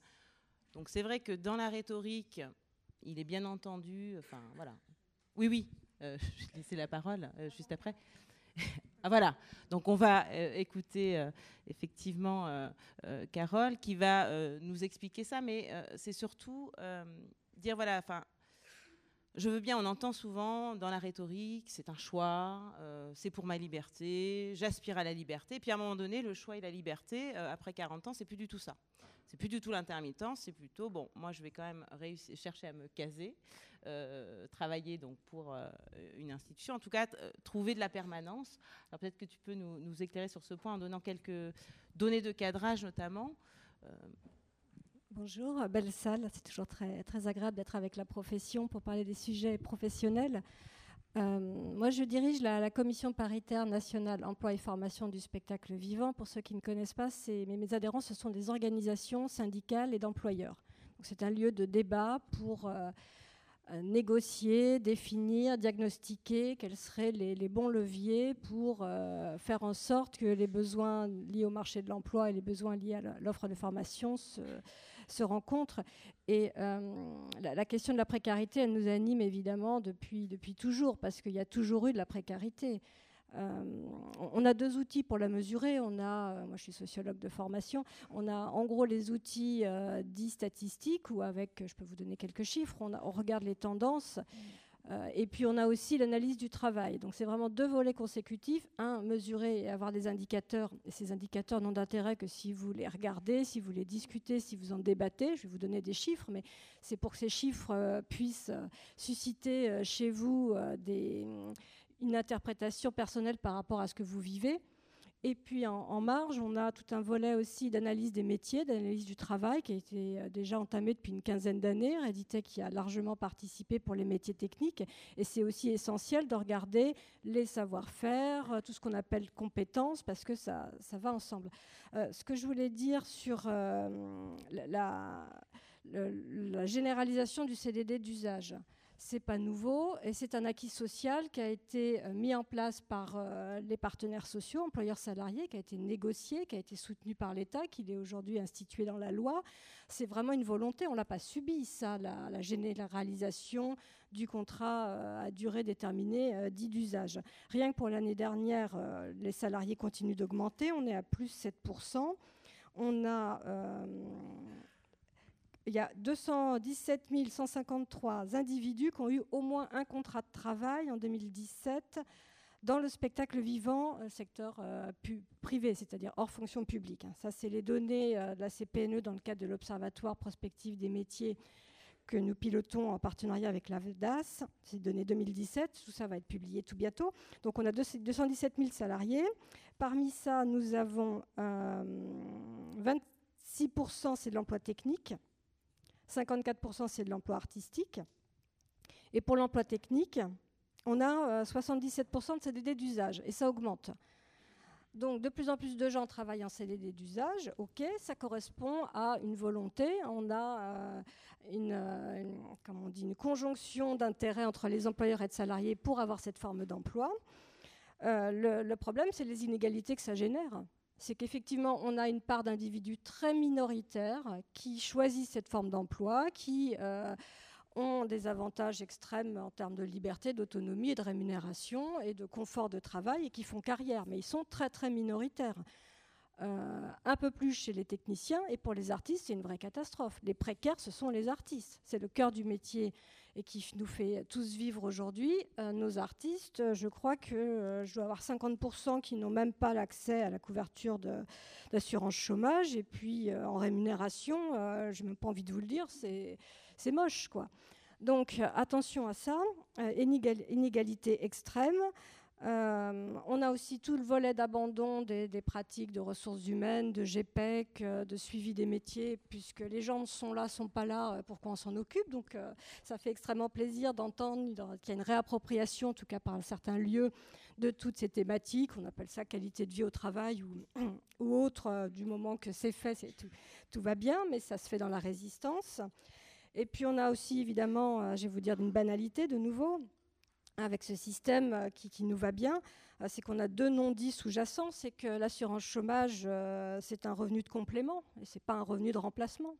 Donc c'est vrai que dans la rhétorique, il est bien entendu, enfin voilà. Oui, oui, euh, je vais laisser la parole euh, juste après. ah, voilà, donc on va euh, écouter effectivement Carole qui va nous expliquer ça, mais c'est surtout dire voilà, enfin. Je veux bien, on entend souvent dans la rhétorique, c'est un choix, c'est pour ma liberté, j'aspire à la liberté. Puis à un moment donné, le choix et la liberté, après 40 ans, c'est plus du tout ça c'est plus du tout l'intermittence, c'est plutôt bon. Moi, je vais quand même chercher à me caser, euh, travailler donc pour euh, une institution. En tout cas, euh, trouver de la permanence. Alors peut-être que tu peux nous, éclairer sur ce point en donnant quelques données de cadrage, notamment. Bonjour, belle salle. C'est toujours très, très agréable d'être avec la profession pour parler des sujets professionnels. Euh, moi, je dirige la, commission paritaire nationale emploi et formation du spectacle vivant. Pour ceux qui ne connaissent pas, mes, adhérents, ce sont des organisations syndicales et d'employeurs. C'est un lieu de débat pour euh, euh, négocier, définir, diagnostiquer quels seraient les, bons leviers pour faire en sorte que les besoins liés au marché de l'emploi et les besoins liés à l'offre de formation se, se rencontrent. Et euh, la, question de la précarité, elle nous anime évidemment depuis, depuis toujours, parce qu'il y a toujours eu de la précarité. Euh, on a deux outils pour la mesurer. On a, euh, moi je suis sociologue de formation, on a en gros les outils dits statistiques, où avec, je peux vous donner quelques chiffres, on, regarde les tendances. Et puis on a aussi l'analyse du travail. Donc c'est vraiment deux volets consécutifs. Un, mesurer et avoir des indicateurs. Et ces indicateurs n'ont d'intérêt que si vous les regardez, si vous les discutez, si vous en débattez. Je vais vous donner des chiffres, mais c'est pour que ces chiffres euh, puissent euh, susciter chez vous une interprétation personnelle par rapport à ce que vous vivez. Et puis en, marge, on a tout un volet aussi d'analyse des métiers, d'analyse du travail qui a été euh, déjà entamé depuis une quinzaine d'années. Reditech qui a largement participé pour les métiers techniques. Et c'est aussi essentiel de regarder les savoir-faire, euh, tout ce qu'on appelle compétences, parce que ça, ça va ensemble. Euh, ce que je voulais dire sur la généralisation du CDD d'usage c'est pas nouveau et c'est un acquis social qui a été euh, mis en place par euh, les partenaires sociaux, employeurs salariés, qui a été négocié, qui a été soutenu par l'État, qui est aujourd'hui institué dans la loi. C'est vraiment une volonté, on l'a pas subi ça, la, généralisation du contrat euh, à durée déterminée dit d'usage. Rien que pour l'année dernière, les salariés continuent d'augmenter, on est à plus 7%. On a il y a 217 153 individus qui ont eu au moins un contrat de travail en 2017 dans le spectacle vivant, euh, secteur euh, privé, c'est-à-dire hors fonction publique. Hein. Ça, c'est les données euh, de la CPNE dans le cadre de l'Observatoire prospectif des métiers que nous pilotons en partenariat avec la VDAS. C'est données 2017, tout ça va être publié tout bientôt. Donc on a 217 000 salariés. Parmi ça, nous avons 26% c'est de l'emploi technique, 54% c'est de l'emploi artistique. Et pour l'emploi technique, on a 77% euh, de CDD d'usage, et ça augmente. Donc de plus en plus de gens travaillent en CDD d'usage, ok, ça correspond à une volonté. On a euh, une, euh, on dit, une conjonction d'intérêts entre les employeurs et les salariés pour avoir cette forme d'emploi. le, problème, c'est les inégalités que ça génère c'est qu'effectivement, on a une part d'individus très minoritaires qui choisissent cette forme d'emploi, qui euh, ont des avantages extrêmes en termes de liberté, d'autonomie et de rémunération et de confort de travail et qui font carrière, mais ils sont très très minoritaires. Euh, un peu plus chez les techniciens et pour les artistes, c'est une vraie catastrophe. Les précaires, ce sont les artistes. C'est le cœur du métier et qui nous fait tous vivre aujourd'hui. Euh, nos artistes, je crois que euh, je dois avoir 50% qui n'ont même pas l'accès à la couverture d'assurance chômage. Et puis en rémunération, je n'ai même pas envie de vous le dire, c'est moche. quoi. Donc attention à ça, inégalité extrême. Euh, on a aussi tout le volet d'abandon des, pratiques de ressources humaines, de GPEC, euh, de suivi des métiers, puisque les gens sont là, sont pas là, euh, pourquoi on s'en occupe? Donc ça fait extrêmement plaisir d'entendre qu'il y a une réappropriation, en tout cas par certains lieux, de toutes ces thématiques. On appelle ça qualité de vie au travail ou, autre, du moment que c'est fait, tout, tout, va bien, mais ça se fait dans la résistance. Et puis on a aussi évidemment, je vais vous dire d'une banalité de nouveau, avec ce système euh, qui, nous va bien, euh, c'est qu'on a deux non-dits sous-jacents. C'est que l'assurance chômage, euh, c'est un revenu de complément et ce n'est pas un revenu de remplacement.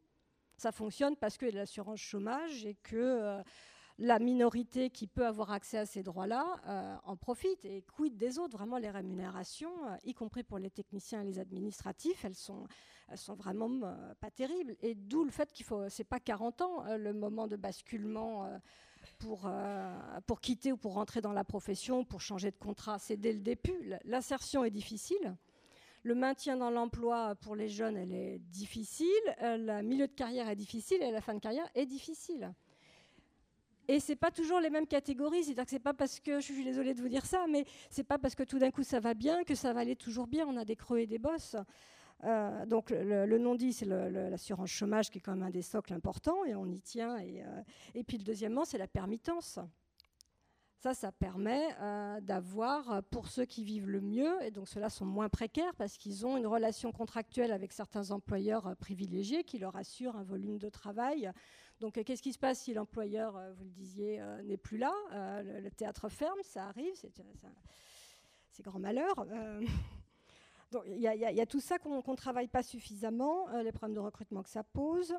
Ça fonctionne parce que l'assurance chômage et que la minorité qui peut avoir accès à ces droits-là en profite. Et quid des autres? Vraiment, les rémunérations, y compris pour les techniciens et les administratifs, elles sont, sont vraiment pas terribles. Et d'où le fait qu'il faut, c'est pas 40 ans le moment de basculement pour, euh, pour quitter ou pour rentrer dans la profession, pour changer de contrat. C'est dès le début. L'insertion est difficile. Le maintien dans l'emploi pour les jeunes, elle est difficile. Euh, le milieu de carrière est difficile et la fin de carrière est difficile. Et c'est pas toujours les mêmes catégories. C'est-à-dire que c'est pas parce que, je suis désolée de vous dire ça, mais c'est pas parce que tout d'un coup ça va bien que ça va aller toujours bien. On a des creux et des bosses. Euh, donc le, non-dit, c'est l'assurance chômage qui est quand même un des socles importants et on y tient. Et, euh, puis le deuxièmement, c'est la permittance. Ça, ça permet euh, d'avoir, pour ceux qui vivent le mieux, et donc ceux-là sont moins précaires parce qu'ils ont une relation contractuelle avec certains employeurs privilégiés qui leur assurent un volume de travail. Donc qu'est-ce qui se passe si l'employeur, vous le disiez, n'est plus là le, théâtre ferme, ça arrive, c'est grand malheur il y, a tout ça qu'on ne travaille pas suffisamment, euh, les problèmes de recrutement que ça pose.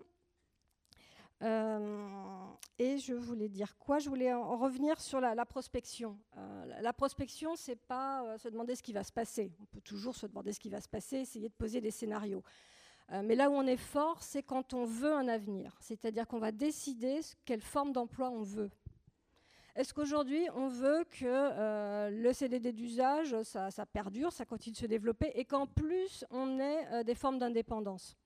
Euh, et je voulais dire quoi? Je voulais en revenir sur la, prospection. Euh, la prospection, c'est pas se demander ce qui va se passer. On peut toujours se demander ce qui va se passer, essayer de poser des scénarios. mais là où on est fort, c'est quand on veut un avenir. C'est-à-dire qu'on va décider quelle forme d'emploi on veut. Est-ce qu'aujourd'hui, on veut que euh, le CDD d'usage, ça, perdure, ça continue de se développer, et qu'en plus, on ait euh, des formes d'indépendance?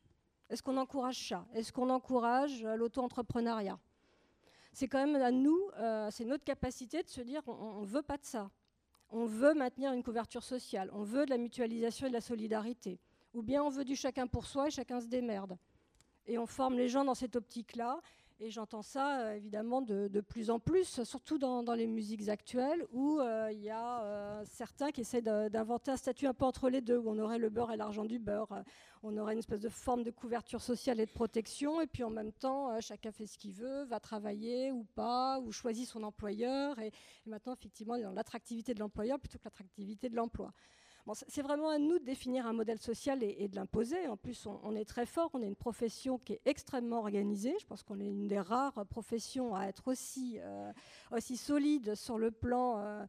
Est-ce qu'on encourage ça? Est-ce qu'on encourage euh, l'auto-entrepreneuriat? C'est quand même à nous, c'est notre capacité de se dire, on ne veut pas de ça. on veut maintenir une couverture sociale, on veut de la mutualisation et de la solidarité, ou bien on veut du chacun pour soi et chacun se démerde. Et on forme les gens dans cette optique-là. Et j'entends ça euh, évidemment de, plus en plus, surtout dans, les musiques actuelles, où euh, il y a euh, certains qui essaient d'inventer un statut un peu entre les deux, où on aurait le beurre et l'argent du beurre. On aurait une espèce de forme de couverture sociale et de protection, et puis en même temps, chacun fait ce qu'il veut, va travailler ou pas, ou choisit son employeur. Et, et maintenant, effectivement, on est dans l'attractivité de l'employeur plutôt que l'attractivité de l'emploi c'est vraiment à nous de définir un modèle social et, de l'imposer. En plus, on, est très fort, on est une profession qui est extrêmement organisée. Je pense qu'on est une des rares professions à être aussi, euh, solide sur le plan euh,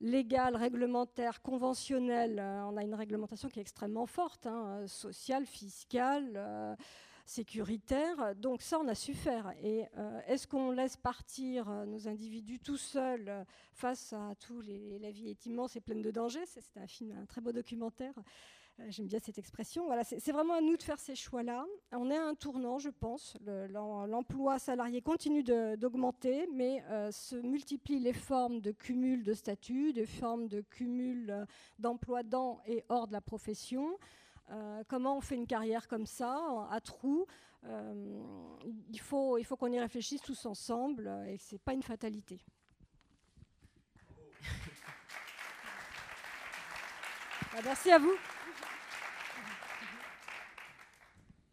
légal, réglementaire, conventionnel. Euh, on a une réglementation qui est extrêmement forte, hein, sociale, fiscale sécuritaire. Donc ça, on a su faire. Et euh, est-ce qu'on laisse partir euh, nos individus tout seuls euh, face à tous les... La vie est immense et pleine de dangers? C'est un film, un très beau documentaire. J'aime bien cette expression. Voilà, c'est vraiment à nous de faire ces choix-là. On est à un tournant, je pense. L'emploi salarié continue d'augmenter, mais se multiplient les formes de cumul de statut, des formes de cumul d'emploi dans et hors de la profession. Euh, comment on fait une carrière comme ça, à trous euh, Il faut, il faut qu'on y réfléchisse tous ensemble et ce n'est pas une fatalité. Bah, merci à vous.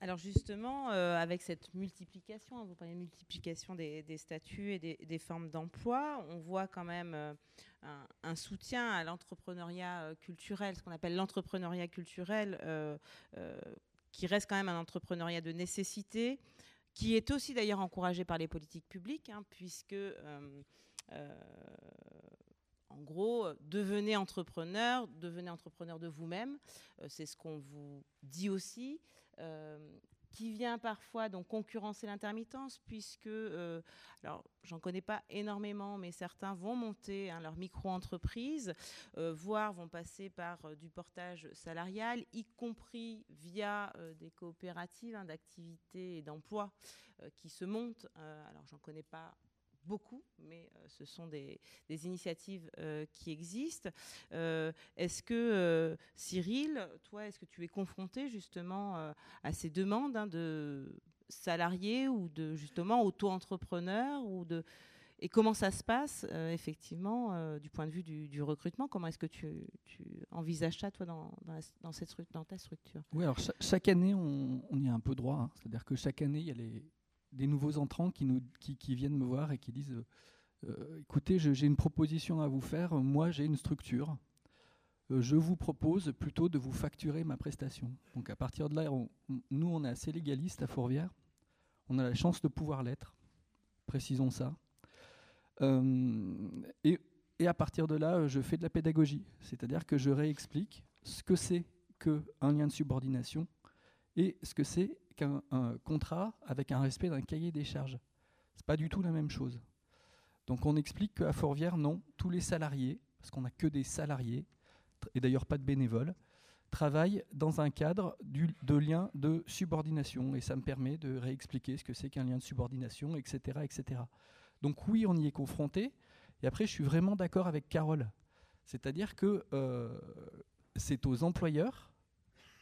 Alors justement, euh, avec cette multiplication, hein, vous parlez de multiplication des, statuts et des, formes d'emploi, on voit quand même euh, un, soutien à l'entrepreneuriat euh, culturel, ce qu'on appelle l'entrepreneuriat culturel, qui reste quand même un entrepreneuriat de nécessité, qui est aussi d'ailleurs encouragé par les politiques publiques, hein, puisque en gros, devenez entrepreneur, devenez entrepreneur de vous-même. c'est ce qu'on vous dit aussi. Euh, qui vient parfois donc concurrencer l'intermittence, puisque, euh, alors j'en connais pas énormément, mais certains vont monter hein, leur micro-entreprise, euh, voire vont passer par du portage salarial, y compris via des coopératives hein, d'activité et d'emploi qui se montent. alors j'en connais pas beaucoup, mais euh, ce sont des, initiatives euh, qui existent. Euh, est-ce que, Cyril, toi, est-ce que tu es confronté justement à ces demandes hein, de salariés ou de justement auto-entrepreneurs ou de et comment ça se passe effectivement du point de vue du, recrutement? Comment est-ce que tu, envisages ça toi dans, cette, dans ta structure? Oui, alors chaque, année on, y a un peu droit. Hein. C'est-à-dire que chaque année il y a les, des nouveaux entrants qui, viennent me voir et qui disent euh, euh, écoutez, j'ai une proposition à vous faire, moi j'ai une structure, euh, je vous propose plutôt de vous facturer ma prestation. Donc à partir de là, nous on est assez légaliste à Fourvière, on a la chance de pouvoir l'être, précisons ça. et, à partir de là, je fais de la pédagogie, c'est-à-dire que je réexplique ce que c'est qu'un lien de subordination et ce que c'est qu'un contrat avec un respect d'un cahier des charges. C'est pas du tout la même chose. Donc on explique qu'à Fourvière, non, tous les salariés, parce qu'on n'a que des salariés, et d'ailleurs pas de bénévoles, travaillent dans un cadre de lien de subordination. Et ça me permet de réexpliquer ce que c'est qu'un lien de subordination, etc., etc. Donc oui, on y est confronté. Et après, je suis vraiment d'accord avec Carole. C'est-à-dire que euh, c'est aux employeurs,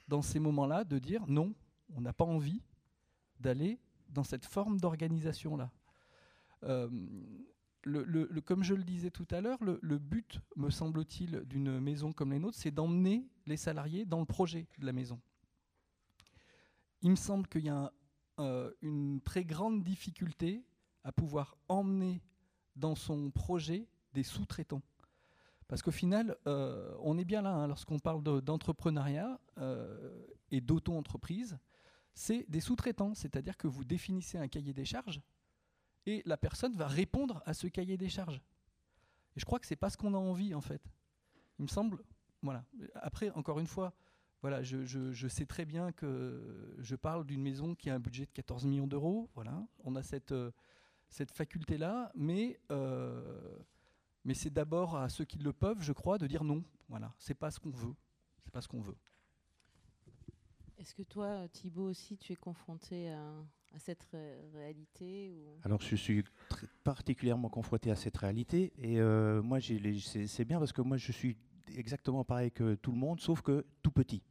dans ces moments-là, de dire non, on n'a pas envie d'aller dans cette forme d'organisation-là. Euh, comme je le disais tout à l'heure, le, but, me semble-t-il, d'une maison comme les nôtres, c'est d'emmener les salariés dans le projet de la maison. Il me semble qu'il y a euh, une très grande difficulté à pouvoir emmener dans son projet des sous-traitants. Parce qu'au final, euh, on est bien là, hein, lorsqu'on parle d'entrepreneuriat et d'auto-entreprise, c'est des sous-traitants, c'est-à-dire que vous définissez un cahier des charges et la personne va répondre à ce cahier des charges. Et je crois que c'est pas ce qu'on a envie en fait. Il me semble, voilà. Après, encore une fois, voilà, je, sais très bien que je parle d'une maison qui a un budget de 14 millions d'euros. Voilà, on a cette, euh, cette faculté-là, mais, euh, mais c'est d'abord à ceux qui le peuvent, je crois, de dire non. Voilà, c'est pas ce qu'on veut. pas ce qu'on veut. Est-ce que toi, Thibault aussi, tu es confronté à, cette réalité Alors, je suis particulièrement confronté à cette réalité. Et moi, c'est bien parce que moi, je suis exactement pareil que tout le monde, sauf que tout petit.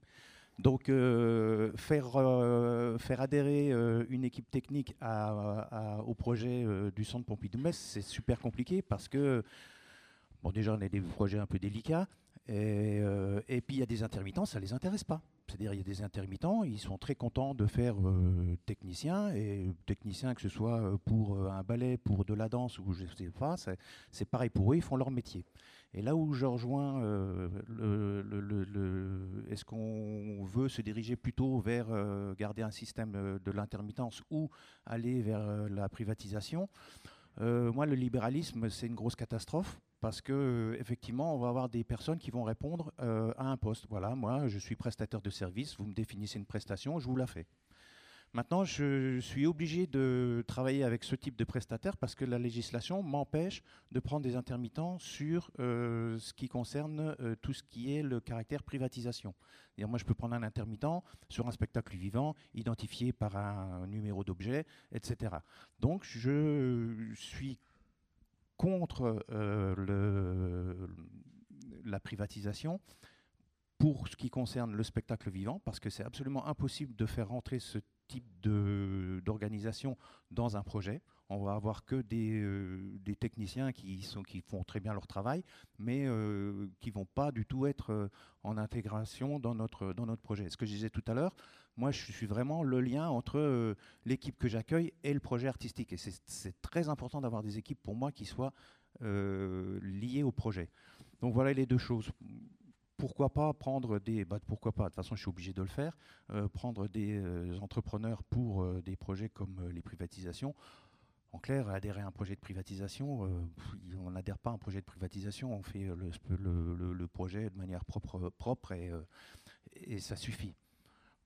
Donc, euh, faire, euh, faire adhérer euh, une équipe technique au projet du centre Pompidou-Metz, c'est super compliqué parce que, bon, déjà, on a des projets un peu délicats. Et, et puis, il y a des intermittents, ça ne les intéresse pas. C'est-à-dire, il y a des intermittents, ils sont très contents de faire technicien, et technicien, que ce soit pour un ballet, pour de la danse ou je ne sais pas, c'est pareil pour eux, ils font leur métier. Et là où je rejoins, euh, est-ce qu'on veut se diriger plutôt vers euh, garder un système euh, de l'intermittence ou aller vers la privatisation Moi, le libéralisme, c'est une grosse catastrophe parce que effectivement, on va avoir des personnes qui vont répondre à un poste. Voilà, moi, je suis prestataire de service, vous me définissez une prestation, je vous la fais. Maintenant, je suis obligé de travailler avec ce type de prestataire parce que la législation m'empêche de prendre des intermittents sur euh, ce qui concerne euh, tout ce qui est le caractère privatisation. Moi, je peux prendre un intermittent sur un spectacle vivant, identifié par un numéro d'objet, etc. Donc, je suis contre euh, la privatisation pour ce qui concerne le spectacle vivant, parce que c'est absolument impossible de faire rentrer ce type d'organisation dans un projet. On va avoir que des, euh, techniciens qui font très bien leur travail, mais euh, qui vont pas du tout être euh, en intégration dans notre, dans notre projet. Ce que je disais tout à l'heure, moi je suis vraiment le lien entre l'équipe que j'accueille et le projet artistique. Et c'est très important d'avoir des équipes pour moi qui soient liées au projet. Donc voilà les deux choses pourquoi pas prendre des, bah, pourquoi pas, de toute façon je suis obligé de le faire, euh, prendre des euh, entrepreneurs pour euh, des projets comme les privatisations. En clair, adhérer à un projet de privatisation, on n'adhère pas à un projet de privatisation, on fait le, projet de manière propre, propre et, ça suffit.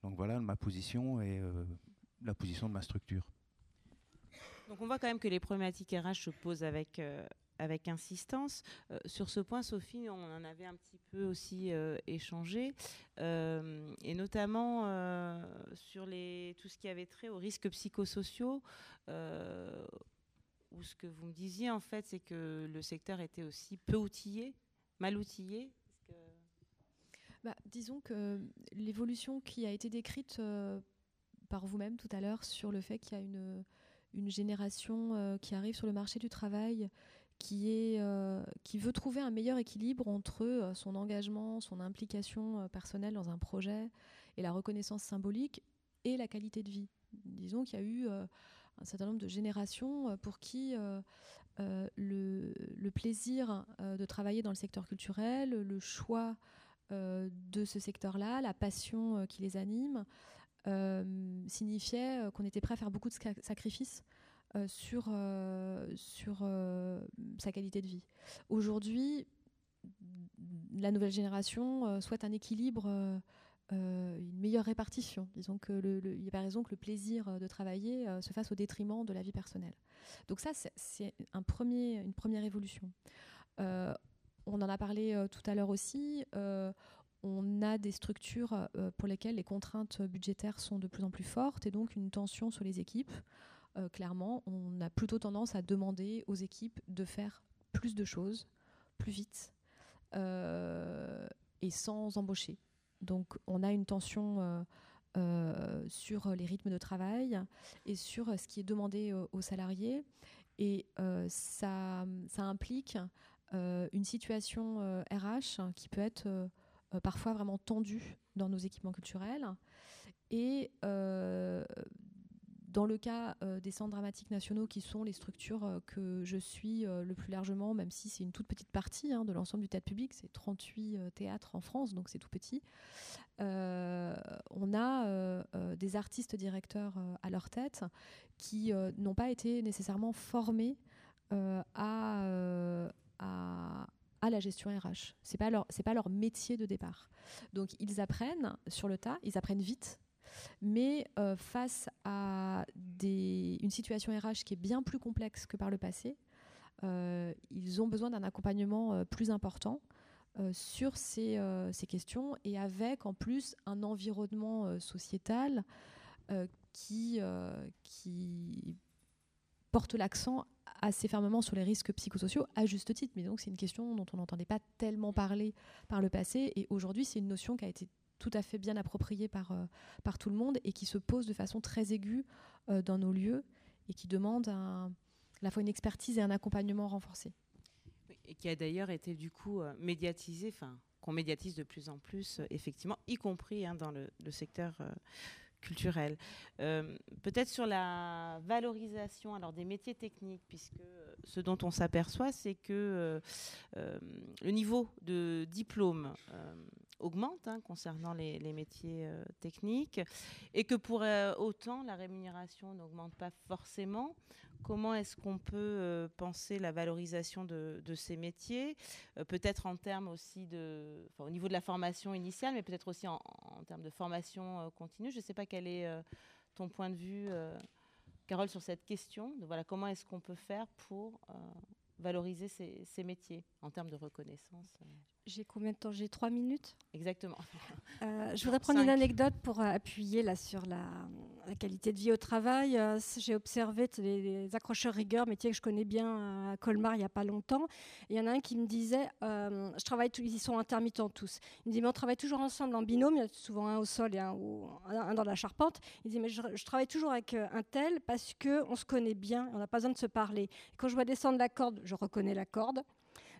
Donc voilà ma position et la position de ma structure. Donc on voit quand même que les problématiques RH se posent avec avec insistance. Euh, sur ce point, Sophie, on en avait un petit peu aussi euh, échangé, euh, et notamment sur les, tout ce qui avait trait aux risques psychosociaux, où ce que vous me disiez, en fait, c'est que le secteur était aussi peu outillé, mal outillé. Bah, disons que l'évolution qui a été décrite par vous-même tout à l'heure sur le fait qu'il y a une, une génération qui arrive sur le marché du travail qui, euh, veut trouver un meilleur équilibre entre euh, son engagement, son implication euh, personnelle dans un projet et la reconnaissance symbolique et la qualité de vie. Disons qu'il y a eu un certain nombre de générations pour qui le, plaisir de travailler dans le secteur culturel, le choix de ce secteur-là, la passion qui les anime, signifiait qu'on était prêt à faire beaucoup de sacrifices euh, sur, euh, sur euh, sa qualité de vie. Aujourd'hui, la nouvelle génération souhaite un équilibre, une meilleure répartition. Disons que il n'y a pas raison que le plaisir de travailler se fasse au détriment de la vie personnelle. Donc ça, c'est un une première évolution. On en a parlé tout à l'heure aussi on a des structures pour lesquelles les contraintes budgétaires sont de plus en plus fortes et donc une tension sur les équipes. Euh, clairement, on a plutôt tendance à demander aux équipes de faire plus de choses, plus vite, euh, et sans embaucher. Donc on a une tension euh, sur les rythmes de travail et sur ce qui est demandé aux salariés. Et ça, implique une situation RH qui peut être parfois vraiment tendue dans nos équipements culturels. Et dans le cas euh, des centres dramatiques nationaux, qui sont les structures euh, que je suis euh, le plus largement, même si c'est une toute petite partie hein, de l'ensemble du théâtre public, c'est 38 théâtres en France, donc c'est tout petit, on a des artistes directeurs à leur tête qui n'ont pas été nécessairement formés à, à la gestion RH. C'est pas pas leur métier de départ. Donc ils apprennent sur le tas, ils apprennent vite mais euh, face à une situation RH qui est bien plus complexe que par le passé, euh, ils ont besoin d'un accompagnement euh, plus important sur ces, questions et avec en plus un environnement sociétal qui, qui porte l'accent assez fermement sur les risques psychosociaux, à juste titre. Mais donc, c'est une question dont on n'entendait pas tellement parler par le passé. Et aujourd'hui, c'est une notion qui a été tout à fait bien appropriée par, par tout le monde et qui se pose de façon très aiguë dans nos lieux et qui demande à la fois une expertise et un accompagnement renforcé. et qui a d'ailleurs été du coup médiatisé, enfin qu'on médiatise de plus en plus, effectivement, y compris hein, dans le, secteur culturel. Euh, peut-être sur la valorisation alors des métiers techniques, puisque euh, ce dont on s'aperçoit, c'est que euh, le niveau de diplôme augmente hein, concernant les métiers techniques, et que pour autant la rémunération n'augmente pas forcément. Comment est-ce qu'on peut euh, penser la valorisation de, ces métiers euh, Peut-être en termes aussi de, au niveau de la formation initiale, mais peut-être aussi en, termes de formation euh, continue. Je ne sais pas quel est ton point de vue, Carole, sur cette question. Voilà, comment est-ce qu'on peut faire pour valoriser ces, métiers en termes de reconnaissance j'ai combien de temps? J'ai trois minutes? Exactement. Euh, je voudrais prendre une anecdote pour euh, appuyer là, sur la, qualité de vie au travail. Euh, j'ai observé les, accrocheurs rigueur, métier que je connais bien à Colmar il n'y a pas longtemps. Il y en a un qui me disait, je travaille, ils sont intermittents tous. Il me dit, mais on travaille toujours ensemble en binôme, il y a souvent un au sol et un, un dans la charpente. Il dit, mais je, travaille toujours avec un tel parce qu'on se connaît bien, on n'a pas besoin de se parler. quand je vois descendre la corde, je reconnais la corde.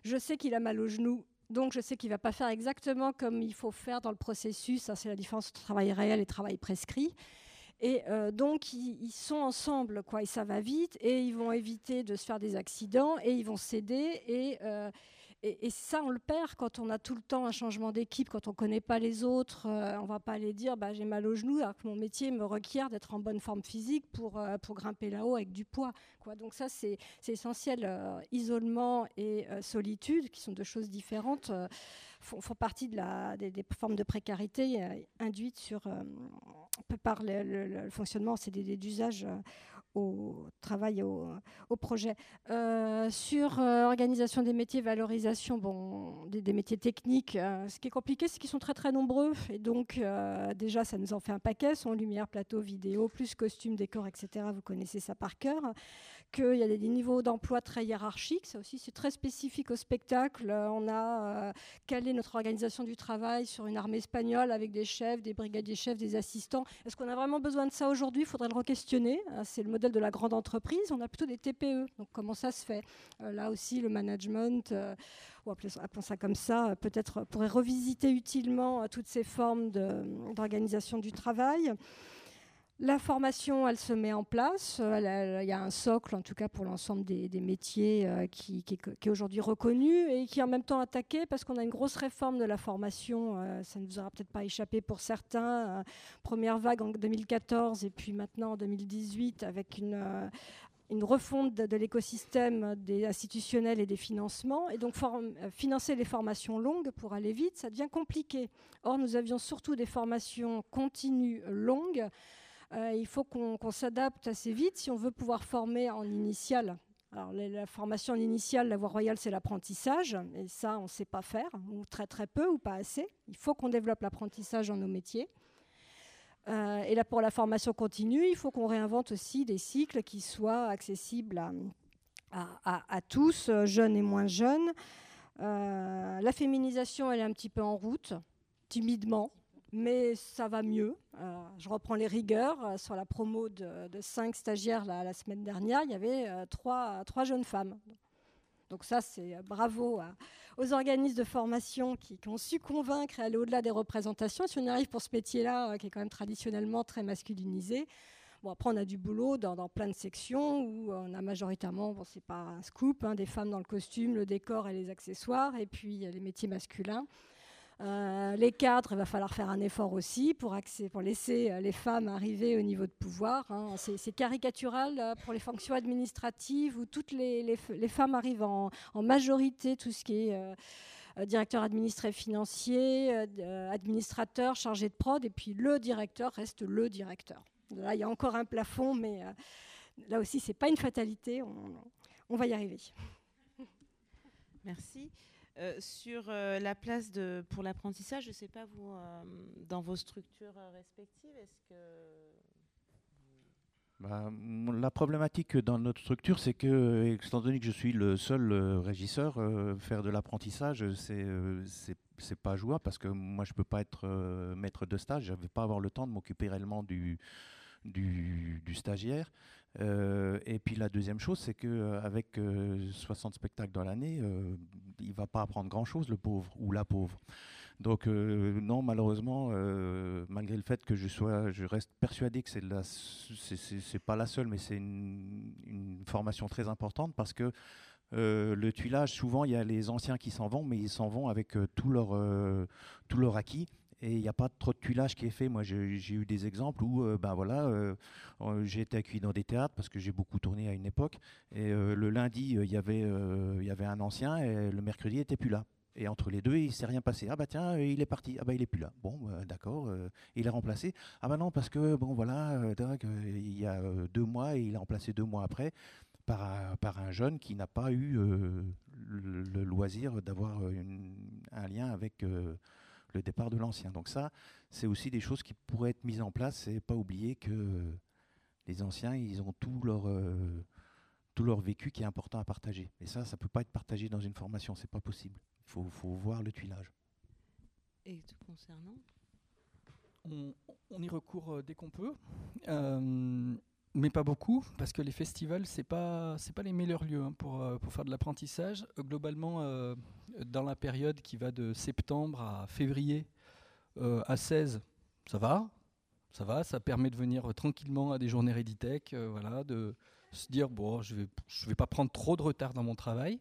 Je sais qu'il a mal au genou, donc, je sais qu'il ne va pas faire exactement comme il faut faire dans le processus. c'est la différence entre travail réel et travail prescrit. Et euh, donc, ils, sont ensemble, quoi, et ça va vite, et ils vont éviter de se faire des accidents, et ils vont s'aider, et, euh, et, ça, on le perd quand on a tout le temps un changement d'équipe, quand on ne connaît pas les autres. Euh, on ne va pas aller dire bah, j'ai mal au genou, alors que mon métier me requiert d'être en bonne forme physique pour, euh, pour grimper là-haut avec du poids. Donc, ça, c'est essentiel. Euh, isolement et solitude, qui sont deux choses différentes, font, partie de la, des, formes de précarité induites sur, par le, fonctionnement CDD d'usage au travail, au, projet. Euh, sur euh, organisation des métiers, valorisation bon, des, métiers techniques, euh, ce qui est compliqué, c'est qu'ils sont très très nombreux. Et donc, déjà, ça nous en fait un paquet son lumière, plateau, vidéo, plus costume, décor, etc. Vous connaissez ça par cœur qu'il y a des, niveaux d'emploi très hiérarchiques. Ça aussi, c'est très spécifique au spectacle. On a euh, calé notre organisation du travail sur une armée espagnole avec des chefs, des brigadiers chefs, des assistants? Est-ce qu'on a vraiment besoin de ça aujourd'hui? Il faudrait le re-questionner. Hein, c'est le modèle de la grande entreprise. On a plutôt des TPE. Donc, comment ça se fait? Euh, Là aussi, le management, euh, ou appelons ça comme ça, peut-être pourrait revisiter utilement toutes ces formes d'organisation du travail. La formation, elle se met en place. Euh, il y a un socle, en tout cas pour l'ensemble des, métiers, euh, qui, est, aujourd'hui reconnu et qui est en même temps attaqué parce qu'on a une grosse réforme de la formation. Euh, ça ne vous aura peut-être pas échappé pour certains. première vague en 2014 et puis maintenant en 2018 avec une, une refonte de, l'écosystème des institutionnels et des financements. Et donc, financer les formations longues pour aller vite, ça devient compliqué. Or, nous avions surtout des formations continues longues. Euh, il faut qu'on s'adapte assez vite si on veut pouvoir former en initial. Alors, la formation en initiale, la voie royale, c'est l'apprentissage. Et ça, on ne sait pas faire, ou très très peu, ou pas assez. Il faut qu'on développe l'apprentissage dans nos métiers. Euh, et là, pour la formation continue, il faut qu'on réinvente aussi des cycles qui soient accessibles à, tous, jeunes et moins jeunes. Euh, la féminisation, elle est un petit peu en route, timidement mais ça va mieux. Euh, je reprends les rigueurs. Euh, sur la promo de, cinq stagiaires la, semaine dernière, il y avait euh, trois, jeunes femmes. Donc ça, c'est bravo aux organismes de formation qui, ont su convaincre et aller au-delà des représentations. Si on arrive pour ce métier-là, qui est quand même traditionnellement très masculinisé, Bon, après, on a du boulot dans, plein de sections où on a majoritairement, bon, c'est pas un scoop, hein, des femmes dans le costume, le décor et les accessoires, et puis les métiers masculins. Euh, les cadres, il va falloir faire un effort aussi pour, laisser euh, les femmes arriver au niveau de pouvoir. Hein. C'est caricatural euh, pour les fonctions administratives où toutes les, femmes arrivent en, majorité, tout ce qui est directeur administratif financier, administrateur, chargé de prod, et puis le directeur reste le directeur. Là, il y a encore un plafond, mais là aussi, ce n'est pas une fatalité. on va y arriver. Merci. Euh, sur euh, la place de, pour l'apprentissage, je ne sais pas, vous, euh, dans vos structures respectives, est-ce que bah, la problématique dans notre structure, c'est que, étant donné que je suis le seul régisseur, faire de l'apprentissage, c'est c'est pas jouable parce que moi, je peux pas être maître de stage. Je vais pas avoir le temps de m'occuper réellement du, du, stagiaire. Et puis la deuxième chose, c'est qu'avec 60 spectacles dans l'année, il va pas apprendre grand-chose, le pauvre ou la pauvre. Donc euh, non, malheureusement, euh, malgré le fait que je sois, je reste persuadé que c'est c'est pas la seule, mais c'est une, formation très importante parce que euh, le tuilage, souvent, il y a les anciens qui s'en vont, mais ils s'en vont avec tout leur tout leur acquis. Et il n'y a pas trop de tuilage qui est fait. Moi, j'ai eu des exemples où, ben voilà, j'ai été accueilli dans des théâtres parce que j'ai beaucoup tourné à une époque. Et le lundi, il y avait, y avait un ancien et le mercredi, il n'était plus là. Et entre les deux, il s'est rien passé. Ah bah tiens, il est parti. Ah bah il est plus là. Bon, bah, d'accord. Euh, il est remplacé. Ah bah non, parce que bon voilà, euh, il y a euh, deux mois et il est remplacé deux mois après par un, par un jeune qui n'a pas eu le, loisir d'avoir un lien avec le départ de l'ancien. Donc ça, c'est aussi des choses qui pourraient être mises en place et pas oublier que les anciens, ils ont tout leur tout leur vécu qui est important à partager. Et ça, ça peut pas être partagé dans une formation, c'est pas possible. Il faut, faut, voir le tuilage. Et te concernant? On, y recourt euh, dès qu'on peut, euh, mais pas beaucoup, parce que les festivals, c'est pas c'est pas les meilleurs lieux hein, pour, euh, pour faire de l'apprentissage. globalement, dans la période qui va de septembre à février à 16, ça va, ça va, ça permet de venir tranquillement à des journées Reditech, voilà, de se dire bon, je vais je vais pas prendre trop de retard dans mon travail.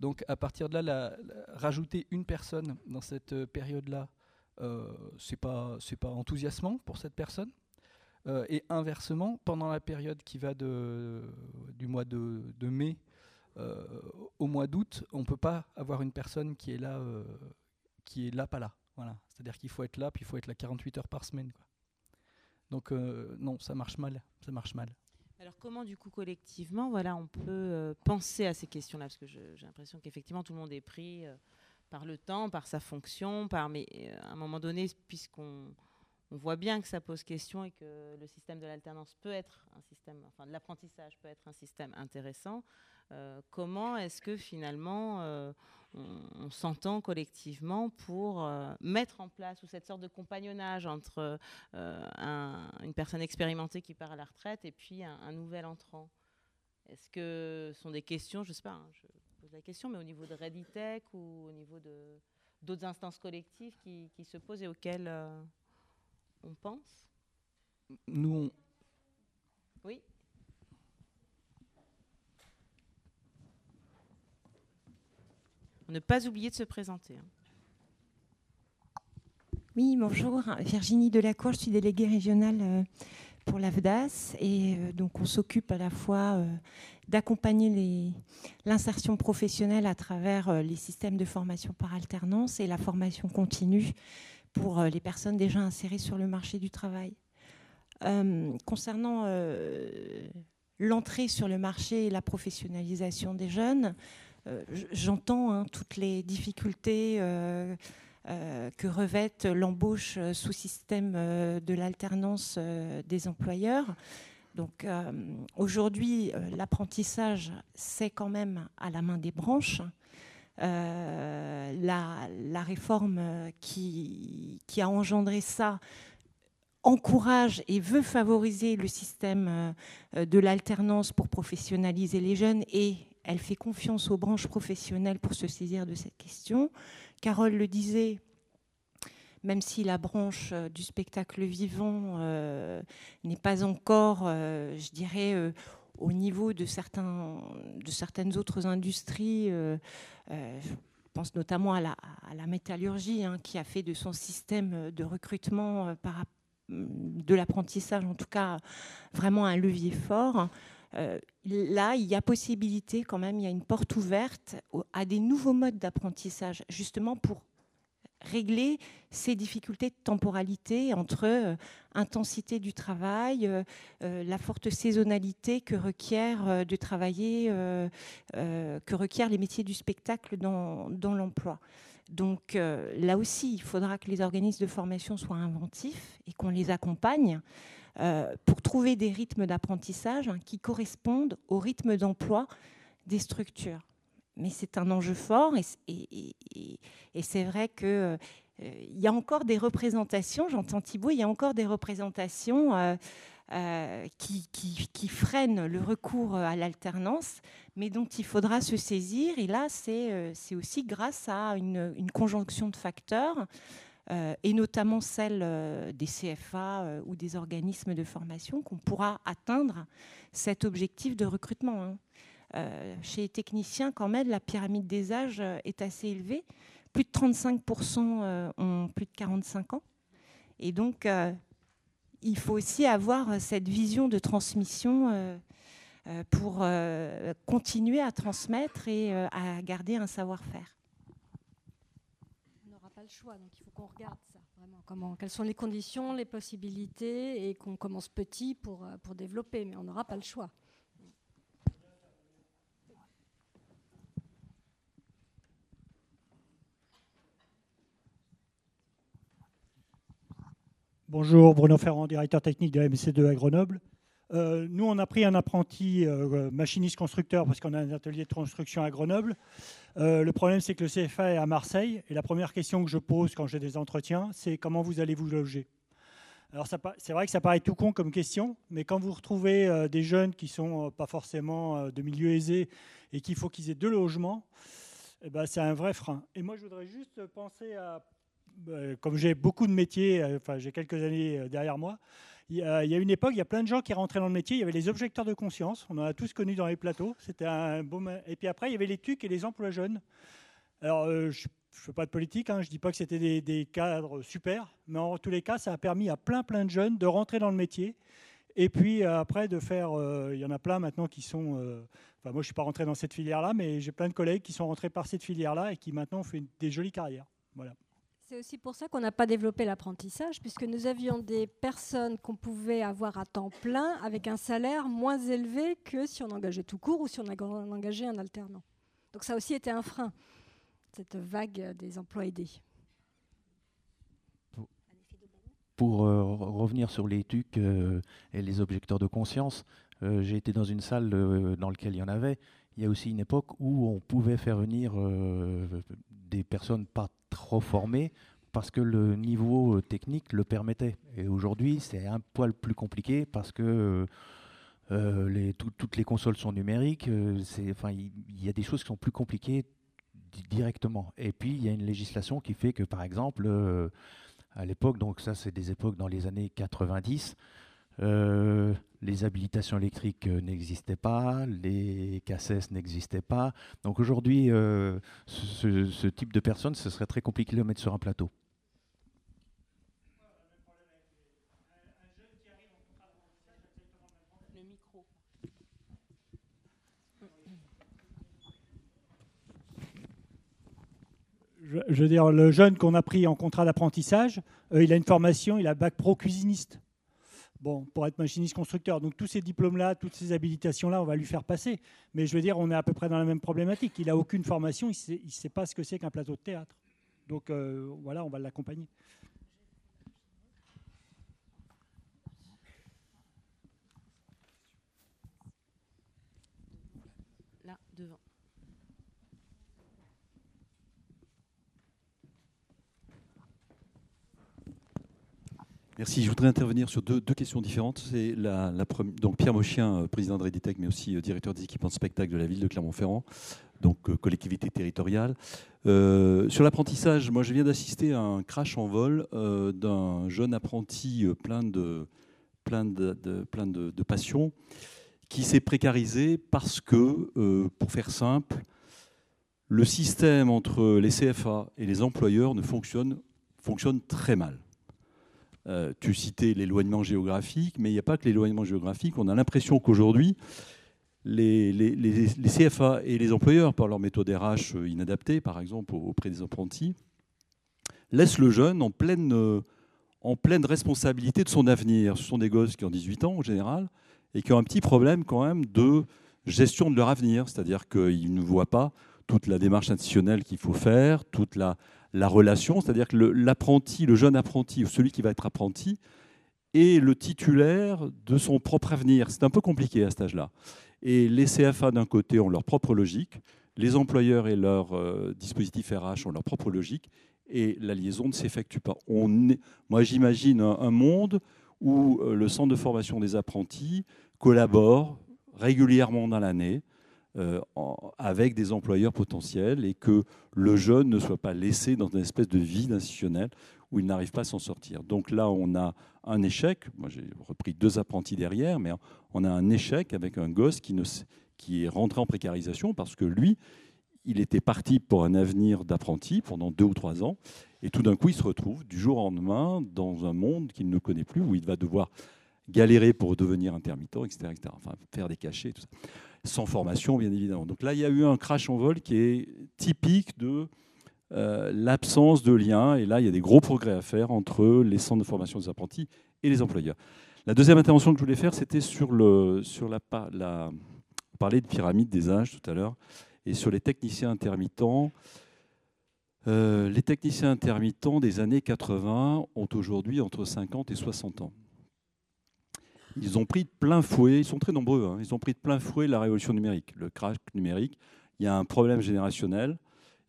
Donc à partir de là, rajouter une personne dans cette euh, période-là, euh, pas c'est pas enthousiasmant pour cette personne. Euh, et inversement, pendant la période qui va de, du mois de, mai euh, au mois d'août, on ne peut pas avoir une personne qui est là, qui est là, pas là. Voilà. C'est-à-dire qu'il faut être là, puis il faut être là 48 heures par semaine. Donc non, ça marche mal. Ça marche mal. Alors comment du coup collectivement, voilà, on peut euh, penser à ces questions-là? Parce que j'ai l'impression qu'effectivement tout le monde est pris euh, par le temps, par sa fonction, par mais euh, à un moment donné, puisqu'on on voit bien que ça pose question et que le système de l'alternance peut être un système, enfin de l'apprentissage peut être un système intéressant. comment est-ce que finalement on, s'entend collectivement pour euh, mettre en place ou cette sorte de compagnonnage entre euh, une personne expérimentée qui part à la retraite et puis un, nouvel entrant? Est-ce que ce sont des questions, je ne sais pas, hein, je pose la question, mais au niveau de Reditech ou au niveau d'autres instances collectives qui, se posent et auxquelles euh, on pense Nous, on, oui. Ne pas oublier de se présenter. Hein. Oui, bonjour. Virginie Delacour, je suis déléguée régionale euh, pour l'AFDAS. Et euh, donc, on s'occupe à la fois euh, d'accompagner l'insertion professionnelle à travers les systèmes de formation par alternance et la formation continue pour les personnes déjà insérées sur le marché du travail. concernant l'entrée sur le marché et la professionnalisation des jeunes, euh, j'entends hein, toutes les difficultés euh, euh, que revête l'embauche sous système de l'alternance des employeurs. Donc aujourd'hui, l'apprentissage, c'est quand même à la main des branches. La, la, réforme qui, qui, a engendré ça encourage et veut favoriser le système de l'alternance pour professionnaliser les jeunes et elle fait confiance aux branches professionnelles pour se saisir de cette question. Carole le disait, même si la branche euh, du spectacle vivant euh, n'est pas encore, euh, je dirais, au niveau de, certains, de certaines autres industries, je pense notamment à la, métallurgie, hein, qui a fait de son système de recrutement par, de l'apprentissage, en tout cas, vraiment un levier fort. Euh, là, il y a possibilité quand même, il y a une porte ouverte à des nouveaux modes d'apprentissage, justement pour régler ces difficultés de temporalité entre euh, intensité du travail, euh, la forte saisonnalité que requiert de travailler, que requièrent les métiers du spectacle dans, dans l'emploi. Donc là aussi, il faudra que les organismes de formation soient inventifs et qu'on les accompagne pour trouver des rythmes d'apprentissage hein, qui correspondent au rythme d'emploi des structures. Mais c'est un enjeu fort et, c'est vrai qu'il y a encore des représentations, j'entends Thibault, il y a encore des représentations euh, qui, qui, freinent le recours à l'alternance, mais dont il faudra se saisir. Et là, c'est euh, aussi grâce à une, conjonction de facteurs, euh, et notamment celle des CFA ou des organismes de formation, qu'on pourra atteindre cet objectif de recrutement. Hein. Chez les techniciens, quand même, la pyramide des âges est assez élevée. Plus de 35% ont plus de 45 ans. Et donc, il faut aussi avoir euh, cette vision de transmission euh, euh, pour continuer à transmettre et à garder un savoir-faire. On n'aura pas le choix, donc il faut qu'on regarde ça, vraiment. Comment, quelles sont les conditions, les possibilités, et qu'on commence petit pour, pour développer, mais on n'aura pas le choix. Bonjour, Bruno Ferrand, directeur technique de MC2 à Grenoble. Euh, nous, on a pris un apprenti euh, machiniste constructeur parce qu'on a un atelier de construction à Grenoble. Euh, le problème, c'est que le CFA est à Marseille. Et la première question que je pose quand j'ai des entretiens, c'est comment vous allez vous loger? Alors, c'est vrai que ça paraît tout con comme question, mais quand vous retrouvez des jeunes qui ne sont pas forcément de milieu aisé et qu'il faut qu'ils aient deux logements, eh ben, c'est un vrai frein. Et moi, je voudrais juste penser à comme j'ai beaucoup de métiers, euh, enfin j'ai quelques années euh, derrière moi, il y, a, une époque, il y a plein de gens qui rentraient dans le métier. Il y avait les objecteurs de conscience, on en a tous connus dans les plateaux. C'était un beau. Et puis après, il y avait les TUC et les emplois jeunes. Alors, je ne fais pas de politique, hein, je ne dis pas que c'était des, cadres super, mais en tous les cas, ça a permis à plein, plein de jeunes de rentrer dans le métier. Et puis après, de faire. il y en a plein maintenant qui sont. enfin, moi, je ne suis pas rentré dans cette filière-là, mais j'ai plein de collègues qui sont rentrés par cette filière-là et qui maintenant font des jolies carrières. Voilà. C'est aussi pour ça qu'on n'a pas développé l'apprentissage, puisque nous avions des personnes qu'on pouvait avoir à temps plein avec un salaire moins élevé que si on engageait tout court ou si on engageait un alternant. Donc ça aussi était un frein, cette vague des emplois aidés. Pour euh, revenir sur les TUC euh, et les objecteurs de conscience, euh, j'ai été dans une salle dans laquelle il y en avait. Il y a aussi une époque où on pouvait faire venir des personnes pas trop formées parce que le niveau euh, technique le permettait. Et aujourd'hui, c'est un poil plus compliqué parce que euh, euh, toutes les consoles sont numériques. enfin, il y, a des choses qui sont plus compliquées directement. Et puis, il y a une législation qui fait que, par exemple, à l'époque, donc ça, c'est des époques dans les années 90, euh, les habilitations électriques euh, n'existaient pas, les CACES n'existaient pas. Donc aujourd'hui, euh, ce, type de personne, ce serait très compliqué de le mettre sur un plateau. Je, veux dire, le jeune qu'on a pris en contrat d'apprentissage, il a une formation, il a bac pro cuisiniste bon, pour être machiniste constructeur. Donc tous ces diplômes-là, toutes ces habilitations-là, on va lui faire passer. Mais je veux dire, on est à peu près dans la même problématique. Il n'a aucune formation, il ne sait, pas ce que c'est qu'un plateau de théâtre. Donc euh, voilà, on va l'accompagner. Là, devant. Merci. Je voudrais intervenir sur deux, questions différentes. C'est la, donc Pierre Mochien, euh, président de Reditech, mais aussi euh, directeur des équipements de spectacle de la ville de Clermont-Ferrand, donc euh, collectivité territoriale. sur l'apprentissage, moi je viens d'assister à un crash en vol d'un jeune apprenti plein de, passion qui s'est précarisé parce que, pour faire simple, le système entre les CFA et les employeurs ne fonctionne, fonctionne très mal. Euh, tu citais l'éloignement géographique, mais il n'y a pas que l'éloignement géographique. On a l'impression qu'aujourd'hui, les, CFA et les employeurs, par leur méthode RH inadaptée, par exemple auprès des apprentis, laissent le jeune en pleine, en pleine responsabilité de son avenir. Ce sont des gosses qui ont 18 ans en général et qui ont un petit problème quand même de gestion de leur avenir, c'est-à-dire qu'ils ne voient pas toute la démarche institutionnelle qu'il faut faire, toute la, la relation, c'est-à-dire que l'apprenti, le, jeune apprenti ou celui qui va être apprenti, est le titulaire de son propre avenir. C'est un peu compliqué à cet âge-là. Et les CFA, d'un côté, ont leur propre logique, les employeurs et leurs euh, dispositifs RH ont leur propre logique, et la liaison ne s'effectue pas. On moi, j'imagine un, monde où euh, le centre de formation des apprentis collabore régulièrement dans l'année euh, avec des employeurs potentiels et que le jeune ne soit pas laissé dans une espèce de vide institutionnel où il n'arrive pas à s'en sortir. Donc là, on a un échec. Moi, j'ai repris deux apprentis derrière, mais on a un échec avec un gosse qui, qui est rentré en précarisation parce que lui, il était parti pour un avenir d'apprenti pendant deux ou trois ans, et tout d'un coup, il se retrouve du jour au lendemain dans un monde qu'il ne connaît plus, où il va devoir galérer pour devenir intermittent, etc., etc. Enfin, faire des cachets, tout ça. Sans formation, bien évidemment. Donc là, il y a eu un crash en vol qui est typique de euh, l'absence de lien. Et là, il y a des gros progrès à faire entre les centres de formation des apprentis et les employeurs. La deuxième intervention que je voulais faire, c'était sur, le, sur la, la... De pyramide des âges tout à l'heure. Et sur les techniciens intermittents, euh, les techniciens intermittents des années 80 ont aujourd'hui entre 50 et 60 ans. Ils ont pris de plein fouet, ils sont très nombreux, hein, ils ont pris de plein fouet la révolution numérique, le crash numérique. Il y a un problème générationnel,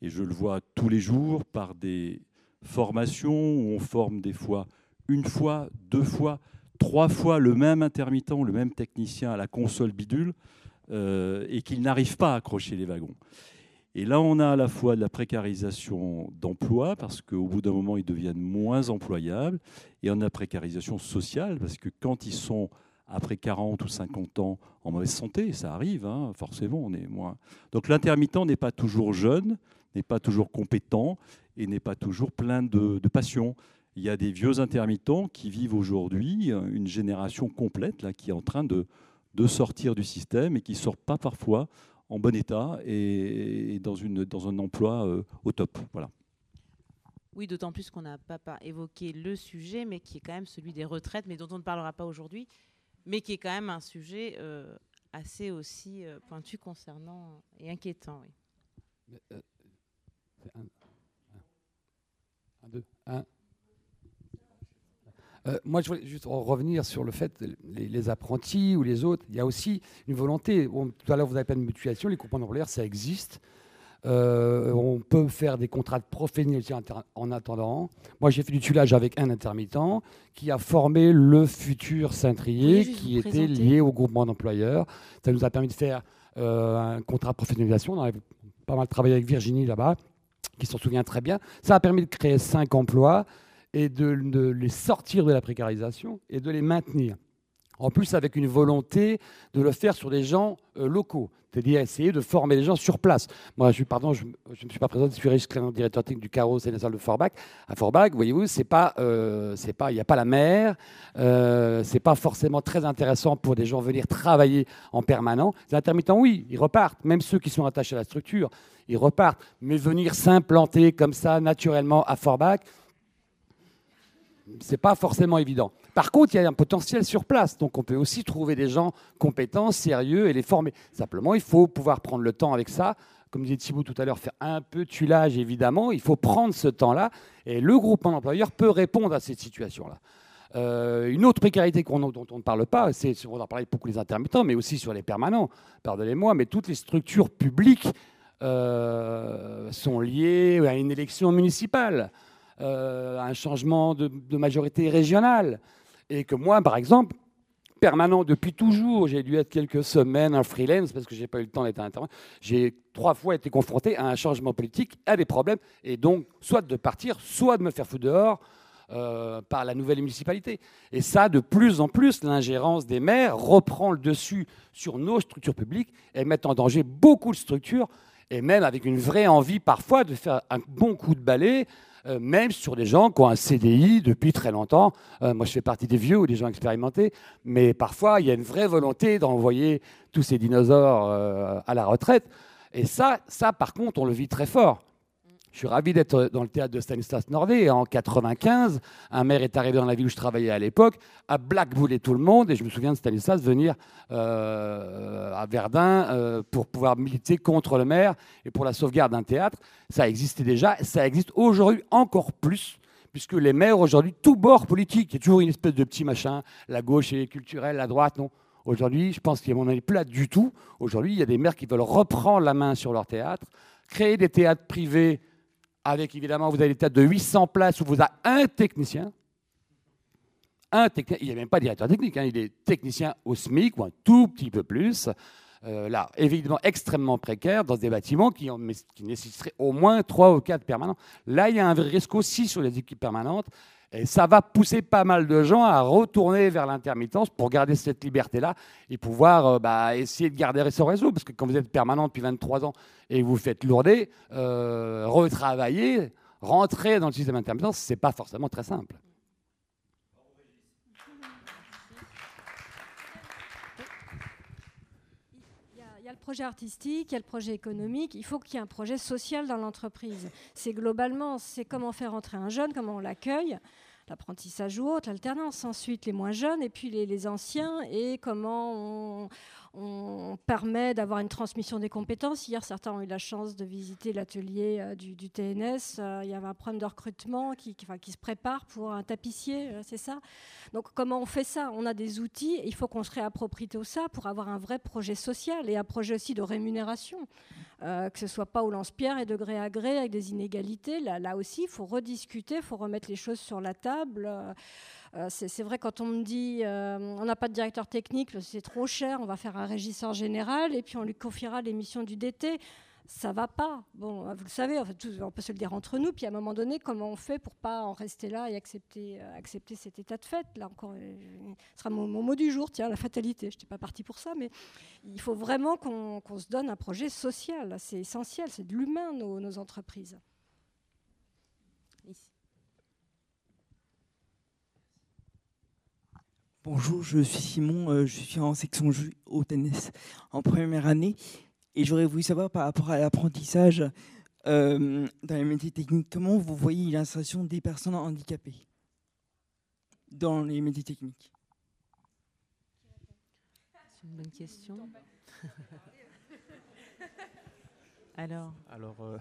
et je le vois tous les jours par des formations où on forme des fois une fois, deux fois, trois fois le même intermittent, le même technicien à la console bidule, euh, et qu'il n'arrive pas à accrocher les wagons. Et là, on a à la fois de la précarisation d'emploi, parce qu'au bout d'un moment, ils deviennent moins employables, et on a la précarisation sociale, parce que quand ils sont après 40 ou 50 ans en mauvaise santé, ça arrive, hein, forcément, on est moins. Donc l'intermittent n'est pas toujours jeune, n'est pas toujours compétent et n'est pas toujours plein de, passion. Il y a des vieux intermittents qui vivent aujourd'hui, une génération complète là, qui est en train de, de sortir du système et qui ne sort pas parfois en bon état et, dans, une, dans un emploi euh, au top. Voilà. Oui, d'autant plus qu'on n'a pas, évoqué le sujet, mais qui est quand même celui des retraites, mais dont on ne parlera pas aujourd'hui, mais qui est quand même un sujet euh, assez aussi euh, pointu concernant et inquiétant. Oui. un, un, deux, un. Euh, moi, je voulais juste revenir sur le fait, les, les, apprentis ou les autres, il y a aussi une volonté. tout à l'heure, vous avez parlé de mutualisation, les coupons d'employeurs, ça existe. Euh, on peut faire des contrats de professionnalisation en attendant. Moi, j'ai fait du tuilage avec un intermittent qui a formé le futur cintrier qui était lié au groupement d'employeurs. Ça nous a permis de faire euh, un contrat de professionnalisation. On avait pas mal travaillé avec Virginie là-bas, qui s'en souvient très bien. Ça a permis de créer cinq emplois et de, les sortir de la précarisation et de les maintenir. En plus, avec une volonté de le faire sur des gens euh, locaux, c'est-à-dire essayer de former les gens sur place. Moi, je suis, pardon, je, ne suis pas présenté, je suis Régis directeur technique du carreau sénégal de Forbach. À Forbach, voyez-vous, c'est euh, il n'y a pas la mer, euh, c'est pas forcément très intéressant pour des gens venir travailler en permanent. Les intermittents, oui, ils repartent, même ceux qui sont attachés à la structure, ils repartent. Mais venir s'implanter comme ça naturellement à Forbach, c'est pas forcément évident. Par contre, il y a un potentiel sur place, donc on peut aussi trouver des gens compétents, sérieux et les former. Simplement, il faut pouvoir prendre le temps avec ça. Comme disait Thibault tout à l'heure, faire un peu de tuilage, évidemment. Il faut prendre ce temps-là et le groupement d'employeurs peut répondre à cette situation-là. Euh, une autre précarité dont on ne parle pas, c'est, on en parlait beaucoup les intermittents, mais aussi sur les permanents, pardonnez-moi, mais toutes les structures publiques euh, sont liées à une élection municipale. Euh, un changement de, majorité régionale. Et que moi, par exemple, permanent depuis toujours, j'ai dû être quelques semaines en freelance parce que j'ai pas eu le temps d'être intervenant. J'ai trois fois été confronté à un changement politique, à des problèmes, et donc soit de partir, soit de me faire foutre dehors. Euh, par la nouvelle municipalité. Et ça, de plus en plus, l'ingérence des maires reprend le dessus sur nos structures publiques et met en danger beaucoup de structures, et même avec une vraie envie parfois de faire un bon coup de balai, euh, même sur des gens qui ont un CDI depuis très longtemps. Euh, moi, je fais partie des vieux ou des gens expérimentés, mais parfois, il y a une vraie volonté d'envoyer tous ces dinosaures euh, à la retraite. Et ça, ça, par contre, on le vit très fort. Je suis ravi d'être dans le théâtre de Stanislas Nordet. En 95, un maire est arrivé dans la ville où je travaillais à l'époque, a blackboulé tout le monde. Et je me souviens de Stanislas venir euh, à Verdun euh, pour pouvoir militer contre le maire et pour la sauvegarde d'un théâtre. Ça existait déjà. Ça existe aujourd'hui encore plus puisque les maires aujourd'hui, tout bord politique, il y a toujours une espèce de petit machin, la gauche est culturelle, la droite, non. Aujourd'hui, je pense a mon avis plat du tout. Aujourd'hui, il y a des maires qui veulent reprendre la main sur leur théâtre, créer des théâtres privés avec évidemment, vous avez des théâtres de 800 places où vous avez un technicien. Un technicien, il a même pas directeur technique, hein, il est technicien au SMIC ou un tout petit peu plus. Euh, là, évidemment, extrêmement précaire dans des bâtiments qui, qui nécessiteraient au moins 3 ou 4 permanents. Là, il y a un vrai risque aussi sur les équipes permanentes. Et ça va pousser pas mal de gens à retourner vers l'intermittence pour garder cette liberté-là et pouvoir euh, bah, essayer de garder son réseau. Parce que quand vous êtes permanent depuis 23 ans et vous faites lourder, euh, retravailler, rentrer dans le système d'intermittence, ce n'est pas forcément très simple. Il y a le projet artistique, il y a le projet économique, il faut qu'il y ait un projet social dans l'entreprise. C'est globalement, c'est comment faire entrer un jeune, comment on l'accueille, l'apprentissage ou autre, l'alternance, ensuite les moins jeunes et puis les, les anciens et comment on, on permet d'avoir une transmission des compétences. Hier, certains ont eu la chance de visiter l'atelier euh, du, TNS. Euh, il y avait un problème de recrutement qui, se prépare pour un tapissier, euh, c'est ça? Donc, comment on fait ça? On a des outils. Il faut qu'on se réapproprie tout ça pour avoir un vrai projet social et un projet aussi de rémunération. que ce soit pas au lance-pierre et de gré à gré avec des inégalités. Là, là aussi, il faut rediscuter, il faut remettre les choses sur la table. Euh, c'est vrai quand on me dit euh, on n'a pas de directeur technique, c'est trop cher, on va faire un régisseur général et puis on lui confiera les missions du DT ça va pas. Bon, vous le savez, on peut se le dire entre nous. Puis à un moment donné, comment on fait pour pas en rester là et accepter, euh, accepter cet état de fait? Là encore, ce sera mon, mot du jour. Tiens, la fatalité. Je n'étais pas partie pour ça, mais il faut vraiment qu'on se donne un projet social. C'est essentiel. C'est de l'humain nos entreprises. Bonjour, je suis Simon, euh, je suis en section au tennis en première année et j'aurais voulu savoir par rapport à l'apprentissage euh, dans les métiers techniques, comment vous voyez l'insertion des personnes handicapées dans les métiers techniques? C'est une bonne question. Alors Alors, euh,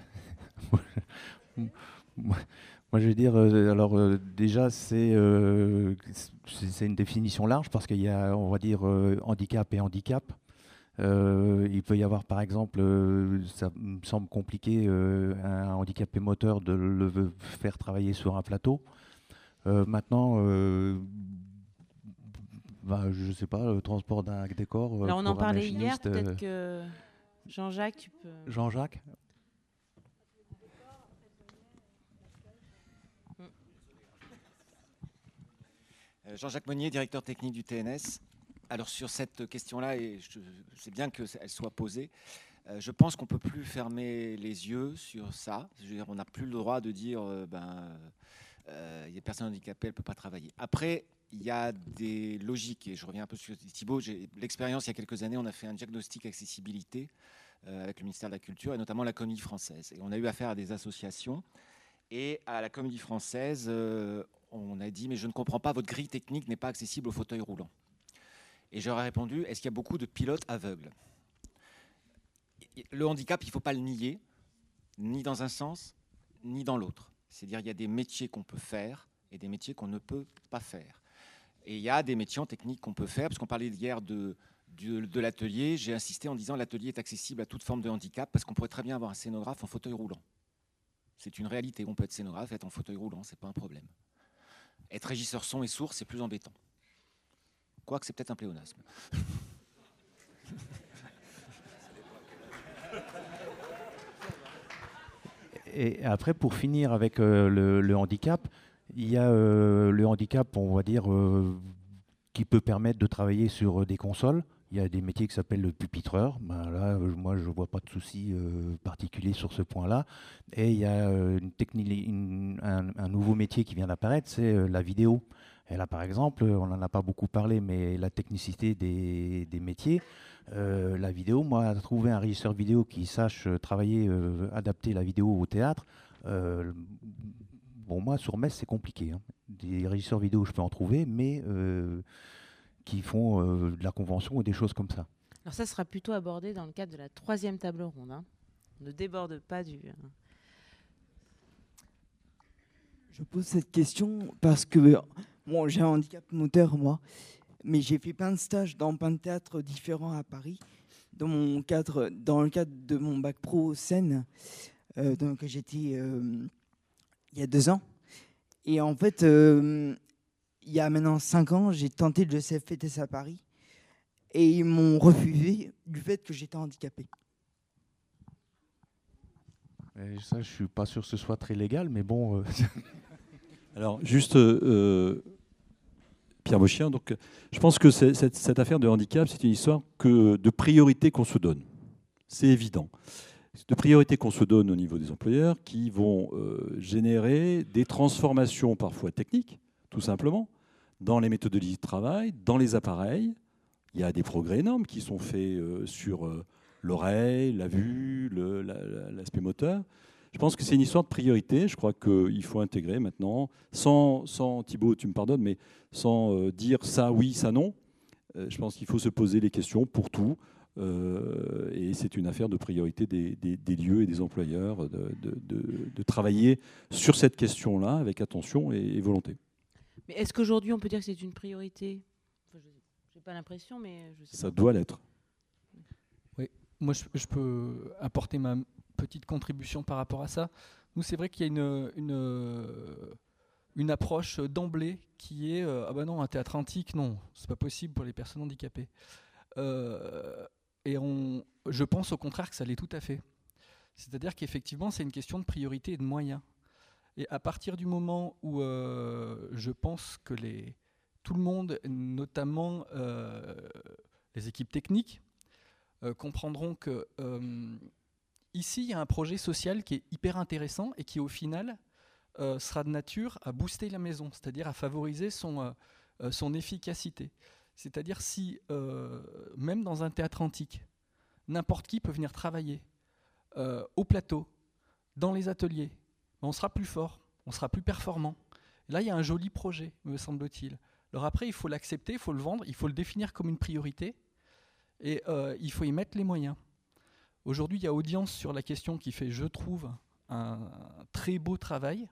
moi, je veux dire, euh, alors euh, déjà, euh, c'est une définition large parce qu'il y a, on va dire, handicap et handicap. il peut y avoir, par exemple, ça me semble compliqué, un handicapé moteur de le faire travailler sur un plateau. maintenant, bah, je ne sais pas, le transport d'un décor. on en parlait hier, peut-être que Jean-Jacques, tu peux. Jean-Jacques? Jean-Jacques Monnier, directeur technique du TNS. Alors sur cette question-là, et c'est bien qu'elle soit posée, euh, je pense qu'on ne peut plus fermer les yeux sur ça. on n'a plus le droit de dire, euh, ben, il y a des personnes handicapées, elles ne peuvent pas travailler. Après, il y a des logiques, et je reviens un peu sur Thibault, j'ai l'expérience il y a quelques années, on a fait un diagnostic accessibilité avec le ministère de la Culture, et notamment la Comédie Française. Et on a eu affaire à des associations, et à la Comédie Française, on a dit, mais je ne comprends pas, votre grille technique n'est pas accessible au fauteuil roulant. Et j'aurais répondu, est-ce qu'il y a beaucoup de pilotes aveugles? Le handicap, il ne faut pas le nier, ni dans un sens, ni dans l'autre. C'est-à-dire il y a des métiers qu'on peut faire et des métiers qu'on ne peut pas faire. Et il y a des métiers en technique qu'on peut faire, parce qu'on parlait hier de, l'atelier, j'ai insisté en disant l'atelier est accessible à toute forme de handicap, parce qu'on pourrait très bien avoir un scénographe en fauteuil roulant. C'est une réalité, on peut être scénographe être en fauteuil roulant, ce n'est pas un problème. Être régisseur son et sourd, c'est plus embêtant. Quoique c'est peut-être un pléonasme. Et après, pour finir avec euh, le, handicap, il y a euh, le handicap, on va dire, euh, qui peut permettre de travailler sur des consoles. Il y a des métiers qui s'appellent le pupitreur. Ben là, euh, moi, je ne vois pas de souci euh, particulier sur ce point-là. Et il y a euh, un, nouveau métier qui vient d'apparaître, c'est la vidéo. Et là, par exemple, on n'en a pas beaucoup parlé, mais la technicité des, des métiers, la vidéo, moi, trouver un régisseur vidéo qui sache travailler, adapter la vidéo au théâtre, bon, moi, sur Metz, c'est compliqué. Hein. Des régisseurs vidéo, je peux en trouver, mais qui font euh, de la convention ou des choses comme ça. Alors ça sera plutôt abordé dans le cadre de la troisième table ronde. Hein. On ne déborde pas du... Hein. Je pose cette question parce que bon, j'ai un handicap moteur, moi, mais j'ai fait plein de stages dans plein de théâtres différents à Paris. Dans, mon cadre, dans le cadre de mon bac pro scène, euh, lequel j'étais euh, il y a deux ans. Et en fait, euh, il y a maintenant cinq ans, j'ai tenté le CFTS à Paris et ils m'ont refusé du fait que j'étais handicapé. Et ça, je suis pas sûr que ce soit très légal, mais bon. euh, Alors, juste, euh, Pierre Mochien, donc, je pense que cette, cette affaire de handicap, c'est une histoire que de priorité qu'on se donne. C'est évident. De priorité qu'on se donne au niveau des employeurs qui vont euh, générer des transformations parfois techniques, tout simplement, dans les méthodologies de travail, dans les appareils. Il y a des progrès énormes qui sont faits euh, sur euh, l'oreille, la vue, l'aspect moteur. Je pense que c'est une histoire de priorité. Je crois qu'il faut intégrer maintenant, sans, sans Thibaut, tu me pardonnes, mais sans euh, dire ça oui, ça non. Je pense qu'il faut se poser les questions pour tout. Et c'est une affaire de priorité des, lieux et des employeurs de, travailler sur cette question-là avec attention et volonté. Mais est-ce qu'aujourd'hui on peut dire que c'est une priorité? Enfin, Je n'ai pas l'impression, mais je sais Ça pas. doit l'être. Oui, moi je, je peux apporter ma petite contribution par rapport à ça. Nous, c'est vrai qu'il y a une, une, une approche d'emblée qui est euh, ah bah non, un théâtre antique, non, c'est pas possible pour les personnes handicapées. Euh, et on, je pense au contraire que ça l'est tout à fait. C'est-à-dire qu'effectivement, c'est une question de priorité et de moyens. Et à partir du moment où euh, je pense que tout le monde, notamment euh, les équipes techniques, euh, comprendront que ici, il y a un projet social qui est hyper intéressant et qui, au final, sera de nature à booster la maison, c'est-à-dire à favoriser son, efficacité. C'est-à-dire si, même dans un théâtre antique, n'importe qui peut venir travailler au plateau, dans les ateliers, on sera plus fort, on sera plus performant. Là, il y a un joli projet, me semble-t-il. Alors après, il faut l'accepter, il faut le vendre, il faut le définir comme une priorité, et euh, il faut y mettre les moyens. Aujourd'hui, il y a audience sur la question qui fait, je trouve, un très beau travail,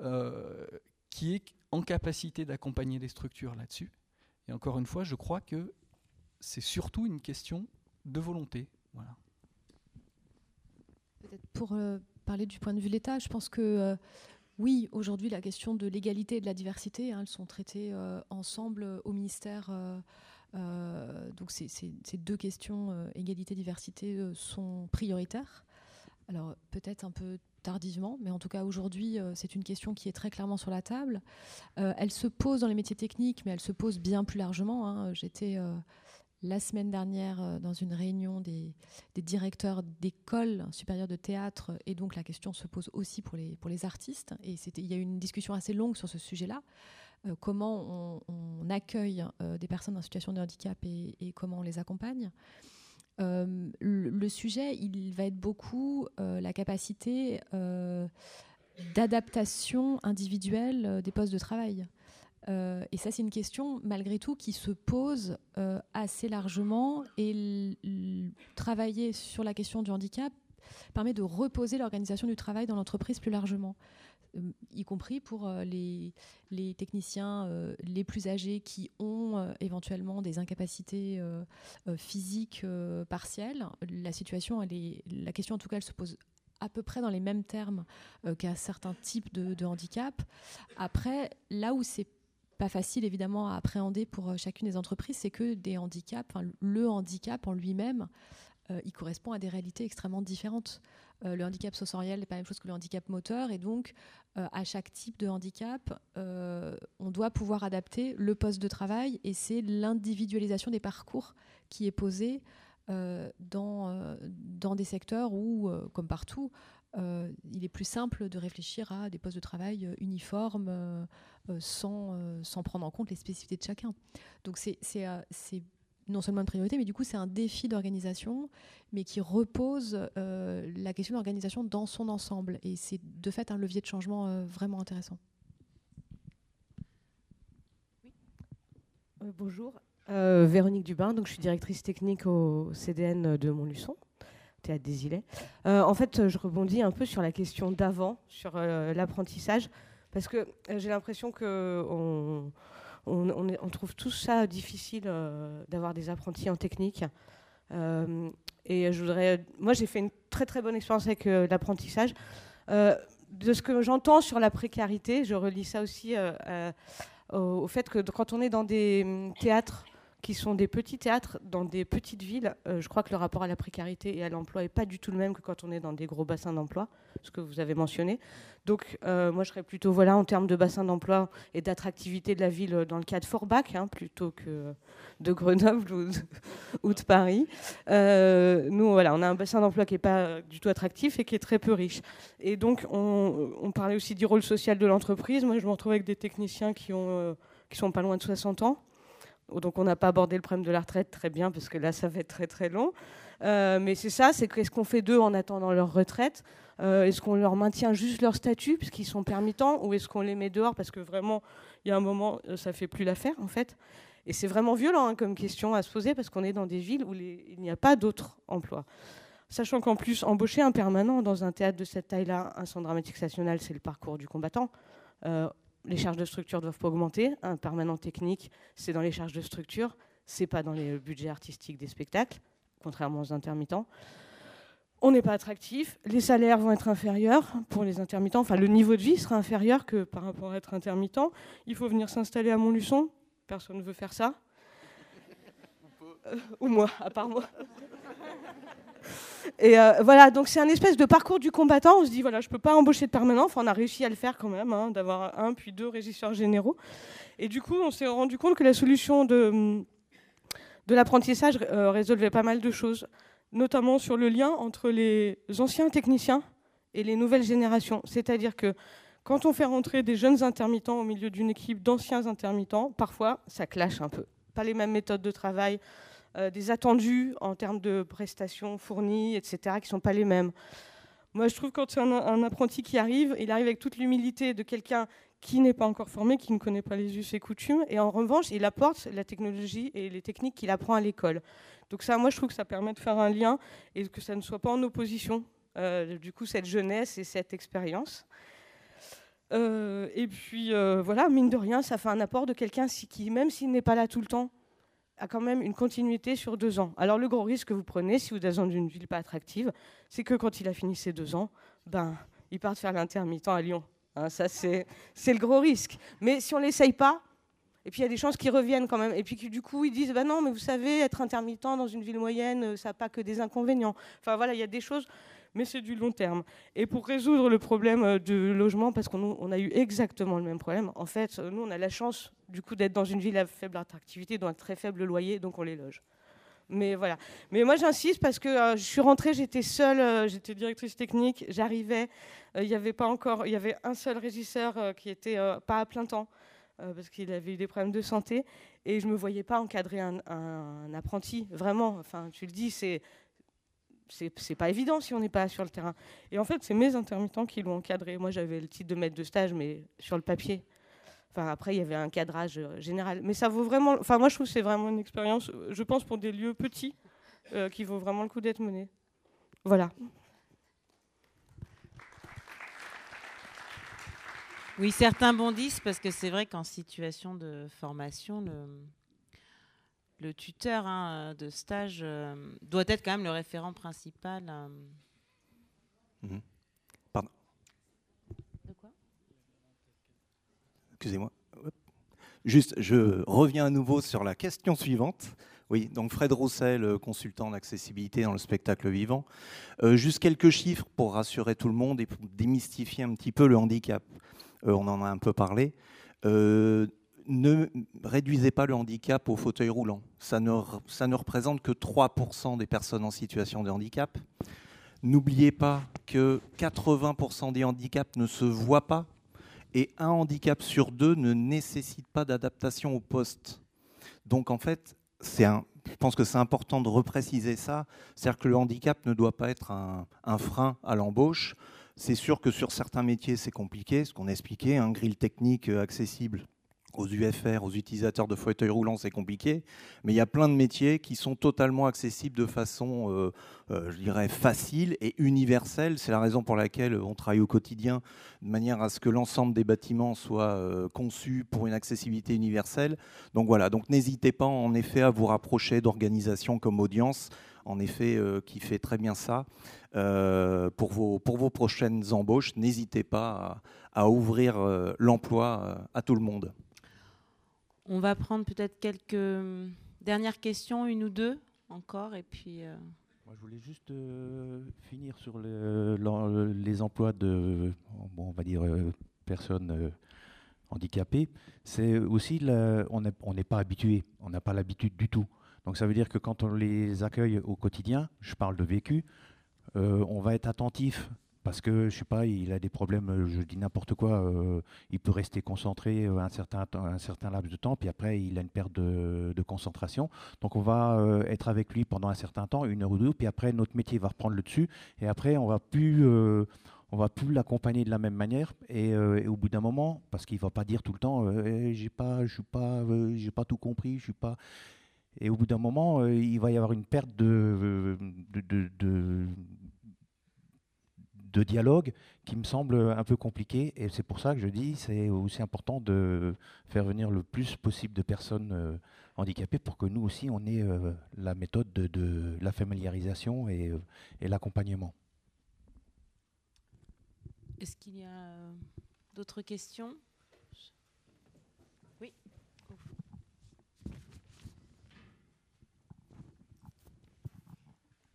euh, qui est en capacité d'accompagner les structures là-dessus. Et encore une fois, je crois que c'est surtout une question de volonté. Peut-être pour euh, parler du point de vue de l'État, je pense que euh, oui, aujourd'hui, la question de l'égalité et de la diversité, hein, elles sont traitées euh, ensemble euh, au ministère. donc ces, deux questions, égalité-diversité, euh, sont prioritaires. Alors peut-être un peu tardivement, mais en tout cas aujourd'hui, c'est une question qui est très clairement sur la table. Elle se pose dans les métiers techniques, mais elle se pose bien plus largement. hein. J'étais la semaine dernière euh, dans une réunion des, directeurs d'écoles supérieures de théâtre, et donc la question se pose aussi pour les, artistes. Et il y a eu une discussion assez longue sur ce sujet-là. Euh, comment on, accueille euh, des personnes en situation de handicap et, comment on les accompagne. Le, le sujet, il va être beaucoup la capacité d'adaptation individuelle des postes de travail. Euh, et ça, c'est une question, malgré tout, qui se pose euh, assez largement. Et travailler sur la question du handicap permet de reposer l'organisation du travail dans l'entreprise plus largement, Euh, y compris pour les, techniciens les plus âgés qui ont éventuellement des incapacités physiques partielles. La situation, la question en tout cas, elle se pose à peu près dans les mêmes termes euh, qu'à certains types de handicap. Après, là où c'est pas facile évidemment à appréhender pour euh, chacune des entreprises, c'est que des handicaps, enfin, le handicap en lui-même, euh, il correspond à des réalités extrêmement différentes. Euh, le handicap sensoriel n'est pas la même chose que le handicap moteur, et donc à chaque type de handicap, on doit pouvoir adapter le poste de travail, et c'est l'individualisation des parcours qui est posée dans, dans des secteurs où, comme partout, euh, il est plus simple de réfléchir à des postes de travail euh, uniformes euh, sans, sans prendre en compte les spécificités de chacun. Donc c'est non seulement une priorité, mais du coup c'est un défi d'organisation, mais qui repose la question d'organisation dans son ensemble. Et c'est de fait un levier de changement vraiment intéressant. Bonjour, Véronique Dubin, donc je suis directrice technique au CDN de Montluçon, Théâtre des. Euh, en fait, je rebondis un peu sur la question d'avant, sur euh, l'apprentissage, Parce que j'ai l'impression on, on, trouve tout ça difficile d'avoir des apprentis en technique. et je voudrais, moi, j'ai fait une très très bonne expérience avec l'apprentissage. de ce que j'entends sur la précarité, je relis ça aussi au, fait que quand on est dans des hum, théâtres qui sont des petits théâtres dans des petites villes, euh, je crois que le rapport à la précarité et à l'emploi n'est pas du tout le même que quand on est dans des gros bassins d'emploi, ce que vous avez mentionné. Donc euh, moi je serais plutôt voilà en termes de bassin d'emploi et d'attractivité de la ville dans le cas de Forbach hein, plutôt que de Grenoble ou de, Paris. Euh, nous voilà, on a un bassin d'emploi qui n'est pas du tout attractif et qui est très peu riche. Et donc on, parlait aussi du rôle social de l'entreprise. Moi je me retrouve avec des techniciens qui ont qui sont pas loin de 60 ans donc on n'a pas abordé le problème de la retraite très bien parce que là ça va être très très long. Euh, mais c'est ça, c'est qu'est-ce qu'on fait d'eux en attendant leur retraite? Euh, Est-ce qu'on leur maintient juste leur statut puisqu'ils sont permittants ou est-ce qu'on les met dehors parce que vraiment il y a un moment euh, ça fait plus l'affaire en fait? Et c'est vraiment violent hein, comme question à se poser parce qu'on est dans des villes où il n'y a pas d'autres emplois. Sachant qu'en plus, embaucher un permanent dans un théâtre de cette taille-là, un centre dramatique national, c'est le parcours du combattant les charges de structure doivent pas augmenter. Un permanent technique, c'est dans les charges de structure, c'est pas dans les budgets artistiques des spectacles, contrairement aux intermittents. On n'est pas attractif, les salaires vont être inférieurs pour les intermittents, enfin le niveau de vie sera inférieur que par rapport à être intermittent. Il faut venir s'installer à Montluçon, personne ne veut faire ça. Euh, ou moi, à part moi. Et euh, voilà, donc c'est un espèce de parcours du combattant. On se dit, voilà, je ne peux pas embaucher de permanent. Enfin, on a réussi à le faire quand même, hein, d'avoir un puis deux régisseurs généraux. Et du coup, on s'est rendu compte que la solution de, de l'apprentissage euh, résolvait pas mal de choses, notamment sur le lien entre les anciens techniciens et les nouvelles générations. C'est-à-dire que quand on fait rentrer des jeunes intermittents au milieu d'une équipe d'anciens intermittents, parfois, ça clash un peu. Pas les mêmes méthodes de travail, euh, des attendus en termes de prestations fournies, etc., qui ne sont pas les mêmes. Moi, je trouve que quand c'est un, apprenti qui arrive, il arrive avec toute l'humilité de quelqu'un qui n'est pas encore formé, qui ne connaît pas les us et coutumes, et en revanche, il apporte la technologie et les techniques qu'il apprend à l'école. Donc ça, moi, je trouve que ça permet de faire un lien et que ça ne soit pas en opposition, euh, du coup, cette jeunesse et cette expérience. Euh, et puis, voilà, mine de rien, ça fait un apport de quelqu'un qui, même s'il n'est pas là tout le temps, a quand même une continuité sur deux ans. Alors le gros risque que vous prenez, si vous êtes dans une ville pas attractive, c'est que quand il a fini ses deux ans, ben, il part faire l'intermittent à Lyon. Hein, ça, c'est le gros risque. Mais si on l'essaye pas, et puis il y a des chances qu'ils reviennent quand même, et puis du coup ils disent, ben non, mais vous savez, être intermittent dans une ville moyenne, ça n'a pas que des inconvénients. Enfin voilà, il y a des choses mais c'est du long terme. Et pour résoudre le problème euh, du logement, parce qu'on a eu exactement le même problème, en fait, nous, on a la chance du coup d'être dans une ville à faible attractivité, dont un très faible loyer, donc on les loge. Mais voilà. Mais moi, j'insiste parce que euh, je suis rentrée, j'étais seule, euh, j'étais directrice technique, j'arrivais, il n'y avait pas encore, il y avait un seul régisseur qui était pas à plein temps. parce qu'il avait eu des problèmes de santé et je me voyais pas encadrer un apprenti vraiment enfin tu le dis c'est c'est pas évident si on n'est pas sur le terrain. Et en fait, c'est mes intermittents qui l'ont encadré. Moi, j'avais le titre de maître de stage, mais sur le papier. Enfin, après, il y avait un cadrage euh, général. Mais ça vaut vraiment. Enfin, moi, je trouve que c'est vraiment une expérience, je pense, pour des lieux petits, euh, qui vaut vraiment le coup d'être mené. Voilà. Oui, certains bondissent parce que c'est vrai qu'en situation de formation, le, le tuteur hein, de stage euh, doit être quand même le référent principal. Euh. Mhm. Pardon. De quoi? Excusez-moi. Juste, je reviens à nouveau sur la question suivante. Oui, donc Fred Roussel, consultant d'accessibilité dans le spectacle vivant. Euh, juste quelques chiffres pour rassurer tout le monde et pour démystifier un petit peu le handicap. on en a un peu parlé ne réduisez pas le handicap au fauteuil roulant. Ça ne, représente que 3% des personnes en situation de handicap. N'oubliez pas que 80% des handicaps ne se voient pas et un handicap sur deux ne nécessite pas d'adaptation au poste. Donc en fait, je pense que c'est important de repréciser ça. C'est-à-dire que le handicap ne doit pas être un, frein à l'embauche. C'est sûr que sur certains métiers, c'est compliqué, ce qu'on a expliqué, un grill technique accessible aux UFR, aux utilisateurs de fauteuils roulants, c'est compliqué, mais il y a plein de métiers qui sont totalement accessibles de façon, euh, euh, je dirais, facile et universelle. C'est la raison pour laquelle on travaille au quotidien de manière à ce que l'ensemble des bâtiments soit euh, conçu pour une accessibilité universelle. Donc voilà, donc n'hésitez pas en effet à vous rapprocher d'organisations comme Audience, en effet, qui fait très bien ça. pour vos prochaines embauches, n'hésitez pas à ouvrir l'emploi à tout le monde. On va prendre peut-être quelques hum, dernières questions, une ou deux encore, et puis. Euh, Moi, je voulais juste euh, finir sur les emplois de, bon, on va dire, euh, personnes handicapées. C'est aussi, on n'est pas habitué, on n'a pas l'habitude du tout. Donc ça veut dire que quand on les accueille au quotidien, je parle de vécu, on va être attentif parce que je sais pas, il a des problèmes, euh, je dis n'importe quoi, euh, il peut rester concentré euh, un certain, laps de temps, puis après il a une perte de, concentration. Donc on va être avec lui pendant un certain temps, une heure ou deux, puis après notre métier va reprendre le dessus, et après on va plus, on va plus l'accompagner de la même manière, et, au bout d'un moment, parce qu'il va pas dire tout le temps, eh, j'ai pas, je suis pas, j'ai pas tout compris, je suis pas. Et au bout d'un moment, il va y avoir une perte de dialogue qui me semble un peu compliqué. Et c'est pour ça que je dis c'est aussi important de faire venir le plus possible de personnes euh, handicapées pour que nous aussi on ait euh, la méthode de, la familiarisation euh, et l'accompagnement. Est-ce qu'il y a d'autres questions?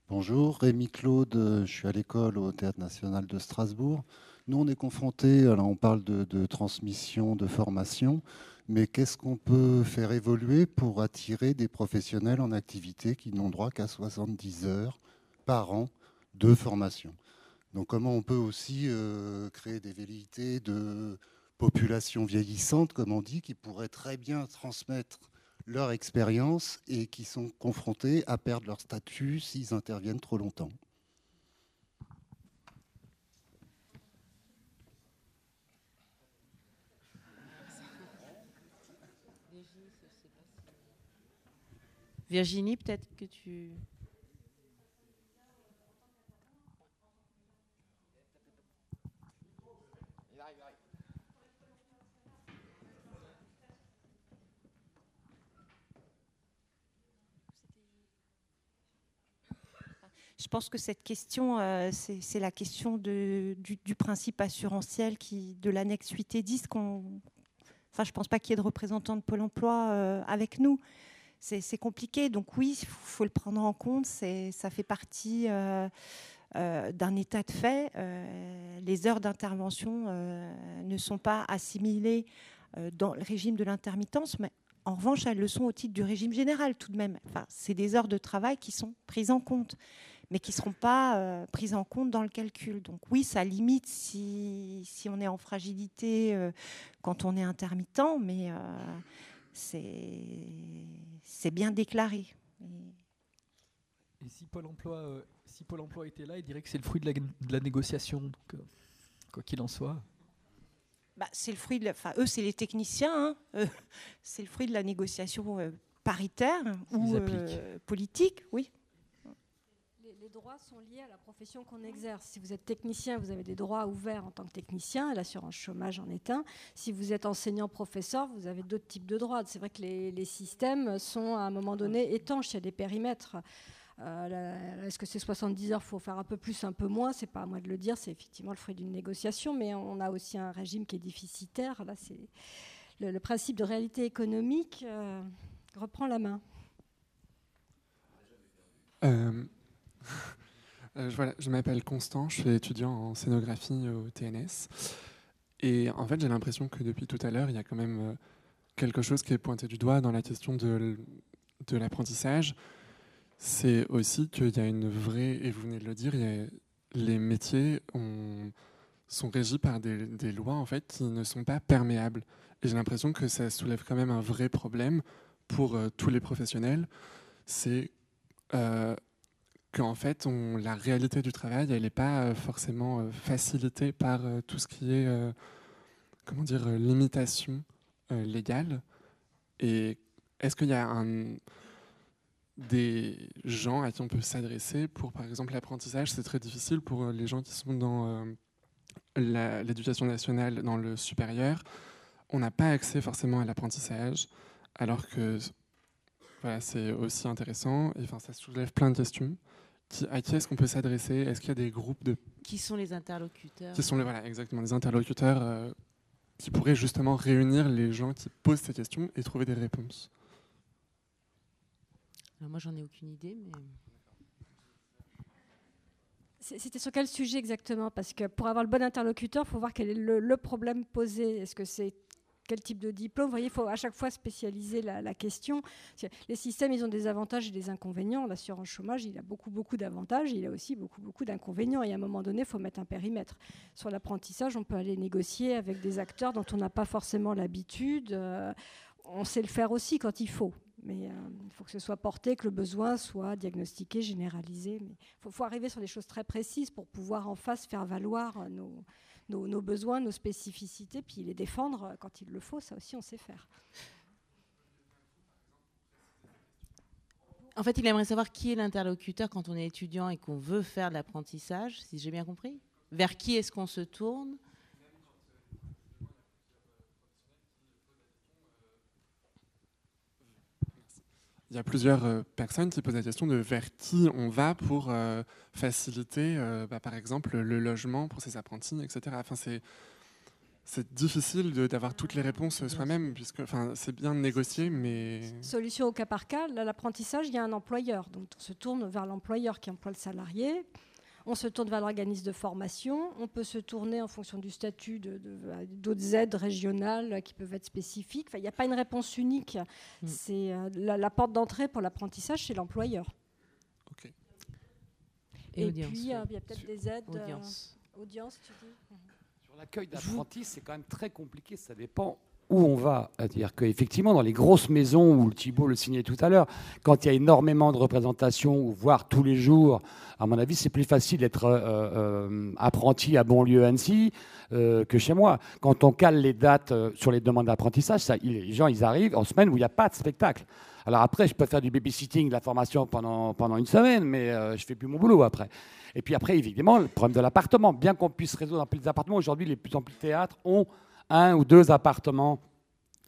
Bonjour, Rémi Claude, je suis à l'école au Théâtre national de Strasbourg. Nous, on est confrontés, alors on parle de, transmission, de formation, mais qu'est-ce qu'on peut faire évoluer pour attirer des professionnels en activité qui n'ont droit qu'à 70 heures par an de formation? Donc comment on peut aussi euh, créer des velléités de population vieillissante, comme on dit, qui pourraient très bien transmettre leur expérience et qui sont confrontés à perdre leur statut s'ils interviennent trop longtemps. Virginie, peut-être que tu... Je pense que cette question, euh, c'est la question du, principe assurantiel qui, de l'annexe 8 et 10. Enfin, je ne pense pas qu'il y ait de représentants de Pôle emploi euh, avec nous. C'est compliqué. Donc oui, il faut le prendre en compte. Ça fait partie euh, d'un état de fait. les heures d'intervention ne sont pas assimilées dans le régime de l'intermittence, mais en revanche, elles le sont au titre du régime général tout de même. C'est des heures de travail qui sont prises en compte mais qui ne seront pas euh, prises en compte dans le calcul. Donc oui, ça limite si, si on est en fragilité euh, quand on est intermittent, mais euh, c'est bien déclaré. Et si Pôle emploi, si Pôle emploi était là, il dirait que c'est le fruit de la, de la négociation, donc quoi qu'il en soit. Bah, c'est le fruit de, enfin eux c'est les techniciens, hein. c'est le fruit de la négociation paritaire ou politique, oui les droits sont liés à la profession qu'on exerce. Si vous êtes technicien, vous avez des droits ouverts en tant que technicien, l'assurance chômage en est un. Si vous êtes enseignant-professeur, vous avez d'autres types de droits. C'est vrai que les, systèmes sont à un moment donné étanches, il y a des périmètres. Euh, est-ce que c'est 70 heures? Il faut faire un peu plus, un peu moins. C'est pas à moi de le dire. C'est effectivement le fruit d'une négociation, mais on a aussi un régime qui est déficitaire. Là, c'est le, principe de réalité économique euh, reprend la main. Euh, Euh, voilà, je m'appelle Constant, je suis étudiant en scénographie au TNS. Et en fait, j'ai l'impression que depuis tout à l'heure, il y a quand même euh, quelque chose qui est pointé du doigt dans la question de, de l'apprentissage. C'est aussi qu'il y a une vraie, et vous venez de le dire, les métiers sont régis par des, lois en fait qui ne sont pas perméables. Et j'ai l'impression que ça soulève quand même un vrai problème pour euh, tous les professionnels. C'est qu'en fait, la réalité du travail, elle n'est pas euh, forcément euh, facilitée par euh, tout ce qui est, comment dire, limitation légale Et est-ce qu'il y a des gens à qui on peut s'adresser pour, par exemple, l'apprentissage? C'est très difficile pour les gens qui sont dans l'éducation nationale, dans le supérieur. On n'a pas accès forcément à l'apprentissage, alors que voilà, c'est aussi intéressant. Et enfin, ça soulève plein de questions. Qui, à qui est-ce qu'on peut s'adresser? Est-ce qu'il y a des groupes de... Qui sont les interlocuteurs? Qui sont les, voilà, exactement, les interlocuteurs euh, qui pourraient justement réunir les gens qui posent ces questions et trouver des réponses. Alors Moi, j'en ai aucune idée, mais... C'était sur quel sujet exactement? Parce que pour avoir le bon interlocuteur, il faut voir quel est le, le problème posé. Est-ce que c'est quel type de diplôme. Voyez, il faut à chaque fois spécialiser la, question. Les systèmes, ils ont des avantages et des inconvénients. L'assurance chômage, il a beaucoup, beaucoup d'avantages. Il a aussi beaucoup, beaucoup d'inconvénients. Et à un moment donné, il faut mettre un périmètre. Sur l'apprentissage, on peut aller négocier avec des acteurs dont on n'a pas forcément l'habitude. Euh, on sait le faire aussi quand il faut. Mais euh, il faut que ce soit porté, que le besoin soit diagnostiqué, généralisé. Il faut, arriver sur des choses très précises pour pouvoir en face faire valoir nos, nos, besoins, nos spécificités, puis les défendre quand il le faut, ça aussi on sait faire. En fait, il aimerait savoir qui est l'interlocuteur quand on est étudiant et qu'on veut faire de l'apprentissage, si j'ai bien compris. Vers qui est-ce qu'on se tourne il y a plusieurs euh, personnes qui posent la question de vers qui on va pour euh, faciliter, euh, bah, par exemple, le logement pour ces apprentis, etc. Enfin, c'est c'est difficile d'avoir toutes les réponses soi-même, puisque enfin, c'est bien de négocier, mais... Solution au cas par cas, l'apprentissage, il y a un employeur. Donc on se tourne vers l'employeur qui emploie le salarié. On se tourne vers l'organisme de formation. On peut se tourner en fonction du statut d'autres aides régionales qui peuvent être spécifiques. Enfin, il n'y a pas une réponse unique. Mm. C'est euh, la, porte d'entrée pour l'apprentissage, c'est l'employeur. Et, puis, il y a peut-être des aides. Euh, audience. audience, tu dis Sur l'accueil d'apprentis, c'est quand même très compliqué. Ça dépend où on va. C'est-à-dire qu'effectivement, dans les grosses maisons, où Thibault le signait tout à l'heure, quand il y a énormément de représentations, voire tous les jours, à mon avis, c'est plus facile d'être euh, euh, apprenti à Bonlieu Annecy euh, que chez moi. Quand on cale les dates sur les demandes d'apprentissage, les gens, ils arrivent en semaine où il n'y a pas de spectacle. Alors après, je peux faire du babysitting, de la formation pendant, pendant une semaine, mais je fais plus mon boulot après. Et puis après, évidemment, le problème de l'appartement. Bien qu'on puisse résoudre un peu les appartements, aujourd'hui, les plus en plus de théâtres ont un ou deux appartements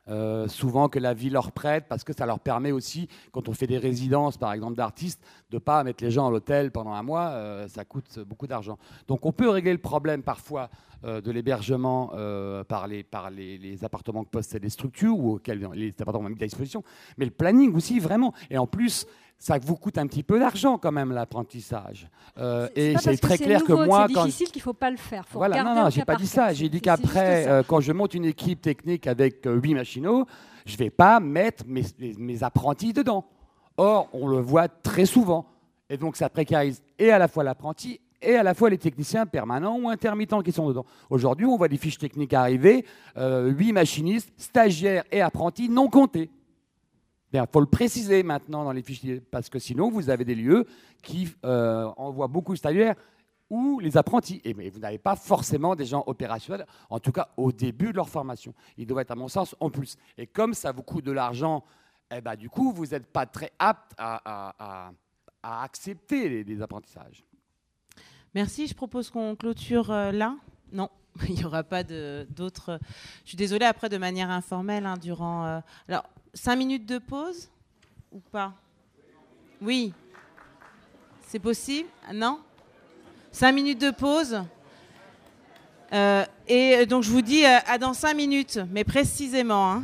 euh, souvent que la ville leur prête, parce que ça leur permet aussi, quand on fait des résidences, par exemple, d'artistes, de ne pas mettre les gens à l'hôtel pendant un mois, euh, ça coûte beaucoup d'argent. Donc on peut régler le problème parfois euh, de l'hébergement par, les, par les, appartements que possèdent les structures ou auxquels les appartements mis à disposition, mais le planning aussi, vraiment. Et en plus, ça vous coûte un petit peu d'argent quand même l'apprentissage. Euh, et c'est très clair que moi, c'est difficile qu'il ne faut pas le faire. Faut voilà, non, non, j'ai pas dit ça. J'ai dit qu'après, euh, quand je monte une équipe technique avec euh, huit machinaux, je vais pas mettre mes, mes, apprentis dedans. Or, on le voit très souvent, et donc ça précarise et à la fois l'apprenti et à la fois les techniciens permanents ou intermittents qui sont dedans. Aujourd'hui, on voit des fiches techniques arriver, huit machinistes, stagiaires et apprentis non comptés. Il faut le préciser maintenant dans les fichiers, parce que sinon, vous avez des lieux qui euh, envoient beaucoup de stagiaires ou les apprentis. Et vous n'avez pas forcément des gens opérationnels, en tout cas au début de leur formation. Ils doivent être, à mon sens, en plus. Et comme ça vous coûte de l'argent, eh ben, du coup, vous n'êtes pas très apte à, accepter les, apprentissages. Merci. Je propose qu'on clôture euh, là. Non, il n'y aura pas d'autres. Je suis désolée, après, de manière informelle, hein, durant. Euh, alors, Cinq minutes de pause ou pas? Oui. C'est possible? Non? Cinq minutes de pause. Euh, et donc je vous dis à dans cinq minutes, mais précisément. Hein.